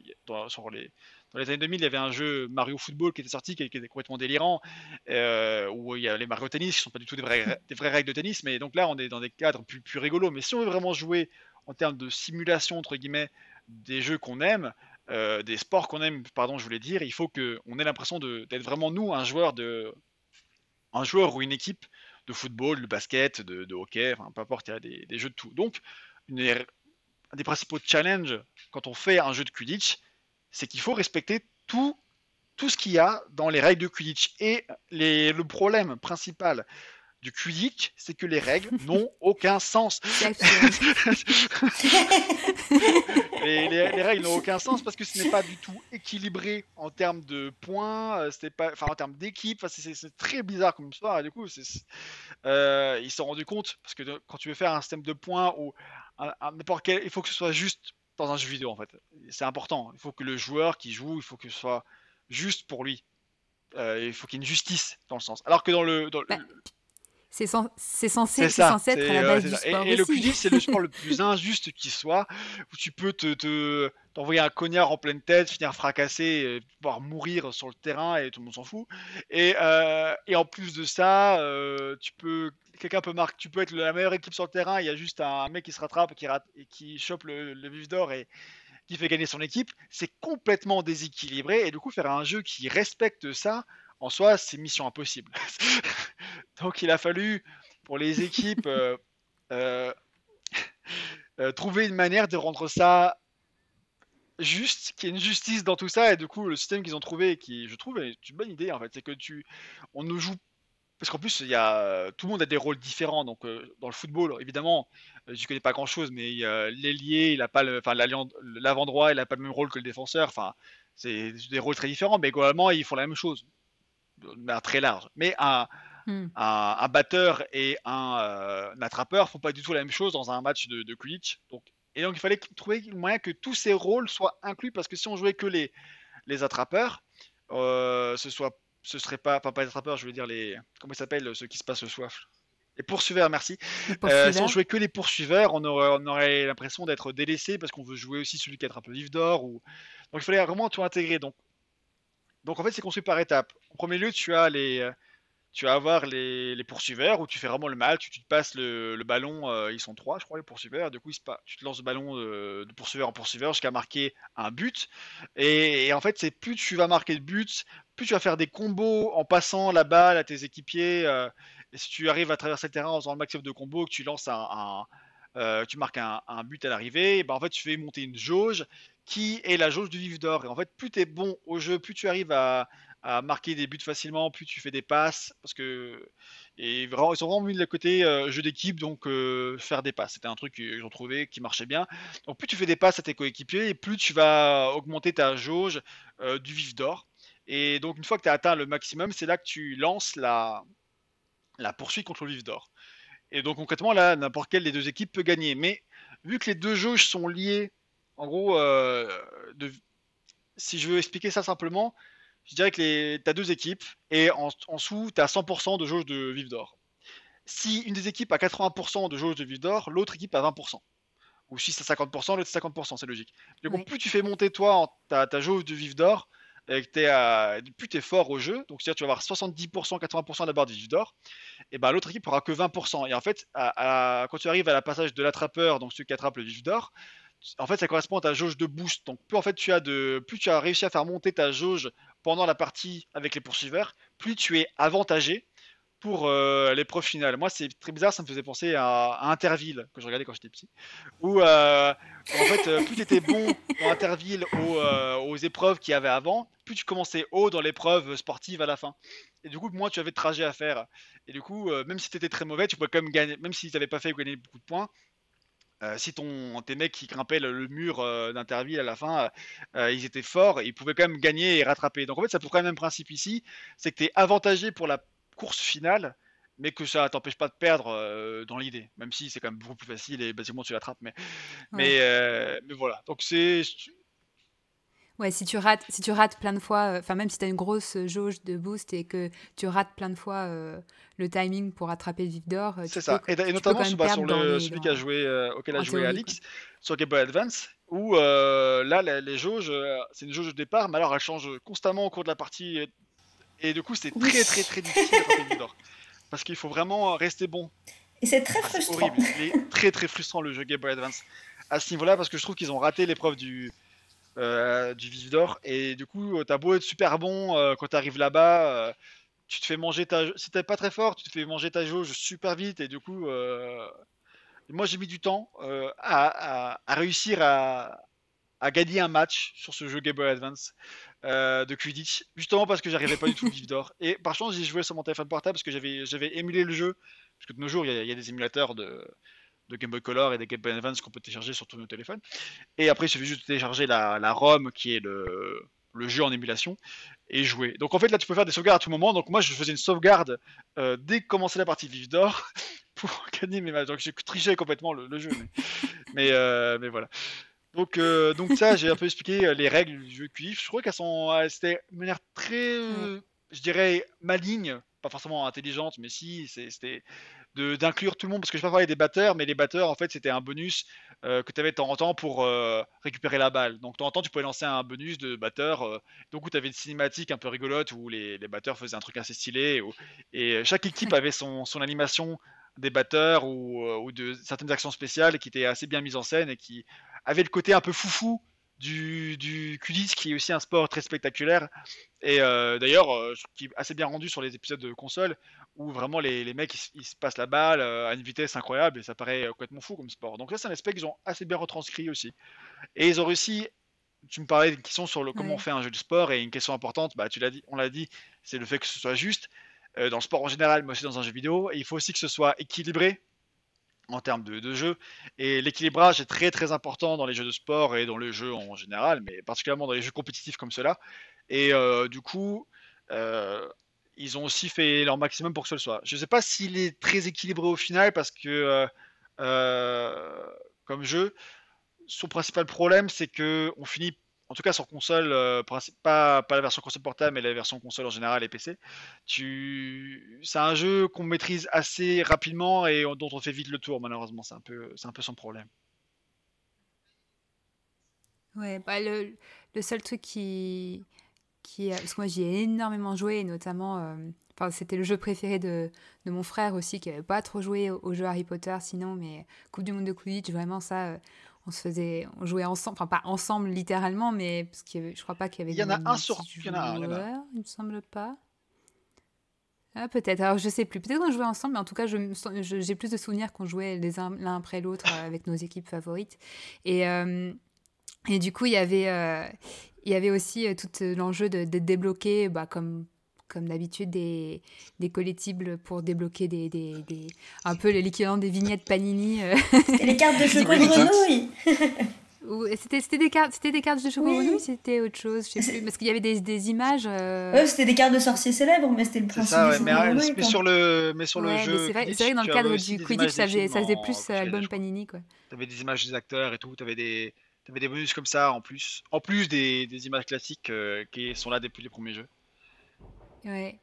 sur les, dans les années 2000, il y avait un jeu Mario Football qui était sorti, qui, était complètement délirant, euh, où il y a les Mario Tennis, qui sont pas du tout des vraies, [LAUGHS] des vraies règles de tennis, mais donc là, on est dans des cadres plus, plus rigolos. Mais si on veut vraiment jouer en termes de simulation, entre guillemets, des jeux qu'on aime, euh, des sports qu'on aime, pardon, je voulais dire, il faut qu'on ait l'impression d'être vraiment nous, un joueur, de, un joueur ou une équipe de football, de basket, de, hockey, enfin, peu importe, il y a des, des jeux de tout. Donc, une, un des principaux challenges quand on fait un jeu de Quidditch, c'est qu'il faut respecter tout, tout ce qu'il y a dans les règles de Quidditch. Et les, le problème principal du Quidditch, c'est que les règles [LAUGHS] n'ont aucun sens. [LAUGHS] les, les, règles n'ont aucun sens parce que ce n'est pas du tout équilibré en termes de points, euh, c'était pas, enfin en termes d'équipe, c'est très bizarre comme histoire. Et du coup, euh, ils se sont rendus compte parce que quand tu veux faire un système de points ou n'importe quel, il faut que ce soit juste dans un jeu vidéo en fait. C'est important. Il faut que le joueur qui joue, il faut que ce soit juste pour lui. Euh, il faut qu'il y ait une justice dans le sens. Alors que dans le, dans bah, c'est censé, être à la base du sport et, le Quidditch, c'est le sport le [LAUGHS] plus injuste qui soit, où tu peux te, t'envoyer un cognard en pleine tête, finir fracassé, voire mourir sur le terrain et tout le monde s'en fout. Et, euh, et, en plus de ça, euh, tu peux, quelqu'un peut marquer, tu peux être la meilleure équipe sur le terrain, il y a juste un mec qui se rattrape, qui, rate, et qui chope le, le vif d'or et qui fait gagner son équipe. C'est complètement déséquilibré et du coup faire un jeu qui respecte ça en soi, c'est mission impossible. [LAUGHS] Donc il a fallu, pour les équipes, euh, [LAUGHS] euh, euh, trouver une manière de rendre ça juste, qu'il y ait une justice dans tout ça. Et du coup, le système qu'ils ont trouvé, qui je trouve est une bonne idée en fait, c'est que tu, on ne joue parce qu'en plus, il y a, tout le monde a des rôles différents. Donc, dans le football, évidemment, je ne connais pas grand chose, mais l'ailier, il a pas enfin, l'avant droit, il n'a pas le même rôle que le défenseur. Enfin, c'est des rôles très différents, mais globalement, ils font la même chose très large. Mais un, hmm. un, batteur et un, euh, un, attrapeur font pas du tout la même chose dans un match de, de Quidditch. Donc, et donc il fallait trouver le moyen que tous ces rôles soient inclus parce que si on jouait que les, les attrapeurs, euh, ce soit ce serait pas, pas, pas les attrapeurs, je veux dire les comment ils s'appellent ceux qui se passent le soif. Les poursuiveurs, merci. Euh, si on jouait que les poursuiveurs, on aurait, on aurait l'impression d'être délaissé parce qu'on veut jouer aussi celui qui attrape le vif d'or. Ou... Donc il fallait vraiment tout intégrer. Donc donc en fait, c'est construit par étapes. En premier lieu, tu as les, euh, tu vas avoir les, les, poursuiveurs où tu fais vraiment le match, tu te passes le, ballon, euh, ils sont trois, je crois, les poursuiveurs. Du coup, tu te lances le ballon de, poursuiveur en poursuiveur jusqu'à marquer un but. Et, en fait, c'est plus tu vas marquer de buts, plus tu vas faire des combos en passant la balle à tes équipiers. Euh, et si tu arrives à traverser le terrain en faisant le maximum de combos, que tu lances un, tu marques un, un but à l'arrivée, ben en fait, tu fais monter une jauge qui est la jauge du vif d'or. Et en fait, plus tu es bon au jeu, plus tu arrives à, marquer des buts facilement, plus tu fais des passes. Parce que. Et ils sont vraiment mis de le côté euh, jeu d'équipe, donc euh, faire des passes. C'était un truc que j'ai trouvé qui marchait bien. Donc plus tu fais des passes à tes coéquipiers, et plus tu vas augmenter ta jauge euh, du vif d'or. Et donc une fois que tu as atteint le maximum, c'est là que tu lances la, la poursuite contre le vif d'or. Et donc concrètement, là, n'importe quelle des deux équipes peut gagner. Mais vu que les deux jauges sont liées en gros, si je veux expliquer ça simplement, je dirais que tu as deux équipes et en, dessous, tu as 100% de jauge de vif d'or. Si une des équipes a 80% de jauge de vif d'or, l'autre équipe a 20%. Ou si c'est 50%, l'autre c'est 50%, c'est logique. Mais plus tu fais monter toi ta, ta jauge de vif d'or, et que plus tu es fort au jeu, donc c'est-à-dire tu vas avoir 70%, 80% d'abord de vif d'or, et ben l'autre équipe aura que 20%. Et en fait, quand tu arrives à la passage de l'attrapeur, donc celui qui attrape le vif d'or, en fait, ça correspond à ta jauge de boost. Donc, plus en fait tu as de, plus tu as réussi à faire monter ta jauge pendant la partie avec les poursuiveurs, plus tu es avantagé pour euh, l'épreuve finale. Moi, c'est très bizarre, ça me faisait penser à, Interville que je regardais quand j'étais petit, où euh, en fait, euh, plus tu étais bon dans Interville aux, épreuves qu'il y avait avant, plus tu commençais haut dans l'épreuve sportive à la fin. Et du coup, moins tu avais de trajet à faire. Et du coup, même si tu étais très mauvais, tu pouvais quand même gagner, même si tu n'avais pas fait gagner beaucoup de points, euh, si ton, tes mecs qui grimpaient le, mur euh, d'Interville à la fin, euh, ils étaient forts, ils pouvaient quand même gagner et rattraper. Donc en fait, ça prouve quand même un principe ici, c'est que tu es avantagé pour la course finale, mais que ça t'empêche pas de perdre dans l'idée, même si c'est quand même beaucoup plus facile et basiquement tu l'attrapes, mais, mais, mais voilà. Donc c'est Ouais, si tu rates, si tu rates plein de fois, euh, enfin même si tu as une grosse jauge de boost et que tu rates plein de fois euh, le timing pour attraper le vif d'or. Euh, c'est ça. et, notamment sur, bah, le, celui qui a joué, auquel a joué Alix sur Game Boy Advance, où là les jauges, c'est une jauge de départ, mais alors elle change constamment au cours de la partie et, du coup c'est très très très difficile d'attraper le vif d'or parce qu'il faut vraiment rester bon. Et c'est très ah, frustrant. C'est horrible. Il est très très frustrant le jeu Game Boy Advance à ce niveau-là parce que je trouve qu'ils ont raté l'épreuve du euh, du vif d'or. Et du coup, t'as beau être super bon, euh, quand t'arrives là-bas, euh, tu te fais manger ta. Si t'es pas très fort, tu te fais manger ta jauge super vite. Et du coup, moi j'ai mis du temps à, réussir à, gagner un match sur ce jeu Game Boy Advance de Quidditch, justement parce que j'arrivais pas du tout au vif d'or. Et par chance, j'ai joué sur mon téléphone portable parce que j'avais émulé le jeu. Parce que de nos jours, il y, a des émulateurs de, de Game Boy Color et des Game Boy Advance qu'on peut télécharger sur tous nos téléphones. Et après, il suffit juste de télécharger la, la ROM qui est le, le, jeu en émulation et jouer. Donc en fait, là, tu peux faire des sauvegardes à tout moment. Donc moi, je faisais une sauvegarde euh, dès que commençait la partie Vive d'Or [LAUGHS] pour [LAUGHS] gagner mes matchs. Donc j'ai triché complètement le, jeu. [LAUGHS] Mais, euh, mais, voilà. Donc, euh, donc ça, j'ai un peu expliqué les règles du jeu QIF. Je crois qu'elles sont, c'était de manière très, je dirais, maligne, pas forcément intelligente, mais si, c'était d'inclure tout le monde, parce que je pas parler des batteurs, mais les batteurs, en fait, c'était un bonus euh, que tu avais de temps en temps pour euh, récupérer la balle. Donc, de temps en temps, tu pouvais lancer un bonus de batteur. Euh, donc, tu avais une cinématique un peu rigolote où les, les, batteurs faisaient un truc assez stylé. et chaque équipe avait son, son animation des batteurs ou, ou, de certaines actions spéciales qui étaient assez bien mises en scène et qui avaient le côté un peu foufou du, du qui est aussi un sport très spectaculaire. Et euh, d'ailleurs, euh, qui est assez bien rendu sur les épisodes de console, où vraiment les, les mecs ils, se passent la balle euh, à une vitesse incroyable et ça paraît complètement fou comme sport. Donc là, c'est un aspect qu'ils ont assez bien retranscrit aussi. Et ils ont réussi. Tu me parlais d'une question sur le, comment on fait un jeu de sport et une question importante, bah, tu l'as dit, on l'a dit, c'est le fait que ce soit juste dans le sport en général, mais aussi dans un jeu vidéo. il faut aussi que ce soit équilibré en termes de, jeu. Et l'équilibrage est très très important dans les jeux de sport et dans le jeu en général, mais particulièrement dans les jeux compétitifs comme cela. Et euh, du coup, euh, ils ont aussi fait leur maximum pour que ce soit. Je ne sais pas s'il est très équilibré au final parce que euh, comme jeu, son principal problème c'est que on finit en tout cas sur console, euh, pas, pas la version console portable, mais la version console en général et PC, tu... c'est un jeu qu'on maîtrise assez rapidement et dont on fait vite le tour, malheureusement. C'est un peu, c'est un peu son problème. Ouais, bah le, le, seul truc qui. qui parce que moi j'y ai énormément joué, notamment. Euh, enfin, c'était le jeu préféré de, de, mon frère aussi, qui n'avait pas trop joué au, jeu Harry Potter sinon, mais Coupe du Monde de Quidditch, vraiment ça. Euh, on se faisait, on jouait ensemble, enfin pas ensemble littéralement, mais parce avait, je crois pas qu'il y avait. Il y en a un sur, il y en a un, il me semble pas. Ah, peut-être. Alors je sais plus. Peut-être qu'on jouait ensemble, mais en tout cas, j'ai je, plus de souvenirs qu'on jouait les uns l'un après l'autre euh, avec nos équipes favorites. Et euh, et du coup, il y avait euh, il y avait aussi tout l'enjeu de, de, débloquer, bah, comme comme d'habitude, des, des collectibles pour débloquer des, des, des un peu l'équivalent des vignettes Panini. Euh. C'était les cartes de chocolat grenouille [LAUGHS] C'était des, cartes, des cartes de chocolat oui. c'était autre chose? Je sais plus, Parce qu'il y avait des, des images. Euh... Ouais, c'était des cartes de sorciers célèbres, mais c'était le principe. Ça, ouais, mais, mais, sur le, mais sur le jeu. C'est vrai, vrai, que dans le cadre du Quidditch, ça faisait, ça faisait plus album Panini. Tu avais des images des acteurs et tout, tu avais des. Avais des bonus comme ça en plus, en plus des, des images classiques euh, qui sont là depuis les premiers jeux. Ouais.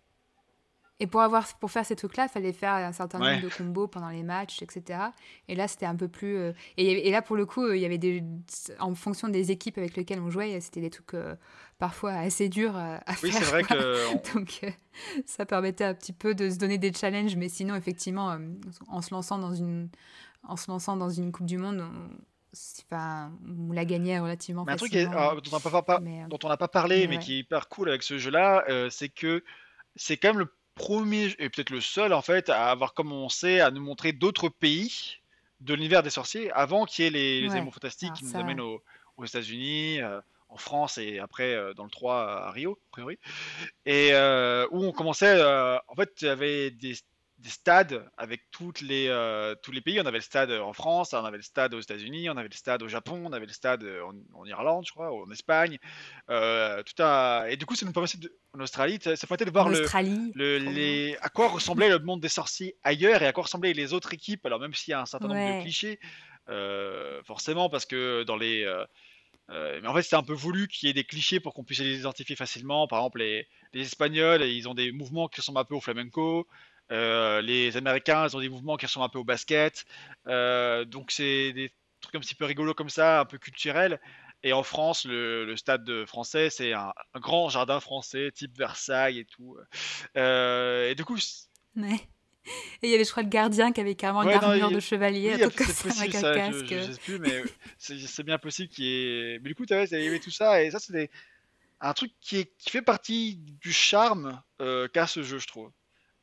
Et pour, avoir, pour faire ces trucs-là, il fallait faire un certain nombre de combos pendant les matchs, etc. Et là, c'était un peu plus. Euh, et, et, là, pour le coup, il y avait des. En fonction des équipes avec lesquelles on jouait, c'était des trucs euh, parfois assez durs à, faire. Oui, c'est vrai que. [LAUGHS] Donc, euh, ça permettait un petit peu de se donner des challenges, mais sinon, effectivement, en se lançant dans une, en se lançant dans une Coupe du Monde, on, Enfin, on l'a gagné relativement mais un truc dont on n'a pas, parlé, mais, qui est hyper cool avec ce jeu-là, c'est que c'est quand même le premier et peut-être le seul en fait à avoir commencé à nous montrer d'autres pays de l'univers des sorciers avant qu'il y ait les, les éléments fantastiques qui nous amènent aux, États-Unis, euh, en France et après euh, dans le 3 à Rio, a priori. Et euh, où on commençait, en fait, il y avait des, stades avec toutes les, euh, tous les pays. On avait le stade en France, on avait le stade aux États-Unis, on avait le stade au Japon, on avait le stade en, Irlande, je crois, ou en Espagne. Euh, tout à... Et du coup, ça nous permettait de... en Australie, ça, permettait de voir le, le, les... à quoi ressemblait le monde des sorciers ailleurs et à quoi ressemblaient les autres équipes. Alors même s'il y a un certain nombre de clichés, euh, forcément, parce que dans les mais en fait, c'était un peu voulu qu'il y ait des clichés pour qu'on puisse les identifier facilement. Par exemple, les, les Espagnols, ils ont des mouvements qui ressemblent un peu au flamenco. Euh, les Américains, ils ont des mouvements qui ressemblent un peu au basket. Euh, donc c'est des trucs un petit peu rigolos comme ça, un peu culturels. Et en France, le, stade français, c'est un, grand jardin français, type Versailles et tout. Euh, et du coup. Ouais. Et il y avait, je crois, le gardien qui avait carrément une armure de chevalier, oui, ça, avec un casque. Je, sais plus, mais c'est bien possible qu'il y ait. Mais du coup, tu y avait tout ça, et ça, c'est un truc qui, est, qui fait partie du charme qu'a ce jeu, je trouve.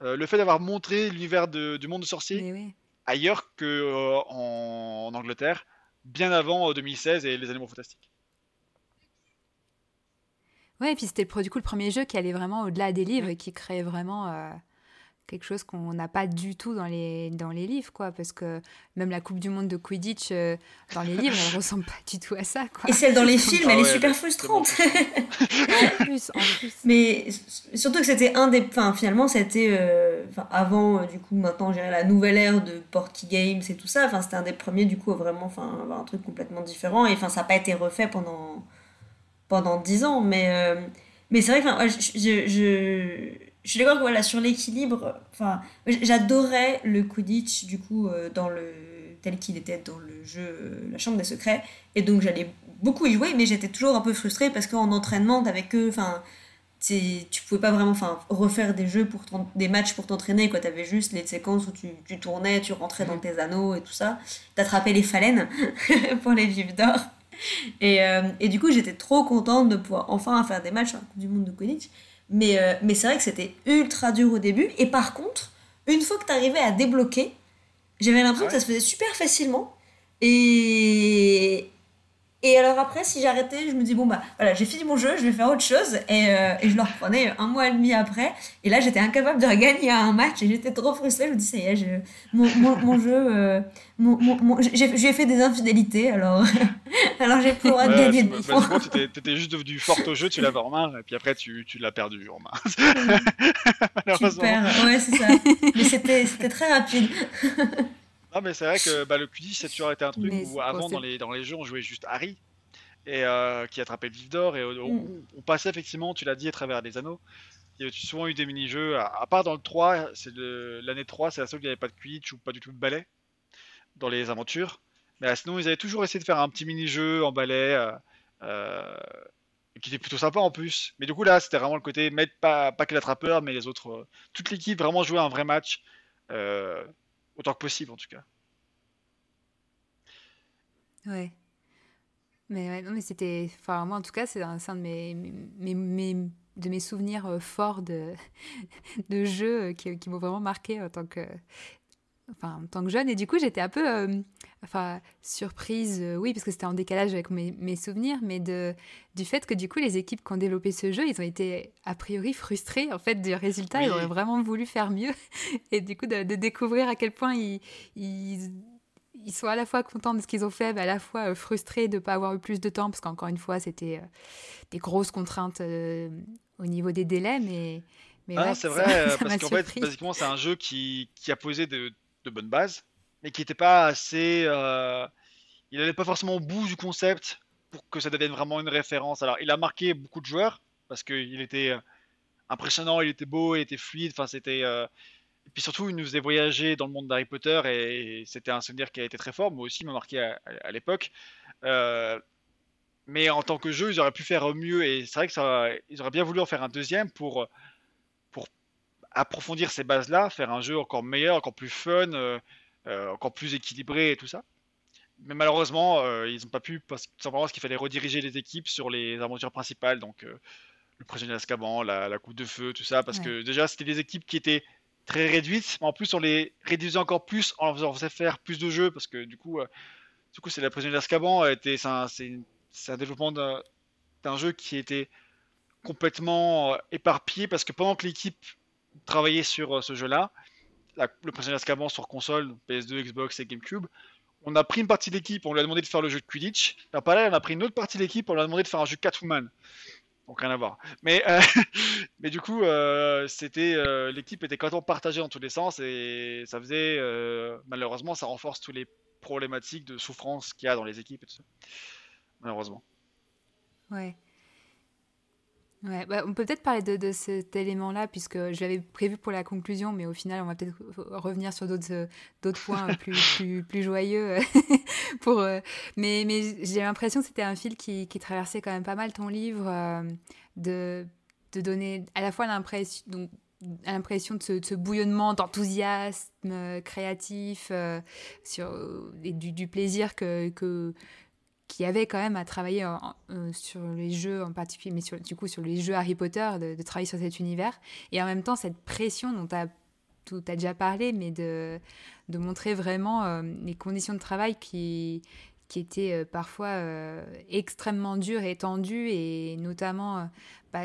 Euh, le fait d'avoir montré l'univers du monde de sorciers ailleurs que euh, en, Angleterre, bien avant 2016 euh, et les Animaux Fantastiques. Ouais, et puis c'était du coup le premier jeu qui allait vraiment au-delà des livres et qui créait vraiment quelque chose qu'on n'a pas du tout dans les, dans les livres, quoi, parce que même la Coupe du Monde de Quidditch euh, dans les livres, elle [LAUGHS] ressemble pas du tout à ça, quoi. Et celle dans les [LAUGHS] films, elle est super frustrante. en plus, en plus. Mais surtout que c'était un des... Enfin, finalement, c'était... Euh, avant, euh, du coup, maintenant, j'ai la nouvelle ère de Porky Games et tout ça, enfin, c'était un des premiers, du coup, vraiment, enfin, un truc complètement différent, et enfin, ça n'a pas été refait pendant pendant dix ans, mais... mais c'est vrai que je, je je suis d'accord que voilà, sur l'équilibre, enfin, j'adorais le Quidditch, du coup, euh, dans le, tel qu'il était dans le jeu euh, La Chambre des Secrets. Et donc, j'allais beaucoup y jouer, mais j'étais toujours un peu frustrée parce qu'en entraînement, t'avais que. Enfin, tu pouvais pas vraiment enfin, refaire des jeux pour des matchs pour t'entraîner quoi t'avais juste les séquences où tu, tu, tournais tu rentrais dans tes anneaux et tout ça t'attrapais les phalènes [LAUGHS] pour les vivres d'or et, euh, et, du coup j'étais trop contente de pouvoir enfin faire des matchs du monde de Quidditch mais, euh, mais c'est vrai que c'était ultra dur au début. Et par contre, une fois que tu arrivais à débloquer, j'avais l'impression que ça se faisait super facilement. Et, et alors après, si j'arrêtais, je me dis, bon, bah voilà, j'ai fini mon jeu, je vais faire autre chose. Et, euh, et je le reprenais un mois et demi après. Et là, j'étais incapable de gagner un match et j'étais trop frustrée. Je me dis, ça y est, je, mon, mon, mon, jeu, euh, mon, mon, j'ai fait des infidélités, alors, [LAUGHS] alors j'ai pouvoir ouais, gagner des bah, points. Tu étais juste devenu forte au jeu, tu l'avais en main, et puis après, tu, tu l'as perdu en main. [LAUGHS] Super, ouais, c'est ça. Mais c'était très rapide. [LAUGHS] Non, mais c'est vrai que bah, le Quidditch, ça a toujours été un truc où avant, dans les, dans les jeux, on jouait juste Harry, et, euh, qui attrapait le vif d'or, et mm. on, passait effectivement, tu l'as dit, à travers les anneaux. Il y avait souvent eu des mini-jeux, à, part dans le 3, c'est l'année 3, c'est la seule où il n'y avait pas de Quidditch ou pas du tout de ballet dans les aventures. Mais euh, sinon, ils avaient toujours essayé de faire un petit mini-jeu en ballet. Euh, qui était plutôt sympa en plus. Mais du coup là, c'était vraiment le côté mettre pas, pas que l'attrapeur, mais les autres, toute l'équipe vraiment jouer un vrai match. Autant que possible, en tout cas. Ouais. Mais, ouais, mais c'était. Enfin, moi, en tout cas, c'est un, un, de mes, de mes souvenirs euh, forts de, [LAUGHS] de jeux euh, qui, qui m'ont vraiment marqué en tant que, enfin, en tant que jeune. Et du coup, j'étais un peu euh, enfin, surprise, euh, oui, parce que c'était en décalage avec mes, mes, souvenirs, mais de, du fait que du coup, les équipes qui ont développé ce jeu, ils ont été a priori frustrés en fait du résultat. Ils auraient vraiment voulu faire mieux. [LAUGHS] Et du coup, de, découvrir à quel point ils, ils, ils, sont à la fois contents de ce qu'ils ont fait, mais à la fois euh, frustrés de ne pas avoir eu plus de temps, parce qu'encore une fois, c'était des grosses contraintes au niveau des délais, mais. Mais ah, c'est vrai, [LAUGHS] parce qu'en fait, basiquement, c'est un jeu qui, qui a posé de, de bonnes bases, mais qui n'était pas assez. Euh, il n'allait pas forcément au bout du concept pour que ça devienne vraiment une référence. Alors, il a marqué beaucoup de joueurs parce qu'il était euh, impressionnant, il était beau, il était fluide. Enfin, c'était. Euh, et puis surtout, il nous faisait voyager dans le monde d'Harry Potter et, c'était un souvenir qui a été très fort. Moi aussi, m'a marqué à, l'époque. mais en tant que jeu, ils auraient pu faire mieux et c'est vrai que ça, ils auraient bien voulu en faire un deuxième pour approfondir ces bases-là, faire un jeu encore meilleur, encore plus fun, euh, encore plus équilibré et tout ça. Mais malheureusement, euh, ils n'ont pas pu, parce, tout simplement parce qu'il fallait rediriger les équipes sur les aventures principales, donc euh, le prisonnier d'Azkaban, la, la coupe de feu, tout ça, parce que déjà c'était des équipes qui étaient très réduites, mais en plus on les réduisait encore plus en faisant faire plus de jeux, parce que du coup, du coup c'est la prisonnier d'Azkaban, c'est un, un, développement d'un jeu qui était complètement éparpillé, parce que pendant que l'équipe travaillait sur ce jeu-là, le personnage Azkaban sur console, PS2, Xbox et GameCube. On a pris une partie de l'équipe, on lui a demandé de faire le jeu de Quidditch. Là, pareil, on a pris une autre partie de l'équipe, on lui a demandé de faire un jeu Catwoman. Donc rien à voir. Mais, euh, [LAUGHS] mais du coup, euh, c'était l'équipe était complètement partagée dans tous les sens et ça faisait malheureusement ça renforce tous les problématiques de souffrance qu'il y a dans les équipes et tout ça. Malheureusement. Ouais. Ouais, bah, on peut peut-être parler de, de cet élément-là, puisque je l'avais prévu pour la conclusion, mais au final, on va peut-être revenir sur d'autres, euh, points plus, [LAUGHS] plus, plus, joyeux. Euh, [LAUGHS] pour, euh, mais mais j'ai l'impression que c'était un fil qui, qui, traversait quand même pas mal ton livre, de, de donner à la fois l'impression, de ce, bouillonnement d'enthousiasme créatif sur, et du, du plaisir que, que qui avait quand même à travailler euh, sur les jeux en particulier, mais sur, du coup sur les jeux Harry Potter, de, travailler sur cet univers. Et en même temps, cette pression dont tu as, as, déjà parlé, mais de, de montrer vraiment euh, les conditions de travail qui, qui étaient euh, parfois extrêmement dures et tendues, et notamment, bah,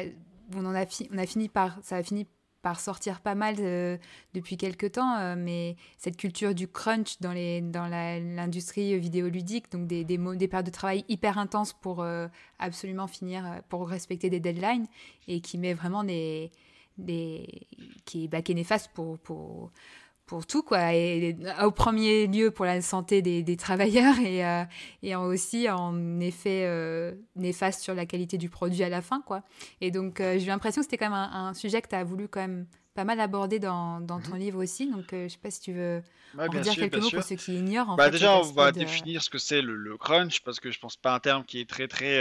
on, en a on a fini par, ça a fini par sortir pas mal euh, depuis quelques temps, euh, mais cette culture du crunch dans, les, dans l'industrie vidéoludique, donc des, des, des, périodes de travail hyper intenses pour euh, absolument finir, pour respecter des deadlines, et qui met vraiment des... des qui, bah, qui est néfaste pour, pour, pour tout, quoi. Et au premier lieu pour la santé des, des travailleurs et, euh, et aussi en effet euh, néfaste sur la qualité du produit à la fin, quoi. Et donc euh, j'ai l'impression que c'était quand même un, sujet que tu as voulu quand même pas mal aborder dans, dans ton mhm. livre aussi. Donc je sais pas si tu veux en dire quelques mots pour ceux qui ignorent. bah, déjà, on va définir ce que c'est le, le, crunch parce que je pense pas un terme qui est très très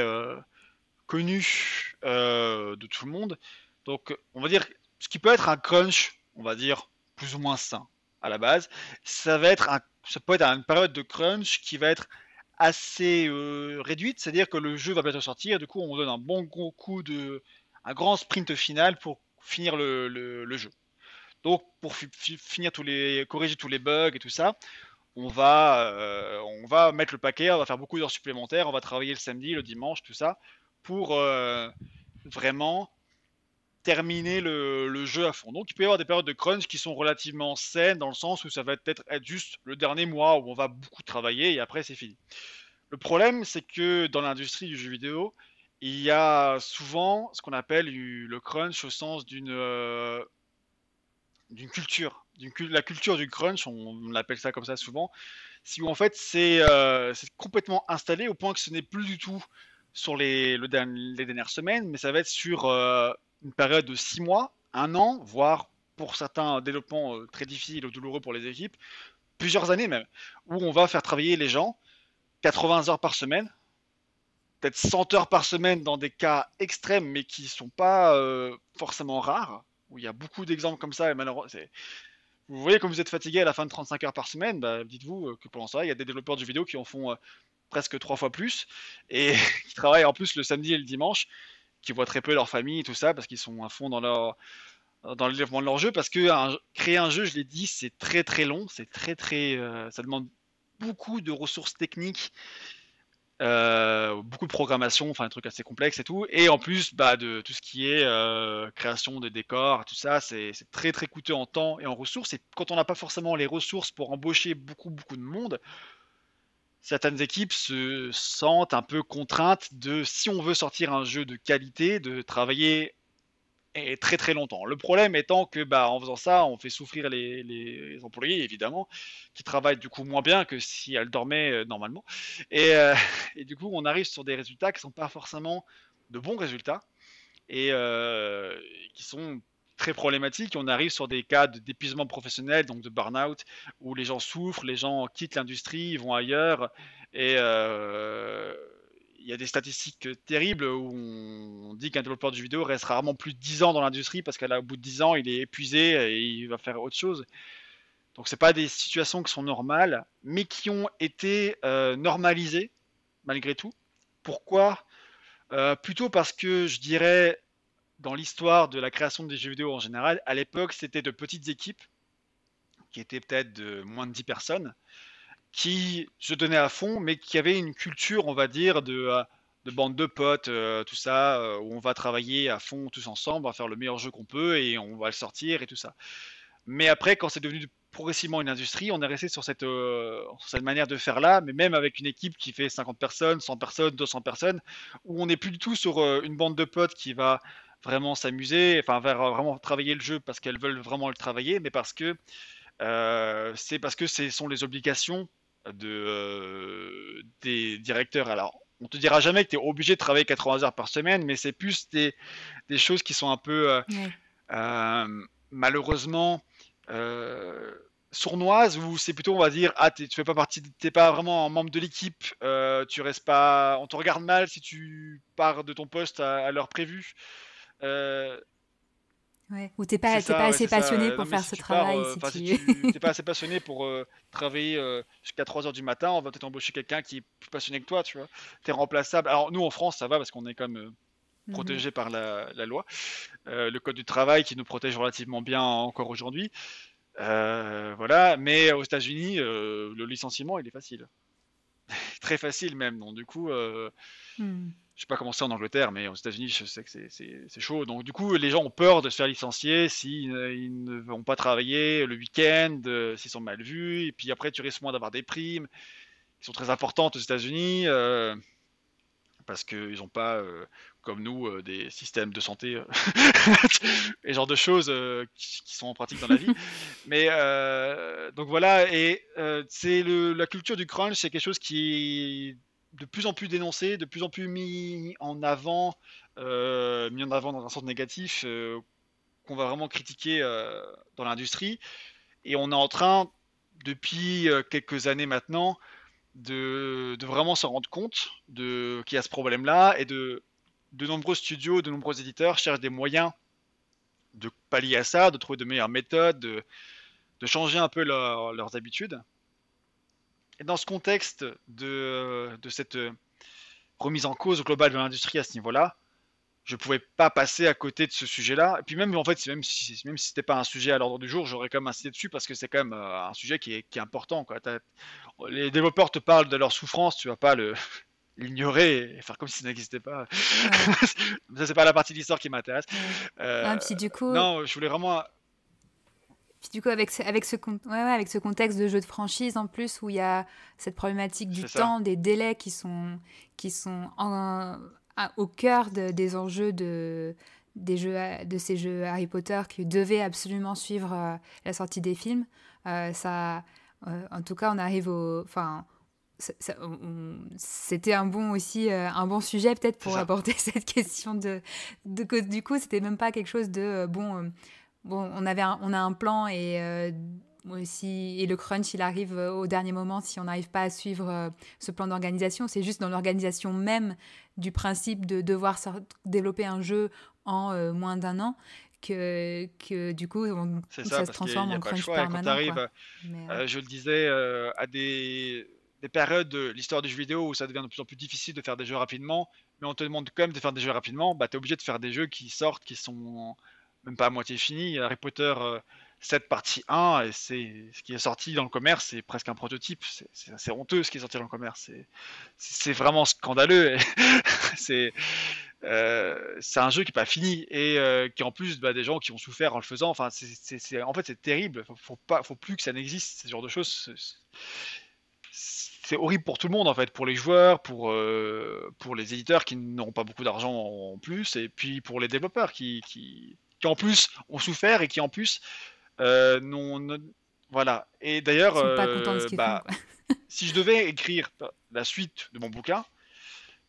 connu de tout le monde. Donc on va dire ce qui peut être un crunch, on va dire plus ou moins sain à la base, ça va être un, ça peut être une période de crunch qui va être assez euh, réduite, c'est-à-dire que le jeu va bientôt sortir, du coup on donne un bon gros coup de, un grand sprint final pour finir le, jeu. Donc pour finir tous les, corriger tous les bugs et tout ça, on va, euh, on va mettre le paquet, on va faire beaucoup d'heures supplémentaires, on va travailler le samedi, le dimanche, tout ça, pour euh, vraiment terminer le, jeu à fond. Donc il peut y avoir des périodes de crunch qui sont relativement saines dans le sens où ça va peut-être être juste le dernier mois où on va beaucoup travailler et après c'est fini. Le problème c'est que dans l'industrie du jeu vidéo, il y a souvent ce qu'on appelle le crunch au sens d'une euh, culture, la culture du crunch, on, appelle ça comme ça souvent, si en fait euh, c'est complètement installé au point que ce n'est plus du tout sur les, le, les dernières semaines, mais ça va être sur euh, une période de 6 mois, un an, voire pour certains développements euh, très difficiles ou douloureux pour les équipes, plusieurs années même, où on va faire travailler les gens 80 heures par semaine, peut-être 100 heures par semaine dans des cas extrêmes, mais qui ne sont pas euh, forcément rares, où il y a beaucoup d'exemples comme ça, et malheureusement, vous voyez comme vous êtes fatigué à la fin de 35 heures par semaine, bah, dites-vous euh, que pendant ça, il y a des développeurs de vidéo qui en font presque trois fois plus, et [LAUGHS] qui travaillent en plus le samedi et le dimanche, qui voient très peu leur famille tout ça parce qu'ils sont à fond dans leur dans le développement de leur jeu parce que créer un jeu, je l'ai dit, c'est très très long, c'est très très euh, ça demande beaucoup de ressources techniques, euh, beaucoup de programmation, enfin un truc assez complexe et tout, et en plus bah, de tout ce qui est euh, création de décors, tout ça, c'est très très coûteux en temps et en ressources. Et quand on n'a pas forcément les ressources pour embaucher beaucoup beaucoup de monde, certaines équipes se sentent un peu contraintes de, si on veut sortir un jeu de qualité, de travailler très très longtemps. Le problème étant que bah, en faisant ça, on fait souffrir les, employés, évidemment, qui travaillent du coup moins bien que si elles dormaient euh, normalement. Euh, [LAUGHS] et, du coup, on arrive sur des résultats qui ne sont pas forcément de bons résultats et euh, qui sont très problématique. On arrive sur des cas d'épuisement professionnel, donc de burn-out, où les gens souffrent, les gens quittent l'industrie, vont ailleurs. Et euh, il y a des statistiques terribles où on dit qu'un développeur de vidéo reste rarement plus de 10 ans dans l'industrie parce qu'au bout de 10 ans, il est épuisé et il va faire autre chose. Donc c'est pas des situations qui sont normales, mais qui ont été euh, normalisées malgré tout. Pourquoi? Euh, Plutôt parce que je dirais dans l'histoire de la création des jeux vidéo en général, à l'époque, c'était de petites équipes, qui étaient peut-être de moins de 10 personnes, qui se donnaient à fond, mais qui avaient une culture, on va dire, de, euh, de bande de potes, euh, tout ça, euh, où on va travailler à fond tous ensemble, va faire le meilleur jeu qu'on peut et on va le sortir et tout ça. Mais après, quand c'est devenu progressivement une industrie, on est resté sur cette, euh, cette manière de faire là, mais même avec une équipe qui fait 50 personnes, 100 personnes, 200 personnes, où on n'est plus du tout sur une bande de potes qui va vraiment s'amuser, enfin vraiment travailler le jeu parce qu'elles veulent vraiment le travailler, mais parce que euh, c'est parce que ce sont les obligations de, des directeurs. Alors, on te dira jamais que tu es obligé de travailler 80 heures par semaine, mais c'est plus des, des, choses qui sont un peu malheureusement euh, sournoise ou c'est plutôt on va dire ah tu fais pas partie t'es pas vraiment un membre de l'équipe euh, tu restes pas on te regarde mal si tu pars de ton poste à, l'heure prévue euh, ouais. ou t'es pas, pas assez passionné pour faire ce travail si tu... [LAUGHS] t'es pas assez passionné pour travailler jusqu'à 3 heures du matin on va peut-être embaucher quelqu'un qui est plus passionné que toi tu vois t'es remplaçable alors nous en France ça va parce qu'on est quand même mhm. protégé par la, la loi le code du travail qui nous protège relativement bien encore aujourd'hui euh, voilà, mais aux États-Unis, euh, le licenciement, il est facile. [LAUGHS] Très facile même. Donc, du coup, euh, hmm. Je sais pas comment c'est en Angleterre, mais aux États-Unis, je sais que c'est chaud. Donc, du coup, les gens ont peur de se faire licencier s'ils ne vont pas travailler le week-end, s'ils sont mal vus. Et puis après, tu risques moins d'avoir des primes qui sont très importantes aux États-Unis parce qu'ils n'ont pas, euh, comme nous, euh, des systèmes de santé euh, [LAUGHS] et genre de choses qui, sont en pratique dans la vie. [LAUGHS] Mais donc voilà, et c'est la culture du crunch, c'est quelque chose qui de plus en plus dénoncé, de plus en plus mis en avant, mis en avant dans un sens négatif, qu'on va vraiment critiquer dans l'industrie. Et on est en train, depuis quelques années maintenant, de, vraiment s'en rendre compte qu'il y a ce problème-là et de de nombreux studios, de nombreux éditeurs cherchent des moyens de pallier à ça, de trouver de meilleures méthodes, de, de changer un peu leurs habitudes. Et dans ce contexte de, de cette remise en cause globale de l'industrie à ce niveau-là, je pouvais pas passer à côté de ce sujet-là. Et puis même en fait, même si même si c'était pas un sujet à l'ordre du jour, j'aurais quand même insisté dessus parce que c'est quand même euh, un sujet qui est, qui est important. Quoi. Les développeurs te parlent de leur souffrance, tu vas pas le [LAUGHS] l'ignorer et faire comme si ça n'existait pas. [LAUGHS] ça c'est pas la partie de l'histoire qui m'intéresse. Euh, du coup... Non, je voulais vraiment. Puis du coup, avec ce, avec, ce, ouais, ouais, avec ce contexte de jeu de franchise en plus, où il y a cette problématique du temps, des délais qui sont, qui sont en, au cœur des enjeux de, des jeux, de ces jeux Harry Potter qui devaient absolument suivre euh, la sortie des films. Euh, ça, euh, en tout cas, on arrive au. Enfin, c'était un bon aussi un bon sujet peut-être pour aborder [LAUGHS] cette question de, de du coup c'était même pas quelque chose de bon bon on avait on a un plan et si, et le crunch, il arrive au dernier moment si on n'arrive pas à suivre ce plan d'organisation. C'est juste dans l'organisation même du principe de devoir développer un jeu en euh, moins d'un an que, que du coup on, ça, se transforme en crunch permanent. Arrives, euh, je le disais, euh, à des, des périodes de l'histoire du jeu vidéo où ça devient de plus en plus difficile de faire des jeux rapidement, mais on te demande quand même de faire des jeux rapidement, bah, tu es obligé de faire des jeux qui sortent, qui sont même pas à moitié finis. Harry Potter cette partie 1, et c'est ce qui est sorti dans le commerce, c'est presque un prototype. C'est honteux ce qui est sorti dans le commerce. C'est vraiment scandaleux. [LAUGHS] c'est euh, c'est un jeu qui n'est pas fini et euh, qui en plus bah, des gens qui ont souffert en le faisant. Enfin, en fait c'est terrible. Faut, faut faut plus que ça n'existe. Ce genre de choses, c'est horrible pour tout le monde en fait, pour les joueurs, pour euh, les éditeurs qui n'auront pas beaucoup d'argent en plus, et puis pour les développeurs qui, qui en plus ont souffert et qui en plus euh, non, voilà. Et d'ailleurs, euh, bah, [LAUGHS] si je devais écrire la suite de mon bouquin,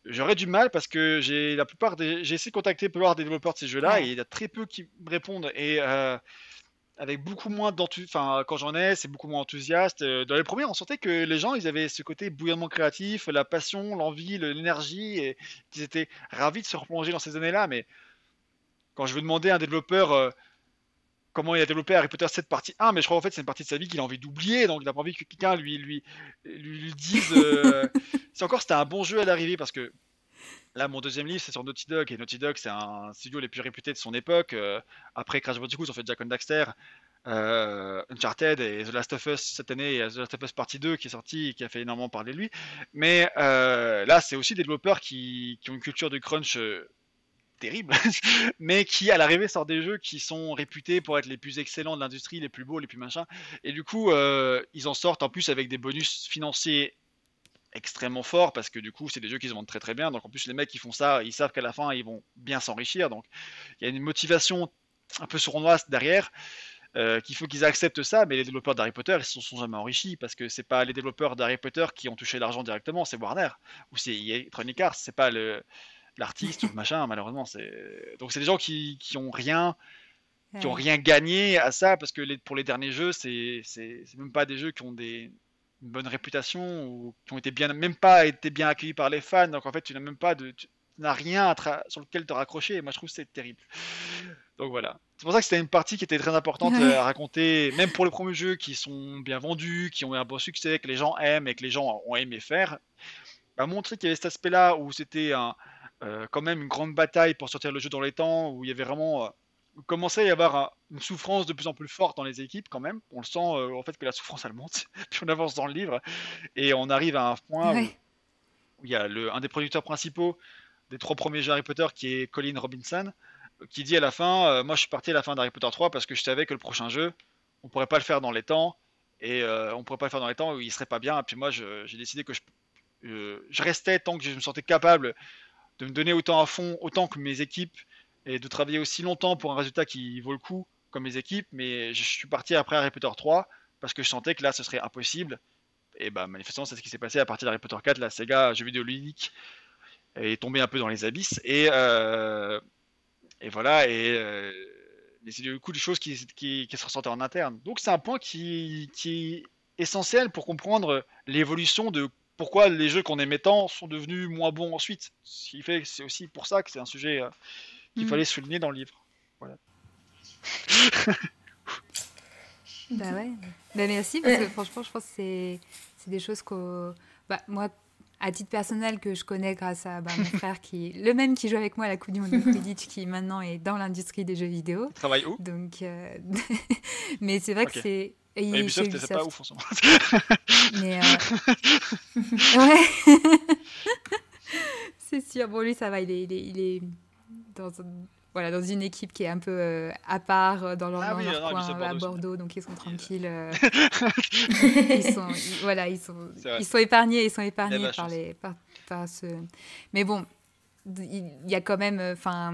j'aurais du mal parce que j'ai la plupart des, j'ai essayé de contacter plupart des développeurs de ces jeux-là et il y a très peu qui me répondent et euh, avec beaucoup moins d'enthousiasme. Enfin, quand j'en ai, c'est beaucoup moins enthousiaste. Dans les premiers, on sentait que les gens, ils avaient ce côté bouillonnement créatif, la passion, l'envie, l'énergie et qu'ils étaient ravis de se replonger dans ces années-là. Mais quand je veux demander à un développeur comment il a développé Harry Potter 7 partie 1, mais je crois en fait c'est une partie de sa vie qu'il a envie d'oublier, donc il n'a pas envie que quelqu'un lui, lui, lui, dise. Euh, [LAUGHS] c'est encore c'était un bon jeu à l'arrivée parce que là mon deuxième livre c'est sur Naughty Dog et Naughty Dog c'est un studio les plus réputés de son époque. Euh, après Crash Bandicoot ils ont fait Jack and Daxter, euh, Uncharted et The Last of Us cette année, a The Last of Us partie 2 qui est sorti et qui a fait énormément parler de lui. Mais là c'est aussi des développeurs qui, qui, ont une culture de crunch terrible, [LAUGHS] mais qui à l'arrivée sort des jeux qui sont réputés pour être les plus excellents de l'industrie, les plus beaux, les plus machins. Et du coup, euh, ils en sortent en plus avec des bonus financiers extrêmement forts parce que du coup, c'est des jeux qui se vendent très très bien. Donc en plus, les mecs qui font ça, ils savent qu'à la fin, ils vont bien s'enrichir. Donc il y a une motivation un peu sournoise derrière. Euh, qu'il faut qu'ils acceptent ça, mais les développeurs d'Harry Potter, ils se sont jamais enrichis parce que c'est pas les développeurs d'Harry Potter qui ont touché l'argent directement, c'est Warner ou c'est Electronic Arts, c'est pas le, l'artiste ou le machin, malheureusement. C'est... Donc c'est des gens qui, qui ont rien qui ont rien gagné à ça parce que les, pour les derniers jeux, c'est, même pas des jeux qui ont des, une bonne réputation ou qui ont été bien, même pas été bien accueillis par les fans. Donc en fait, tu n'as même pas de, tu n'as rien sur lequel te raccrocher. Et moi, je trouve que c'est terrible. Donc voilà. C'est pour ça que c'était une partie qui était très importante à raconter, même pour les premiers jeux qui sont bien vendus, qui ont eu un bon succès, que les gens aiment et que les gens ont aimé faire. Bah, montrer qu'il y avait cet aspect-là où c'était un, euh, quand même une grande bataille pour sortir le jeu dans les temps, où il y avait vraiment euh, commençait à y avoir une souffrance de plus en plus forte dans les équipes quand même. On le sent euh, en fait que la souffrance elle monte, [LAUGHS] puis on avance dans le livre. Et on arrive à un point où, il y a le, un des producteurs principaux des trois premiers jeux Harry Potter qui est Colin Robinson qui dit à la fin moi je suis parti à la fin d'Harry Potter 3 parce que je savais que le prochain jeu on pourrait pas le faire dans les temps et on pourrait pas le faire dans les temps où il serait pas bien. Et puis moi j'ai décidé que je, je restais tant que je me sentais capable de me donner autant à fond, autant que mes équipes, et de travailler aussi longtemps pour un résultat qui vaut le coup, comme mes équipes. Mais je suis parti après Harry Potter 3 parce que je sentais que là, ce serait impossible. Et bah, manifestement, c'est ce qui s'est passé à partir d'Harry Potter 4. La Sega, jeu vidéo ludique, est tombé un peu dans les abysses. Et, euh, et voilà. Et. Euh, c'est du coup des choses qui, qui, se ressentaient en interne. Donc c'est un point qui, qui est essentiel pour comprendre l'évolution de pourquoi les jeux qu'on aimait tant sont devenus moins bons ensuite. Ce qui fait c'est aussi pour ça que c'est un sujet euh, qu'il mm. fallait souligner dans le livre. Voilà. [LAUGHS] bah ouais. Bah merci parce que franchement, je pense que c'est, c'est des choses que bah, moi, à titre personnel, que je connais grâce à bah, mon frère qui, [LAUGHS] le même qui joue avec moi à la Coupe du Monde de Quidditch, qui maintenant est dans l'industrie des jeux vidéo. Il travaille où? Donc, euh, [LAUGHS] mais c'est vrai que c'est et ouais, Ubisoft, c'est pas ouf en ce moment. Mais euh... [LAUGHS] ouais. [LAUGHS] c'est sûr. Bon, lui, ça va. Il est, il est, il est dans, voilà, dans une équipe qui est un peu euh, à part euh, dans leur, ah, dans oui, leur non, coin à Bordeaux, donc ils sont tranquilles. Euh... [LAUGHS] ils sont, ils, voilà, ils sont, ils sont épargnés, ils sont épargnés par les, par, par ce. Mais bon, il y a quand même, enfin,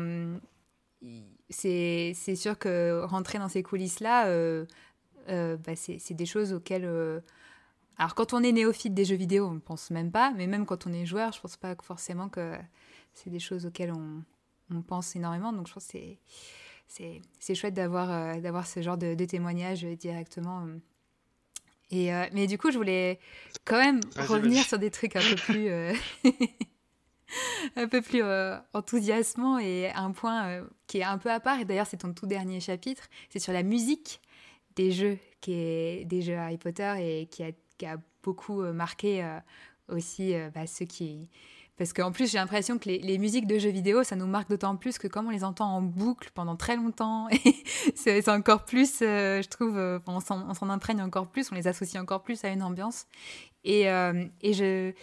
c'est, sûr que rentrer dans ces coulisses là. Euh, bah, c'est des choses auxquelles... Euh, alors quand on est néophyte des jeux vidéo, on ne pense même pas, mais même quand on est joueur, je ne pense pas forcément que c'est des choses auxquelles on, on, pense énormément. Donc je pense que c'est chouette d'avoir euh, d'avoir ce genre de, de témoignages directement. Et, mais du coup, je voulais quand même revenir sur des trucs un peu plus, [LAUGHS] un peu plus enthousiasmant et un point qui est un peu à part. Et d'ailleurs, c'est ton tout dernier chapitre. C'est sur la musique des jeux, qui est, des jeux Harry Potter et qui a, qui a beaucoup euh, marqué euh, aussi euh, bah, ceux qui... Parce qu'en plus, j'ai l'impression que les, musiques de jeux vidéo, ça nous marque d'autant plus que comme on les entend en boucle pendant très longtemps, [LAUGHS] c'est encore plus, je trouve, on s'en imprègne encore plus, on les associe encore plus à une ambiance. Et, et je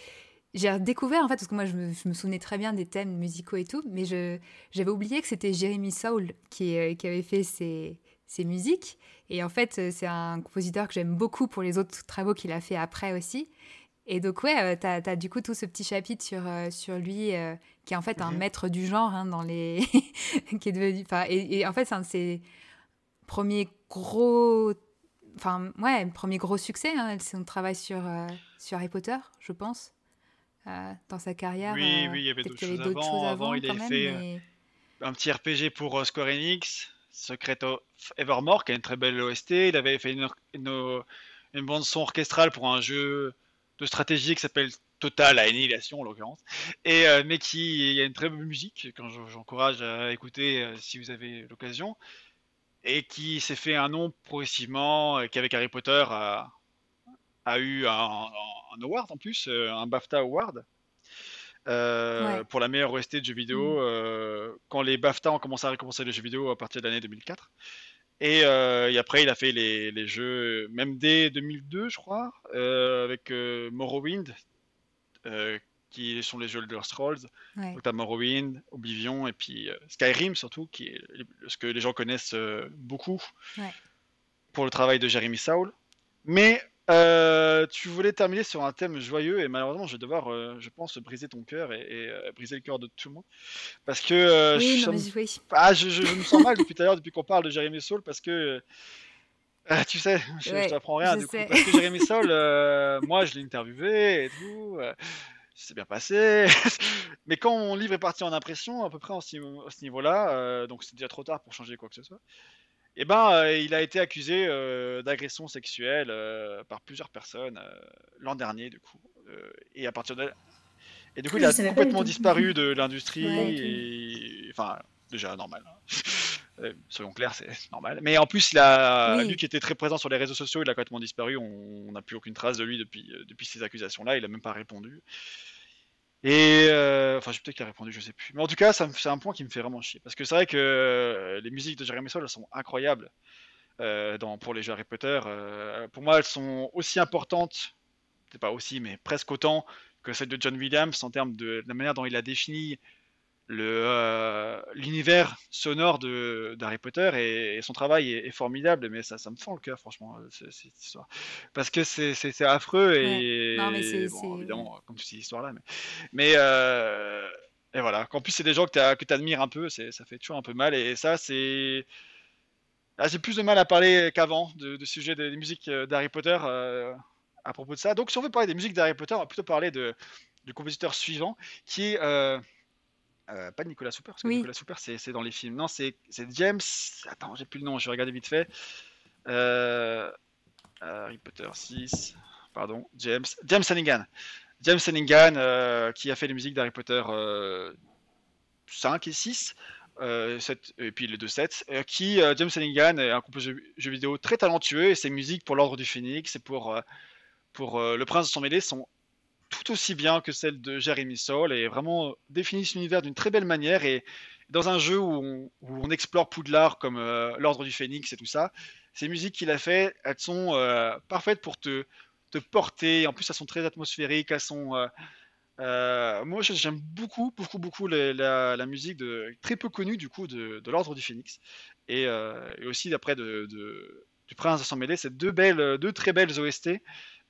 j'ai découvert en fait parce que moi je me, souvenais très bien des thèmes musicaux et tout mais j'avais oublié que c'était Jeremy Soule qui, qui avait fait ces, ces musiques et en fait, euh, c'est un compositeur que j'aime beaucoup pour les autres travaux qu'il a fait après aussi. Et donc, ouais, euh, tu as, du coup tout ce petit chapitre sur, euh, sur lui, qui est en fait un maître du genre hein, dans les. [LAUGHS] qui est devenu. Et, et, en fait, c'est un de ses premiers gros. Enfin, ouais, premier gros succès. Hein, c'est son travail sur, sur Harry Potter, je pense, dans sa carrière. Oui, oui, il y avait d'autres choses, avant. avant. il avait fait un petit RPG pour Square Enix. Secret of Evermore, qui a une très belle OST. Il avait fait une, bande son orchestrale pour un jeu de stratégie qui s'appelle Total Annihilation en l'occurrence, et euh, mais qui il a une très belle musique quand j'encourage à écouter euh, si vous avez l'occasion, et qui s'est fait un nom progressivement, euh, qui avec Harry Potter a, a eu un, un, award en plus, un BAFTA award. Euh, pour la meilleure OST de jeux vidéo, mm. euh, quand les BAFTA ont commencé à récompenser les jeux vidéo à partir de l'année 2004. Euh, et, après, il a fait les, les, jeux, même dès 2002, je crois, avec Morrowind, qui sont les jeux de Scrolls, notamment Morrowind, Oblivion et puis Skyrim surtout, qui est ce que les gens connaissent beaucoup pour le travail de Jeremy Saul. Mais euh, tu voulais terminer sur un thème joyeux et malheureusement je vais devoir, euh, je pense, briser ton cœur et, euh, briser le cœur de tout le monde. Parce que oui, je, non, oui. Ah, je, je, me sens mal depuis tout à l'heure, depuis qu'on parle de Jérémy Saul, parce que tu sais, je, ne t'apprends rien du coup. Parce que Jérémy Saul, moi je l'ai interviewé et tout. c'est bien passé. [LAUGHS] Mais quand mon livre est parti en impression, à peu près à ce niveau-là, donc c'est déjà trop tard pour changer quoi que ce soit eh ben, euh, il a été accusé euh, d'agression sexuelle euh, par plusieurs personnes l'an dernier, du coup. et à partir de et du coup, il a complètement disparu de [LAUGHS] l'industrie. et... Enfin, déjà normal. [LAUGHS] Soyons clairs, c'est [LAUGHS] normal. Mais en plus, il a, lui qui était très présent sur les réseaux sociaux, il a complètement disparu. On n'a plus aucune trace de lui depuis, depuis ces accusations-là. Il a même pas répondu. Et euh, enfin, peut-être qu'il a répondu, je sais plus. Mais en tout cas, c'est un point qui me fait vraiment chier. Parce que c'est vrai que euh, les musiques de Jeremy Soule sont incroyables euh, pour les jeux Harry Potter. pour moi, elles sont aussi importantes, c'est pas aussi, mais presque autant que celles de John Williams en termes de la manière dont il a défini euh, l'univers sonore de d'Harry Potter et, son travail est, formidable mais ça, ça me fend le cœur franchement euh, cette histoire. Parce que c'est affreux et bon, évidemment comme toutes ces histoires là mais mais euh, et voilà. Qu'en plus c'est des gens que tu admires un peu ça fait toujours un peu mal et ça c'est Là, j'ai plus de mal à parler qu'avant de, de, sujet des, musiques d'Harry Potter à propos de ça. Donc, si on veut parler des musiques d'Harry Potter, on va plutôt parler de, du compositeur suivant, qui est euh, pas Nicolas Souper, parce que Nicolas Souper, c'est dans les films. Non, c'est James. Attends, j'ai plus le nom, je vais regarder vite fait. Euh, Harry Potter 6. Pardon, James. James Hannigan. James Hannigan, euh, qui a fait les musiques d'Harry Potter 5 et 6. 7, et puis les deux 7, qui, James Hannigan, est un compositeur de jeux vidéo très talentueux, et ses musiques pour l'Ordre du Phénix et pour, pour Le Prince de son mêlée sont tout aussi bien que celle de Jeremy Soule et vraiment définissent l'univers d'une très belle manière et dans un jeu où on, explore Poudlard comme euh, l'Ordre du Phénix et tout ça, ces musiques qu'il a fait, elles sont euh, parfaites pour te, te porter. En plus, elles sont très atmosphériques. Elles sont. Euh, moi, j'aime beaucoup, beaucoup, beaucoup la, musique de, très peu connue du coup de, l'Ordre du Phénix et, aussi d'après du Prince de Sang Mêlé. C'est deux belles, deux très belles OST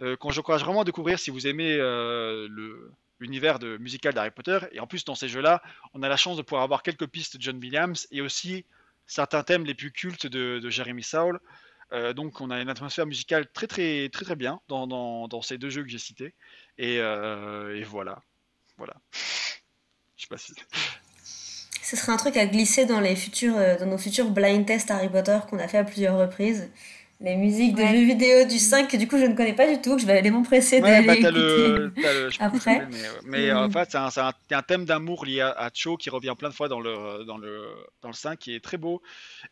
euh, quand j'encourage vraiment à découvrir si vous aimez euh, l'univers musical d'Harry Potter. Et en plus, dans ces jeux-là, on a la chance de pouvoir avoir quelques pistes de John Williams et aussi certains thèmes les plus cultes de, Jeremy Saul. Euh, donc on a une atmosphère musicale très très très très bien dans, ces deux jeux que j'ai cités. Et, et, voilà. Voilà. Je sais pas si... Ce serait un truc à glisser dans, les futurs, dans nos futurs blind tests Harry Potter qu'on a fait à plusieurs reprises les musiques de jeux vidéo du 5 que du coup je ne connais pas du tout, que je vais aller m'empresser ouais, bah, le, le, Après. mais, en fait, c'est un, un, thème d'amour lié à, Cho qui revient plein de fois dans le, dans le, dans le 5 qui est très beau.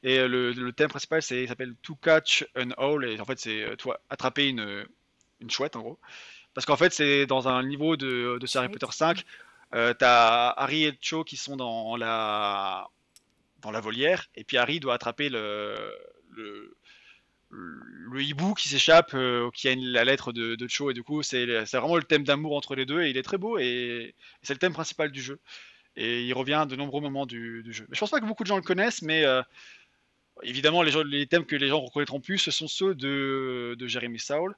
Et le, le thème principal c'est, s'appelle To Catch an Owl. Et en fait, c'est euh, toi attraper une, une chouette en gros. Parce qu'en fait, c'est dans un niveau de, de Harry Potter 5. Euh, t'as Harry et Cho qui sont dans la, dans la volière. Et puis Harry doit attraper le, le le hibou qui s'échappe, euh, qui a la lettre de, de Cho, et du coup, c'est vraiment le thème d'amour entre les deux, et il est très beau, et, c'est le thème principal du jeu. Et il revient de nombreux moments du, jeu. Mais je pense pas que beaucoup de gens le connaissent, mais euh, évidemment, les, les, thèmes que les gens reconnaîtront plus, ce sont ceux de, de Jeremy Saul.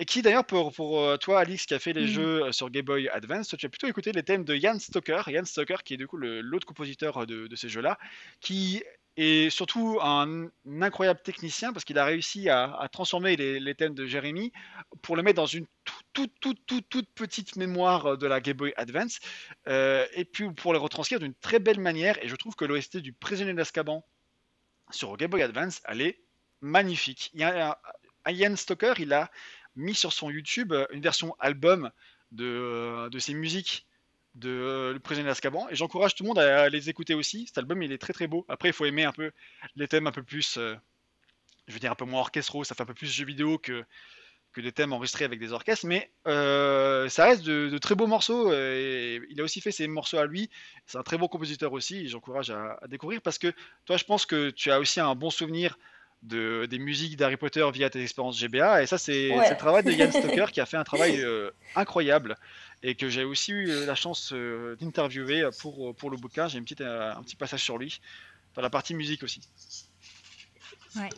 Et qui d'ailleurs, pour, pour, euh, toi, Alix, qui a fait les mm. jeux sur Game Boy Advance, tu as plutôt écouté les thèmes de Jan Stoker. Jan Stoker, qui est du coup l'autre compositeur de, de ces jeux-là, qui et surtout un, incroyable technicien parce qu'il a réussi à, transformer les, thèmes de Jérémy pour le mettre dans une toute, petite mémoire de la Game Boy Advance euh, et puis pour le retranscrire d'une très belle manière. Et je trouve que l'OST du Prisonnier d'Azkaban sur Game Boy Advance, elle est magnifique. Il y a, Ian Stoker, il a mis sur son YouTube une version album de ses musiques de euh, Le Prisonnier d'Azkaban et j'encourage tout le monde à, les écouter aussi. Cet album il est très très beau. Après il faut aimer un peu les thèmes un peu plus, euh, je veux dire un peu moins orchestraux, ça fait un peu plus jeu vidéo que que des thèmes enregistrés avec des orchestres, mais euh, ça reste de, très beaux morceaux. Et il a aussi fait ses morceaux à lui. C'est un très bon compositeur aussi. J'encourage à, découvrir parce que toi, je pense que tu as aussi un bon souvenir de, des musiques d'Harry Potter via tes expériences GBA. Et ça, c'est le travail de Yann [LAUGHS] Stoker qui a fait un travail incroyable. Et que j'ai aussi eu la chance d'interviewer pour, pour le bouquin. J'ai une petite, un petit passage sur lui, dans la partie musique aussi. Ouais.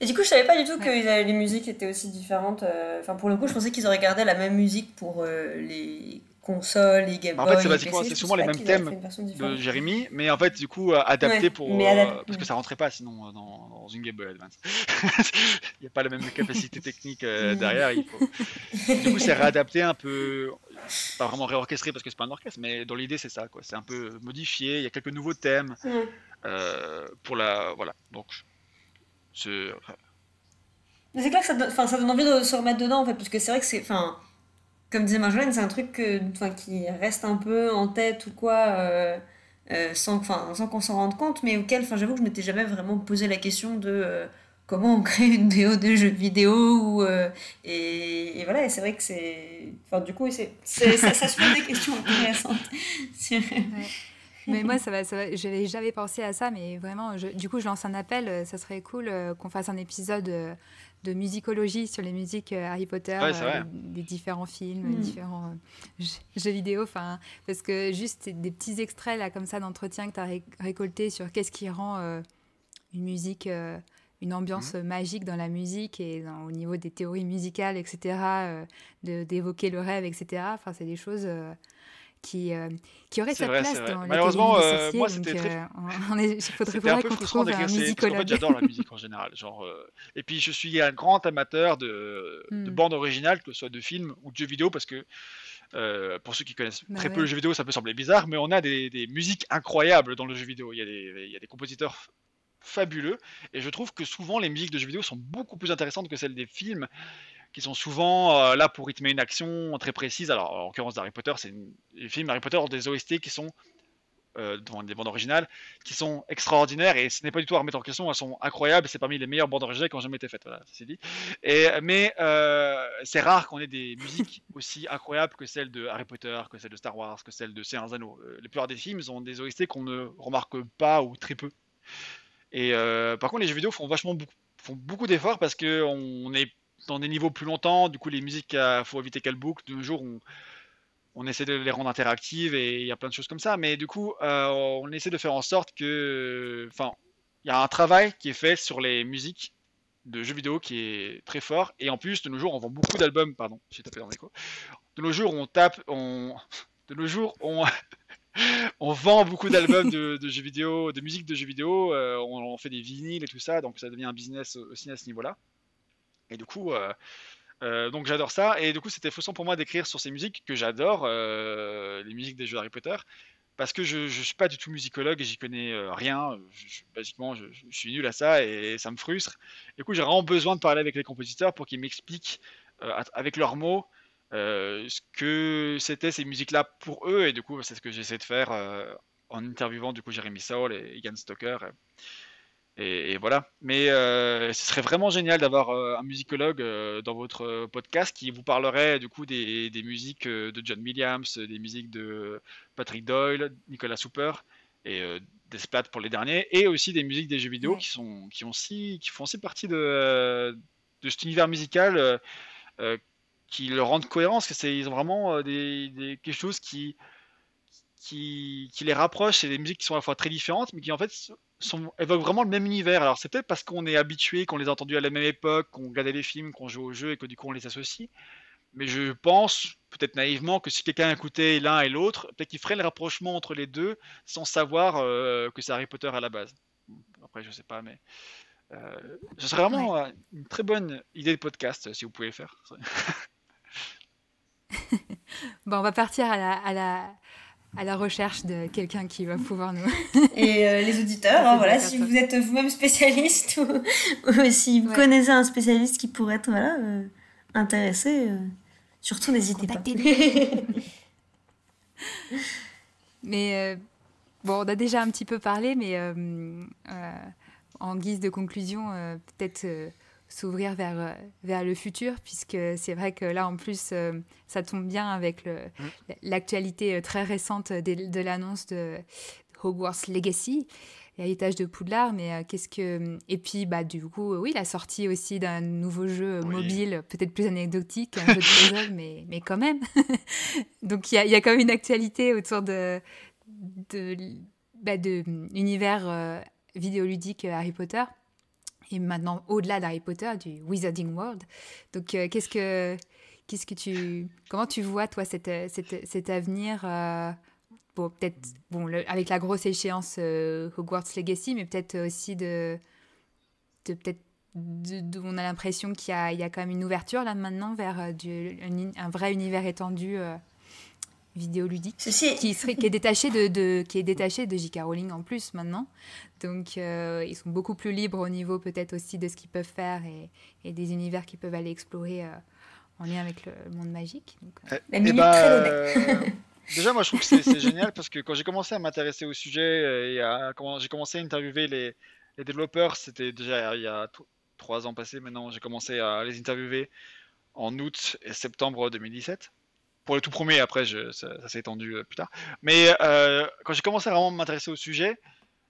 Et du coup, je savais pas du tout que les musiques étaient aussi différentes. Enfin, pour le coup, je pensais qu'ils auraient gardé la même musique pour les consoles, les Game Boy. En fait, c'est basiquement, c'est souvent les mêmes thèmes de Jérémy, mais en fait, du coup, euh, adapté pour. Euh, parce que ça rentrait pas sinon euh, dans, dans une Game Boy Advance. [LAUGHS] il n'y a pas la même capacité technique mm. derrière. Il faut... du coup, c'est réadapté un peu. Pas vraiment réorchestré parce que c'est pas un orchestre, mais dans l'idée, c'est ça. quoi. C'est un peu modifié. Il y a quelques nouveaux thèmes pour la. Voilà. Donc, c'est. c'est clair que ça, enfin, ça donne envie de se remettre dedans, en fait, parce que c'est vrai que c'est. Enfin comme disait Marjolaine, c'est un truc qui reste un peu en tête ou quoi, euh, euh, sans, qu'on s'en rende compte, mais auquel j'avoue que je m'étais jamais vraiment posé la question de euh, comment on crée une BO de jeu vidéo. Et, voilà, c'est vrai que c'est. Du coup, ça, ça soulève des questions intéressantes. [LAUGHS] Mais moi, ça va, j'avais jamais pensé à ça, mais vraiment, du coup, je lance un appel. Ça serait cool qu'on fasse un épisode de musicologie sur les musiques euh, Harry Potter, euh, des différents films, mm. différents euh, jeux, vidéo. Enfin, parce que juste des petits extraits là comme ça d'entretien que tu as récolté sur qu'est-ce qui rend une musique, une ambiance mm. magique dans la musique et au niveau des théories musicales, etc. d'évoquer le rêve, etc. Enfin, c'est des choses qui, euh, qui aurait sa place dans Malheureusement, euh, moi, c'était très... Euh, il faudrait un peu frustrant d'écrire ces... En fait, j'adore la musique en général. Genre, Et puis, je suis un grand amateur de, de hmm. bandes originales, que ce soit de films ou de jeux vidéo, parce que pour ceux qui connaissent bah très peu le jeu vidéo, ça peut sembler bizarre, mais on a des, des, musiques incroyables dans le jeu vidéo. Il y a des, il y a des compositeurs fabuleux, et je trouve que souvent les musiques de jeux vidéo sont beaucoup plus intéressantes que celles des films qui sont souvent euh, là pour rythmer une action très précise. Alors, en l'occurrence Harry Potter, c'est les films Harry Potter ont des OST qui sont euh, des bandes originales qui sont extraordinaires et ce n'est pas du tout à remettre en question, elles sont incroyables, c'est parmi les meilleures bandes originales qui ont jamais été faites, c'est dit. Et, mais euh, c'est rare qu'on ait des musiques [LAUGHS] aussi incroyables que celles de Harry Potter, que celles de Star Wars, que celles de Seigneur Anneaux. Les plupart des films ont des OST qu'on ne remarque pas ou très peu. Et par contre, les jeux vidéo font vachement beaucoup, beaucoup d'efforts parce qu'on est dans des niveaux plus longtemps. Du coup, les musiques, il euh, faut éviter qu'elles bouclent. De nos jours, on, on, essaie de les rendre interactives et il y a plein de choses comme ça. Mais du coup, euh, on essaie de faire en sorte que. Enfin, il y a un travail qui est fait sur les musiques de jeux vidéo qui est très fort. Et en plus, de nos jours, on vend beaucoup d'albums. Pardon, j'ai tapé dans l'écho. De nos jours, on tape. On... [LAUGHS] De nos jours, on. [LAUGHS] on vend beaucoup d'albums de, jeux vidéo, de musique de jeux vidéo, euh, on, on, fait des vinyles et tout ça, donc ça devient un business aussi à ce niveau-là. Et du coup, euh, euh, donc j'adore ça. Et du coup, c'était frustrant pour moi d'écrire sur ces musiques que j'adore, euh, les musiques des jeux Harry Potter, parce que je ne suis pas du tout musicologue et j'y connais rien. basiquement, je, suis nul à ça et ça me frustre. Du coup, j'ai vraiment besoin de parler avec les compositeurs pour qu'ils m'expliquent avec leurs mots ce que c'était ces musiques-là pour eux. Et du coup, c'est ce que j'essaie de faire en interviewant du coup Jeremy Saul et Ian Stoker. Voilà. Mais euh, ce serait vraiment génial d'avoir euh, un musicologue euh, dans votre podcast qui vous parlerait du coup des, musiques de John Williams, des musiques de Patrick Doyle, Nicolas Souper et des splats pour les derniers, et aussi des musiques des jeux vidéo qui, sont, qui, ont qui font aussi partie de, cet univers musical qui le rendent cohérent, parce qu'ils ont vraiment des, quelque chose qui, qui, qui les rapproche. C'est des musiques qui sont à la fois très différentes, mais qui en fait sont, évoquent vraiment le même univers. Alors c'est peut-être parce qu'on est habitué, qu'on les a entendus à la même époque, qu'on regardait les films, qu'on joue aux jeux et que du coup on les associe. Mais je pense, peut-être naïvement, que si quelqu'un écoutait l'un et l'autre, peut-être qu'il ferait le rapprochement entre les deux sans savoir euh, que c'est Harry Potter à la base. Après, je sais pas, mais euh, ce serait vraiment euh, une très bonne idée de podcast si vous pouvez le faire. [LAUGHS] [LAUGHS] bon, on va partir à la, à la, à la recherche de quelqu'un qui va pouvoir nous. [LAUGHS] Et euh, les auditeurs, hein, [LAUGHS] voilà, si vous êtes vous-même spécialiste [LAUGHS] ou, si vous connaissez un spécialiste qui pourrait être voilà, euh, intéressé, euh, surtout n'hésitez pas. mais bon, on a déjà un petit peu parlé, mais en guise de conclusion, peut-être s'ouvrir vers, euh, vers le futur, puisque c'est vrai que là, en plus, euh, ça tombe bien avec mmh. l'actualité euh, très récente de, l'annonce de Hogwarts Legacy. l'héritage de Poudlard, mais qu'est-ce que... Et puis, bah, du coup, oui, la sortie aussi d'un nouveau jeu mobile, peut-être plus anecdotique, un jeu de [LAUGHS] puzzle, mais, mais quand même. [LAUGHS] Donc, il y a, y a, quand même une actualité autour de, de, bah, de l'univers vidéoludique Harry Potter et maintenant au-delà d'Harry Potter, du Wizarding World. Donc, euh, qu'est-ce que, qu'est-ce que tu, comment tu vois toi cet, cet, avenir euh, bon, peut-être bon, avec la grosse échéance euh, Hogwarts Legacy, mais peut-être aussi de, de peut-être on a l'impression qu'il y a, il y a quand même une ouverture là maintenant vers un, vrai univers étendu vidéoludique Ceci... qui, serait, qui est détaché de, de qui est détaché de J.K. Rowling en plus maintenant. Donc euh, ils sont beaucoup plus libres au niveau peut-être aussi de ce qu'ils peuvent faire et, et, des univers qu'ils peuvent aller explorer euh, en lien avec le, monde magique. Donc, euh... eh, eh bah, déjà moi je trouve que c'est génial parce que quand j'ai commencé à m'intéresser au sujet et à, quand j'ai commencé à interviewer les, les développeurs, c'était déjà il y a trois ans passés maintenant, j'ai commencé à les interviewer en août et septembre 2017 pour le tout premier, après ça, s'est étendu euh, plus tard. Mais euh, quand j'ai commencé à vraiment m'intéresser au sujet,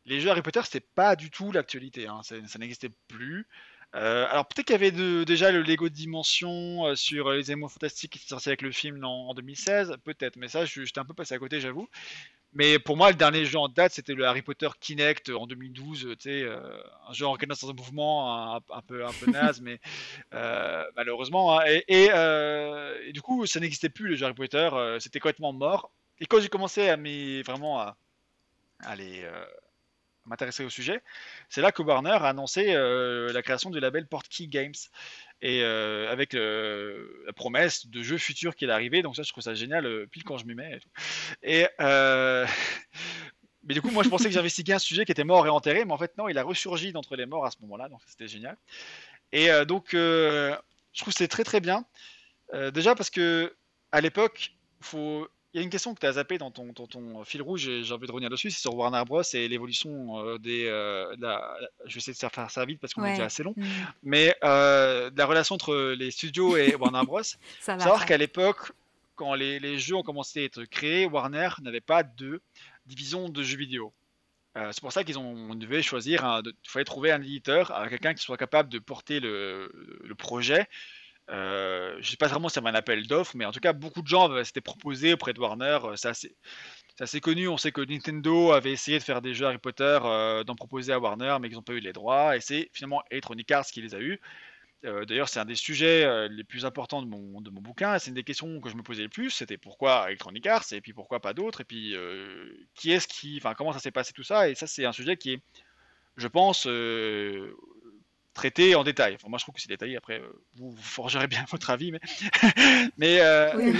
les jeux Harry Potter, c'était pas du tout l'actualité, hein. ça, n'existait plus. Euh, alors peut-être qu'il y avait déjà le Lego Dimension sur les émois fantastiques qui est sorti avec le film en, 2016, peut-être, mais ça j'étais un peu passé à côté j'avoue. Mais pour moi, le dernier jeu en date, c'était le Harry Potter Kinect en 2012. Tu sais, euh, un jeu en dans un mouvement un, peu, un peu [LAUGHS] naze, mais euh, malheureusement. Hein. Euh, et, du coup, ça n'existait plus le jeu Harry Potter. c'était complètement mort. Et quand j'ai commencé à vraiment à, aller m'intéresser au sujet, c'est là que Warner a annoncé la création du label Portkey Games et euh, avec euh, la promesse de jeux futurs qui est arrivé. Donc ça, je trouve ça génial, euh, pile quand je m'y mets. Et, [LAUGHS] mais du coup, moi, je pensais que j'investiguais un sujet qui était mort et enterré, mais en fait, non, il a ressurgi d'entre les morts à ce moment-là, donc c'était génial. Et donc, je trouve c'est très très bien. déjà parce que à l'époque, faut il y a une question que tu as zappé dans ton, ton, fil rouge et j'ai envie de revenir dessus, c'est sur Warner Bros. et l'évolution euh, des. Euh, la, je vais essayer de faire ça vite parce qu'on est déjà assez long, mm. mais euh, la relation entre les studios et Warner Bros. [LAUGHS] ça va, savoir qu'à l'époque, quand les, les, jeux ont commencé à être créés, Warner n'avait pas de division de jeux vidéo. c'est pour ça qu'ils ont devait choisir, il fallait trouver un éditeur, quelqu'un qui soit capable de porter le, le projet euh, je sais pas vraiment si c'est un appel d'offres, mais en tout cas, beaucoup de gens s'étaient proposés auprès de Warner. Euh, c'est assez, connu. On sait que Nintendo avait essayé de faire des jeux Harry Potter, euh, d'en proposer à Warner, mais qu'ils n'ont pas eu les droits. Et c'est finalement Electronic Arts qui les a eus. D'ailleurs, c'est un des sujets les plus importants de mon, de mon bouquin. C'est une des questions que je me posais le plus. C'était pourquoi Electronic Arts et puis pourquoi pas d'autres? Et puis qui est-ce qui, enfin comment ça s'est passé tout ça? Et ça, c'est un sujet qui est, je pense, traité en détail. Enfin, moi, je trouve que c'est détaillé. Après, euh, vous, forgerez bien [LAUGHS] votre avis, mais. [LAUGHS] mais euh, oui,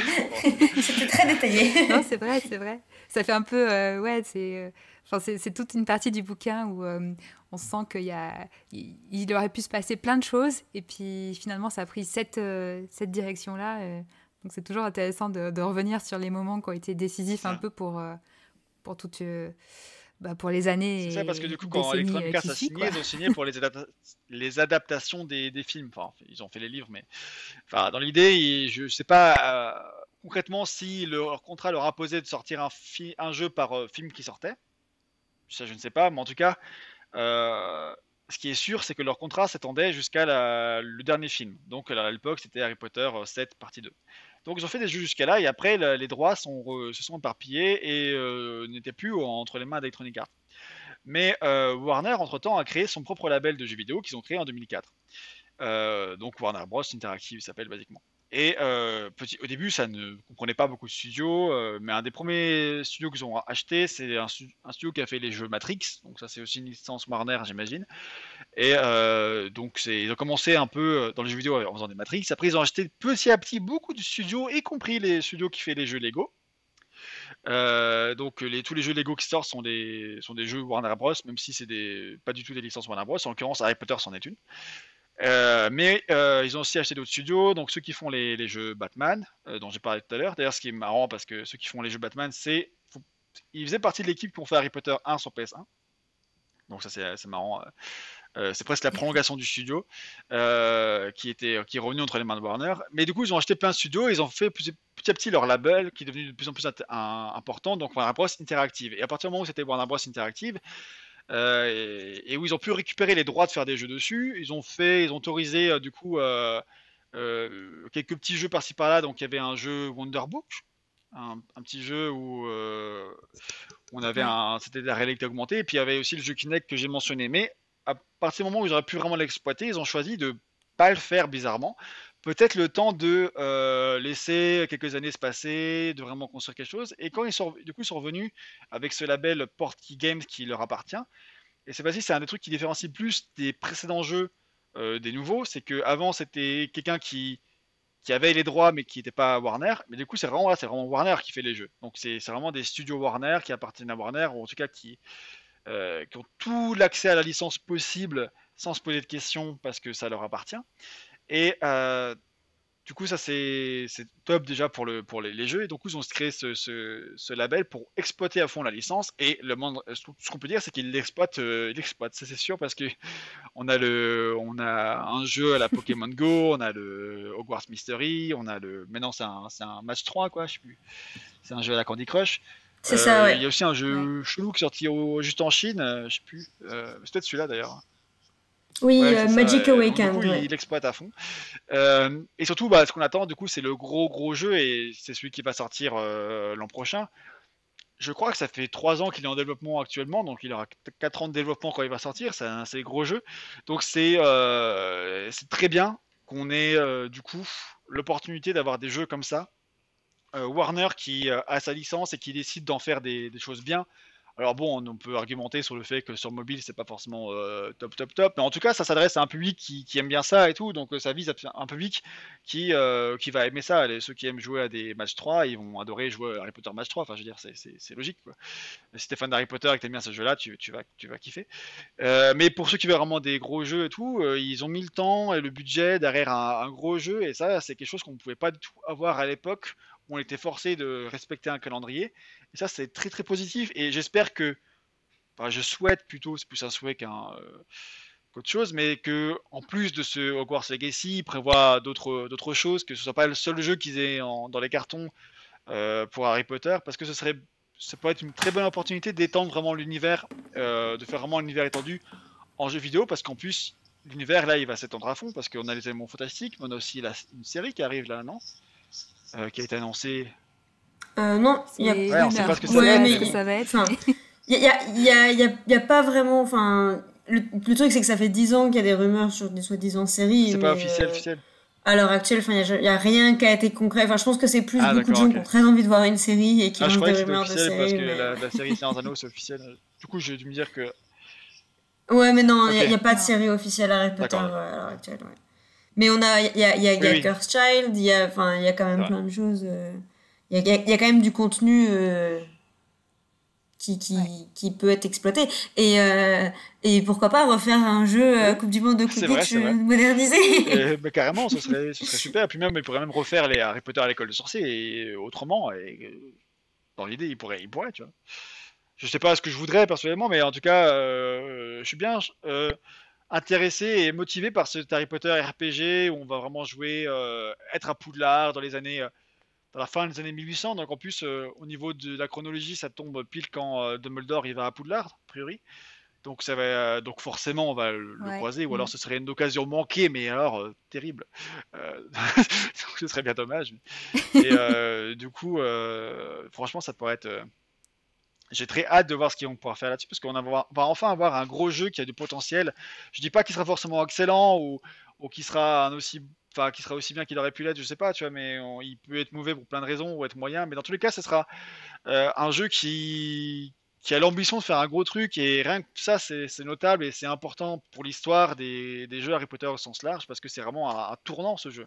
[LAUGHS] c'était très détaillé. non, c'est vrai, c'est vrai. Ça fait un peu. Euh, ouais, c'est. Enfin, c'est toute une partie du bouquin où on sent qu'il y a, il, aurait pu se passer plein de choses, et puis finalement, ça a pris cette, cette direction-là. donc, c'est toujours intéressant de, de, revenir sur les moments qui ont été décisifs un peu pour, pour toute bah, pour les années. C'est ça, parce que du coup, quand Electronic Arts a signé, ils ont signé pour les, [LAUGHS] les adaptations des, des, films. Enfin, ils ont fait les livres, mais enfin, dans l'idée, je ne sais pas euh, concrètement si leur contrat leur imposait de sortir un, un jeu par euh, film qui sortait. Ça, je ne sais pas, mais en tout cas, euh, ce qui est sûr, c'est que leur contrat s'étendait jusqu'à le dernier film. Donc, à l'époque, c'était Harry Potter 7, partie 2. Donc ils ont fait des jeux jusqu'à là et après les droits se sont éparpillés et euh, n'étaient plus entre les mains d'Electronic Arts. Mais euh, Warner entre-temps a créé son propre label de jeux vidéo qu'ils ont créé en 2004. Euh, donc Warner Bros Interactive s'appelle basiquement. Et euh, au début, ça ne comprenait pas beaucoup de studios, euh, mais un des premiers studios qu'ils ont acheté, c'est un, studio qui a fait les jeux Matrix, donc ça c'est aussi une licence Warner, j'imagine. Et euh, donc ils ont commencé un peu dans les jeux vidéo en faisant des Matrix. Après, ils ont acheté petit à petit beaucoup de studios, y compris les studios qui font les jeux Lego. donc tous les jeux Lego qui sortent sont des, sont des jeux Warner Bros, même si c'est pas du tout des licences Warner Bros. En l'occurrence, Harry Potter c'en est une. Euh, mais euh, ils ont aussi acheté d'autres studios, donc ceux qui font les, jeux Batman, euh, dont j'ai parlé tout à l'heure. D'ailleurs, ce qui est marrant, parce que ceux qui font les jeux Batman, c'est. Ils faisaient partie de l'équipe qui ont fait Harry Potter 1 sur PS1. Donc ça, c'est marrant. c'est presque la prolongation du studio qui, était, qui est revenu entre les mains de Warner. Mais du coup, ils ont acheté plein de studios, ils ont fait petit, à petit leur label qui est devenu de plus en plus important, donc Warner Bros. Interactive. Et à partir du moment où c'était Warner Bros. Interactive, euh, et, où ils ont pu récupérer les droits de faire des jeux dessus. Ils ont fait, ils ont autorisé euh, du coup quelques petits jeux par-ci par-là. Donc il y avait un jeu Wonderbook, un, un petit jeu où, on avait un, c'était de la réalité augmentée, et puis il y avait aussi le jeu Kinect que j'ai mentionné. Mais à partir du moment où ils auraient pu vraiment l'exploiter, ils ont choisi de pas le faire bizarrement peut-être le temps de euh, laisser quelques années se passer, de vraiment construire quelque chose. Et quand ils sont, du coup, sont revenus avec ce label Portkey Games qui leur appartient. Et c'est facile, c'est un des trucs qui différencie plus des précédents jeux euh, des nouveaux. C'est que avant c'était quelqu'un qui, avait les droits mais qui n'était pas Warner. Mais du coup, c'est vraiment, c'est vraiment Warner qui fait les jeux. Donc c'est vraiment des studios Warner qui appartiennent à Warner, ou en tout cas qui, euh, qui ont tout l'accès à la licence possible sans se poser de questions parce que ça leur appartient. Et euh, du coup, ça c'est top déjà pour, le, pour les, jeux. Et donc, ils ont créé ce, ce, label pour exploiter à fond la licence. Et le ce qu'on peut dire, c'est qu'ils l'exploitent, euh, l'exploitent, ça c'est sûr, parce que on a le, on a un jeu à la Pokémon Go, on a le Hogwarts Mystery, on a le, maintenant c'est un, un, match 3 quoi, je sais plus. C'est un jeu à la Candy Crush. C'est ça, euh, ouais. Il y a aussi un jeu chelou qui est sorti juste en Chine, je sais plus. c'est peut-être celui-là d'ailleurs. Oui, euh, Magic Awakened. Du coup, il exploite à fond. Euh, et surtout, bah, ce qu'on attend, du coup, c'est le gros gros jeu et c'est celui qui va sortir euh, l'an prochain. Je crois que ça fait 3 ans qu'il est en développement actuellement, donc il aura 4 ans de développement quand il va sortir. C'est un gros jeu. Donc c'est très bien qu'on ait du coup l'opportunité d'avoir des jeux comme ça. Warner qui a sa licence et qui décide d'en faire des, des choses bien. Alors bon, on peut argumenter sur le fait que sur mobile, c'est pas forcément euh, top, top, top, mais en tout cas, ça s'adresse à un public qui, aime bien ça et tout, donc euh, ça vise un public qui, euh, qui va aimer ça. Les, ceux qui aiment jouer à des matchs 3, ils vont adorer jouer à Harry Potter Match 3, enfin je veux dire, c'est logique. Quoi. Si t'es fan d'Harry Potter et que t'aimes bien ce jeu-là, tu, tu, vas, tu vas kiffer. mais pour ceux qui veulent vraiment des gros jeux et tout, ils ont mis le temps et le budget derrière un, un gros jeu, et ça, c'est quelque chose qu'on ne pouvait pas du tout avoir à l'époque on était forcé de respecter un calendrier. Et ça, c'est très très positif. Et j'espère que, enfin, je souhaite plutôt, c'est plus un souhait qu'un euh, qu'autre chose, mais que en plus de ce Hogwarts Legacy, ils prévoient d'autres d'autres choses, que ce soit pas le seul jeu qu'ils aient dans les cartons euh, pour Harry Potter, parce que ce serait ça pourrait être une très bonne opportunité d'étendre vraiment l'univers, euh, de faire vraiment un univers étendu en jeu vidéo, parce qu'en plus l'univers là il va s'étendre à fond, parce qu'on a les éléments fantastiques, mais on a aussi la, une série qui arrive là, non? Qui a été annoncée euh, non, il y a... Ouais, on sait pas ce que ça, va, être, ça va être. Il n'y a, y a, y a, y a, pas vraiment. Enfin, le, le truc, c'est que ça fait 10 ans qu'il y a des rumeurs sur des soi-disant séries. C'est pas officiel, euh, officiel. À l'heure actuelle, il n'y a, a, rien qui a été concret. Enfin, je pense que c'est plus ah, beaucoup de gens qui ont très envie de voir une série et qui ah, ont des rumeurs de série. Parce que la, la, série Seigneur Anneaux, c'est officiel. Du coup, j'ai dû me dire que. Ouais, mais non, il okay. n'y a, a, pas de série officielle Harry Potter à l'heure actuelle. Ouais. Mais on a, il y a, y a, y a oui, Curse Child, il y a, enfin, il y a quand même plein de choses. Euh il y, y a, quand même du contenu euh, qui, qui, qui, peut être exploité. Et, euh, et pourquoi pas refaire un jeu Coupe du Monde de Quidditch modernisé et, Carrément, ce serait, ce serait super. Et puis même, il pourrait même refaire les Harry Potter à l'école de sorciers et autrement. Et, dans l'idée, il pourrait, il pourrait, tu vois. Je sais pas ce que je voudrais personnellement, mais en tout cas, je suis bien intéressé et motivé par ce Harry Potter RPG où on va vraiment jouer, être à Poudlard dans les années dans la fin des années 1800. Donc en plus, euh, au niveau de la chronologie, ça tombe pile quand euh, Dumbledore il va à Poudlard, a priori. Donc, ça va, euh, donc forcément, on va le, croiser, ou alors mm. ce serait une occasion manquée, mais alors terrible. [LAUGHS] ce serait bien dommage. Et du coup, franchement, ça pourrait être. J'ai très hâte de voir ce qu'ils vont pouvoir faire là-dessus, parce qu'on va enfin avoir un gros jeu qui a du potentiel. Je dis pas qu'il sera forcément excellent ou, qu'il sera aussi enfin qui sera aussi bien qu'il aurait pu l'être, je sais pas, tu vois, mais il peut être mauvais pour plein de raisons ou être moyen, mais dans tous les cas, ce sera euh, un jeu qui qui a l'ambition de faire un gros truc et rien que ça c'est notable et c'est important pour l'histoire des, des, jeux Harry Potter au sens large parce que c'est vraiment un, tournant ce jeu.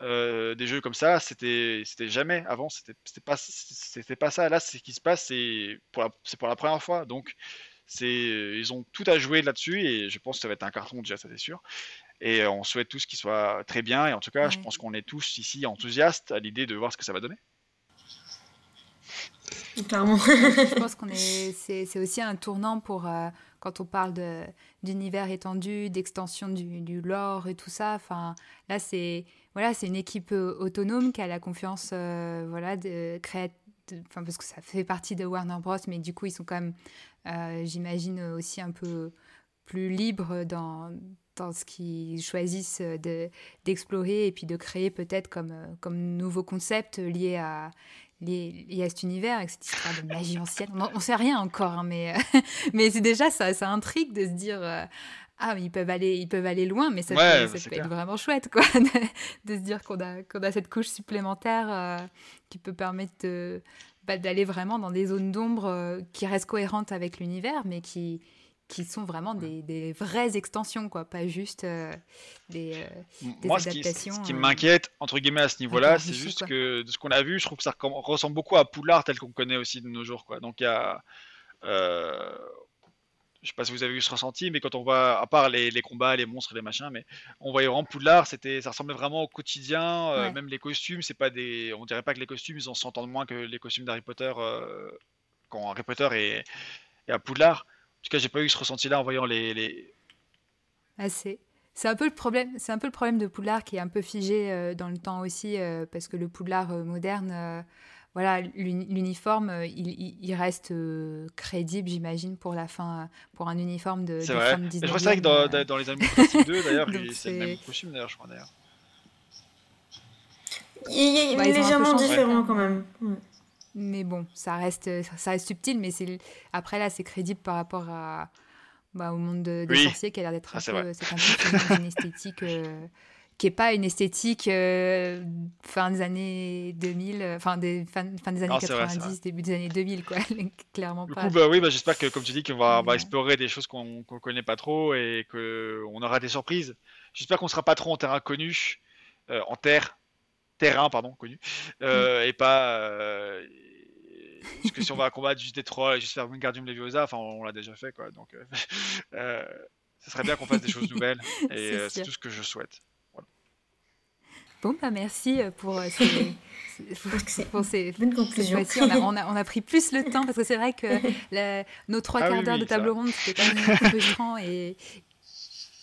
Euh, des jeux comme ça, c'était jamais avant, c'était pas ça. Là, c'est ce qui se passe, c'est pour la première fois, donc c'est ils ont tout à jouer là-dessus et je pense que ça va être un carton déjà, ça c'est sûr. Et on souhaite tous qu'il soit très bien. Et en tout cas, je pense qu'on est tous ici enthousiastes à l'idée de voir ce que ça va donner. Clairement. je pense qu'on est, c'est, aussi un tournant pour euh, quand on parle de, d'univers étendu, d'extension du, lore et tout ça. Enfin, là, c'est voilà, c'est une équipe euh, autonome qui a la confiance, euh, voilà, de enfin parce que ça fait partie de Warner Bros, mais du coup ils sont quand même, euh, j'imagine aussi un peu plus libres dans, dans ce qu'ils choisissent d'explorer et puis de créer peut-être comme, comme nouveaux concepts liés à, liés, à cet univers, avec cette histoire de magie ancienne. On ne sait rien encore, hein, mais, [LAUGHS] mais c'est déjà ça, ça intrigue de se dire ah, ils peuvent aller, ils peuvent aller loin, mais ça, peut, ça peut être vraiment chouette, quoi, [LAUGHS] de, se dire qu'on a, qu'on a cette couche supplémentaire euh, qui peut permettre de, bah, d'aller vraiment dans des zones d'ombre euh, qui restent cohérentes avec l'univers, mais qui, qui sont vraiment des, des vraies extensions, quoi, pas juste euh, des, des adaptations. Ce qui, m'inquiète, entre guillemets, à ce niveau-là, c'est juste que de ce qu'on a vu, je trouve que ça ressemble beaucoup à Poulard tel qu'on connaît aussi de nos jours, quoi. Donc il y a je sais pas si vous avez eu ce ressenti, mais quand on voit, à part les, combats, les monstres, les machins, mais on voyait vraiment Poudlard, c'était, ça ressemblait vraiment au quotidien, euh, même les costumes, c'est pas des, on dirait pas que les costumes, ils en s'entendent moins que les costumes d'Harry Potter euh, quand Harry Potter est, à Poudlard. Tout cas, j'ai pas eu ce ressenti-là en voyant les. les... Ah, c'est, un peu le problème, c'est un peu le problème de Poudlard qui est un peu figé euh, dans le temps aussi, parce que le Poudlard moderne voilà, l'uniforme, euh, il, reste euh, crédible, j'imagine, pour la fin, pour un uniforme de, de vrai. Je crois que dans, euh. dans les Animaux 2, d'ailleurs, [LAUGHS] c'est le même costume, d'ailleurs, je crois, d'ailleurs. Il est bah, légèrement différent, quand même. Mais bon, ça reste, ça reste subtil, mais après, là, c'est crédible par rapport à, bah, au monde des sorciers qui a l'air d'être ah, un, peu, un peu une esthétique qui n'est pas une esthétique euh, fin des années 2000, euh, enfin des, fin, des années 90, début des années 2000, quoi. [LAUGHS] Clairement du pas. Coup, bah, oui, bah, j'espère que, comme tu dis, qu'on va, va, explorer des choses qu'on ne connaît pas trop et qu'on aura des surprises. J'espère qu'on ne sera pas trop en terrain connu, euh, en terre, terrain, pardon, connu, mm. et pas. parce que si on va combattre juste des trolls et juste faire Wingardium Leviosa, enfin, on, l'a déjà fait, quoi. Donc, [LAUGHS] ce serait bien qu'on fasse des choses nouvelles [LAUGHS] et c'est tout ce que je souhaite. Bon, bah merci euh, pour euh, ces, [LAUGHS] pour, ces bonnes conclusions. On a, on, a, pris plus le temps parce que c'est vrai que nos trois ah quarts d'heure de table ronde, c'était quand même frustrant. Et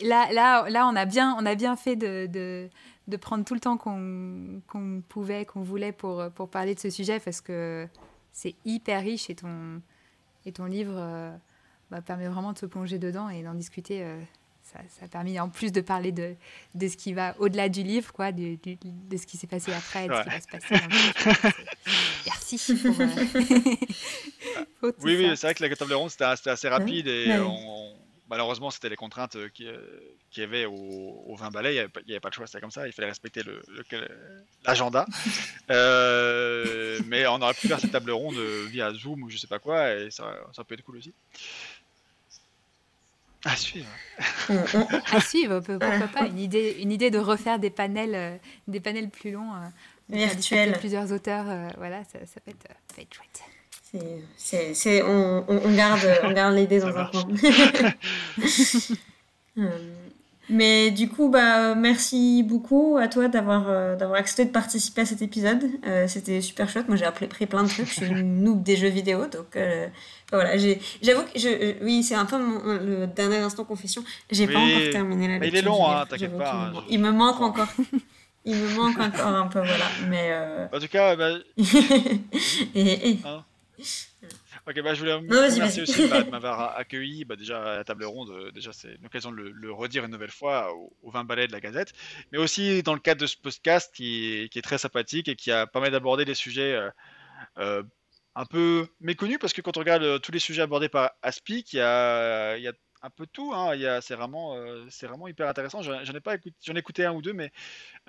là, là, là, on a bien, on a bien fait de, de, de prendre tout le temps qu'on pouvait, qu'on voulait pour, pour parler de ce sujet parce que c'est hyper riche et ton, et ton livre euh, bah, permet vraiment de se plonger dedans et d'en discuter ça, a permis en plus de parler de, de ce qui va au-delà du livre, quoi, de, de, ce qui s'est passé après, de ce qui va se passer. Merci. Pour, [LAUGHS] oui, oui, c'est vrai que la table ronde c'était assez rapide et malheureusement c'était les contraintes qui, qui y avait au, 20 balais, il n'y avait, pas de choix, c'était comme ça, il fallait respecter l'agenda. [LAUGHS] Euh, mais on aurait pu faire cette table ronde via Zoom ou je sais pas quoi et ça, ça peut être cool aussi. À suivre. [LAUGHS] à suivre, pourquoi pas. Une idée, une idée de refaire des panels, euh, des panels plus longs. Euh, Virtuels. Plusieurs auteurs, euh, voilà, ça, ça, peut être, ça, peut être, chouette. C'est, on, on, garde, on garde l'idée [LAUGHS] dans un coin. [LAUGHS] Mais du coup, bah, merci beaucoup à toi d'avoir euh, d'avoir accepté de participer à cet épisode. Euh, c'était super chouette. Moi, j'ai appris plein de trucs. Je suis une [LAUGHS] noob des jeux vidéo, donc euh, voilà. J'avoue que je, oui, c'est un peu le dernier instant confession. J'ai pas encore terminé la lecture. il est long, hein, t'inquiète pas. Hein, il me manque encore. il me manque encore un peu, voilà. Mais en tout cas, bah... et, et... Hein Ok, bah, je voulais vous remercier aussi bah, de m'avoir accueilli. Bah, déjà, à la table ronde, euh, déjà, c'est une occasion de le, redire une nouvelle fois au, 20 balais de la Gazette. Mais aussi dans le cadre de ce podcast qui, qui est très sympathique et qui a permis d'aborder des sujets euh, euh, un peu méconnus parce que quand on regarde tous les sujets abordés par Aspic, il y a, il y a un peu tout. Hein. C'est vraiment, euh, c'est vraiment hyper intéressant. J'en ai pas écouté, j'en ai écouté un ou deux, mais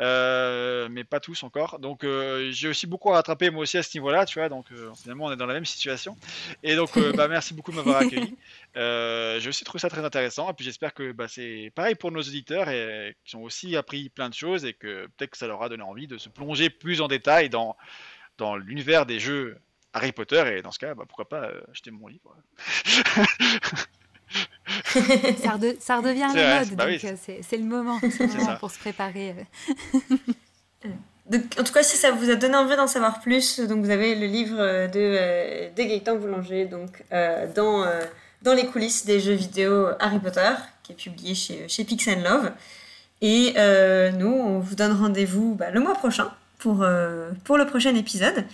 euh, mais pas tous encore. Donc euh, j'ai aussi beaucoup à rattraper moi aussi à ce niveau-là, tu vois. Donc finalement on est dans la même situation. Et donc bah, merci beaucoup de m'avoir accueilli. j'ai aussi trouvé ça très intéressant. Et puis j'espère que bah, c'est pareil pour nos auditeurs et qui ont aussi appris plein de choses et que peut-être que ça leur a donné envie de se plonger plus en détail dans dans l'univers des jeux Harry Potter et dans ce cas, bah, pourquoi pas acheter mon livre. [LAUGHS] [LAUGHS] ça, redevient la mode, bah donc euh, c'est le moment, [LAUGHS] pour se préparer. Euh. [LAUGHS] en tout cas, si ça vous a donné envie d'en savoir plus, donc vous avez le livre de, de Gaëtan Boulanger, donc dans, dans les coulisses des jeux vidéo Harry Potter, qui est publié chez, chez Pix Love. Et nous, on vous donne rendez-vous bah, le mois prochain pour, pour le prochain épisode.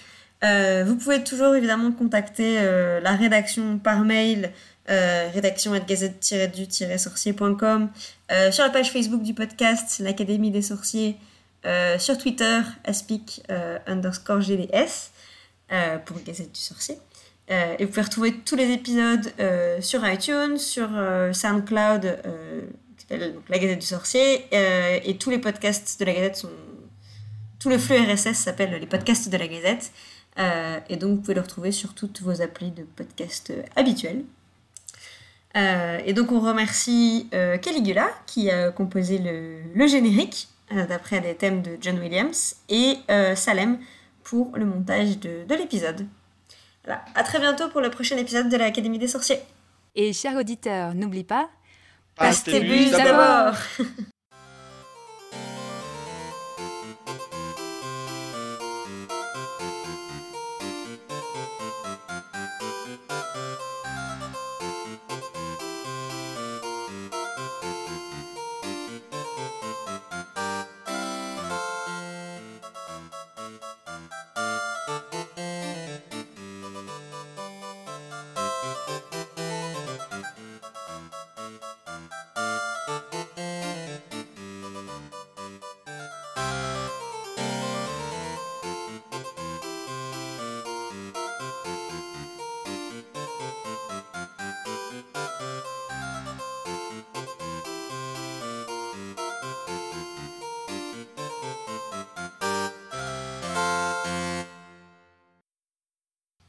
vous pouvez toujours évidemment contacter la rédaction par mail euh, rédaction gazette-du-sorcier.com, euh, sur la page Facebook du podcast, l'Académie des sorciers, euh, sur Twitter, aspic underscore GDS, pour Gazette du sorcier. et vous pouvez retrouver tous les épisodes sur iTunes, sur SoundCloud, la Gazette du sorcier, et tous les podcasts de la Gazette sont... Tout le flux RSS s'appelle les podcasts de la Gazette. et donc, vous pouvez le retrouver sur toutes vos applis de podcast habituels. Euh, et donc on remercie euh, Caligula qui a composé le, générique euh, d'après des thèmes de John Williams et Salem pour le montage de, l'épisode. Voilà. À très bientôt pour le prochain épisode de l'Académie des sorciers. Et chers auditeurs, n'oublie pas, passe tes d'abord [LAUGHS]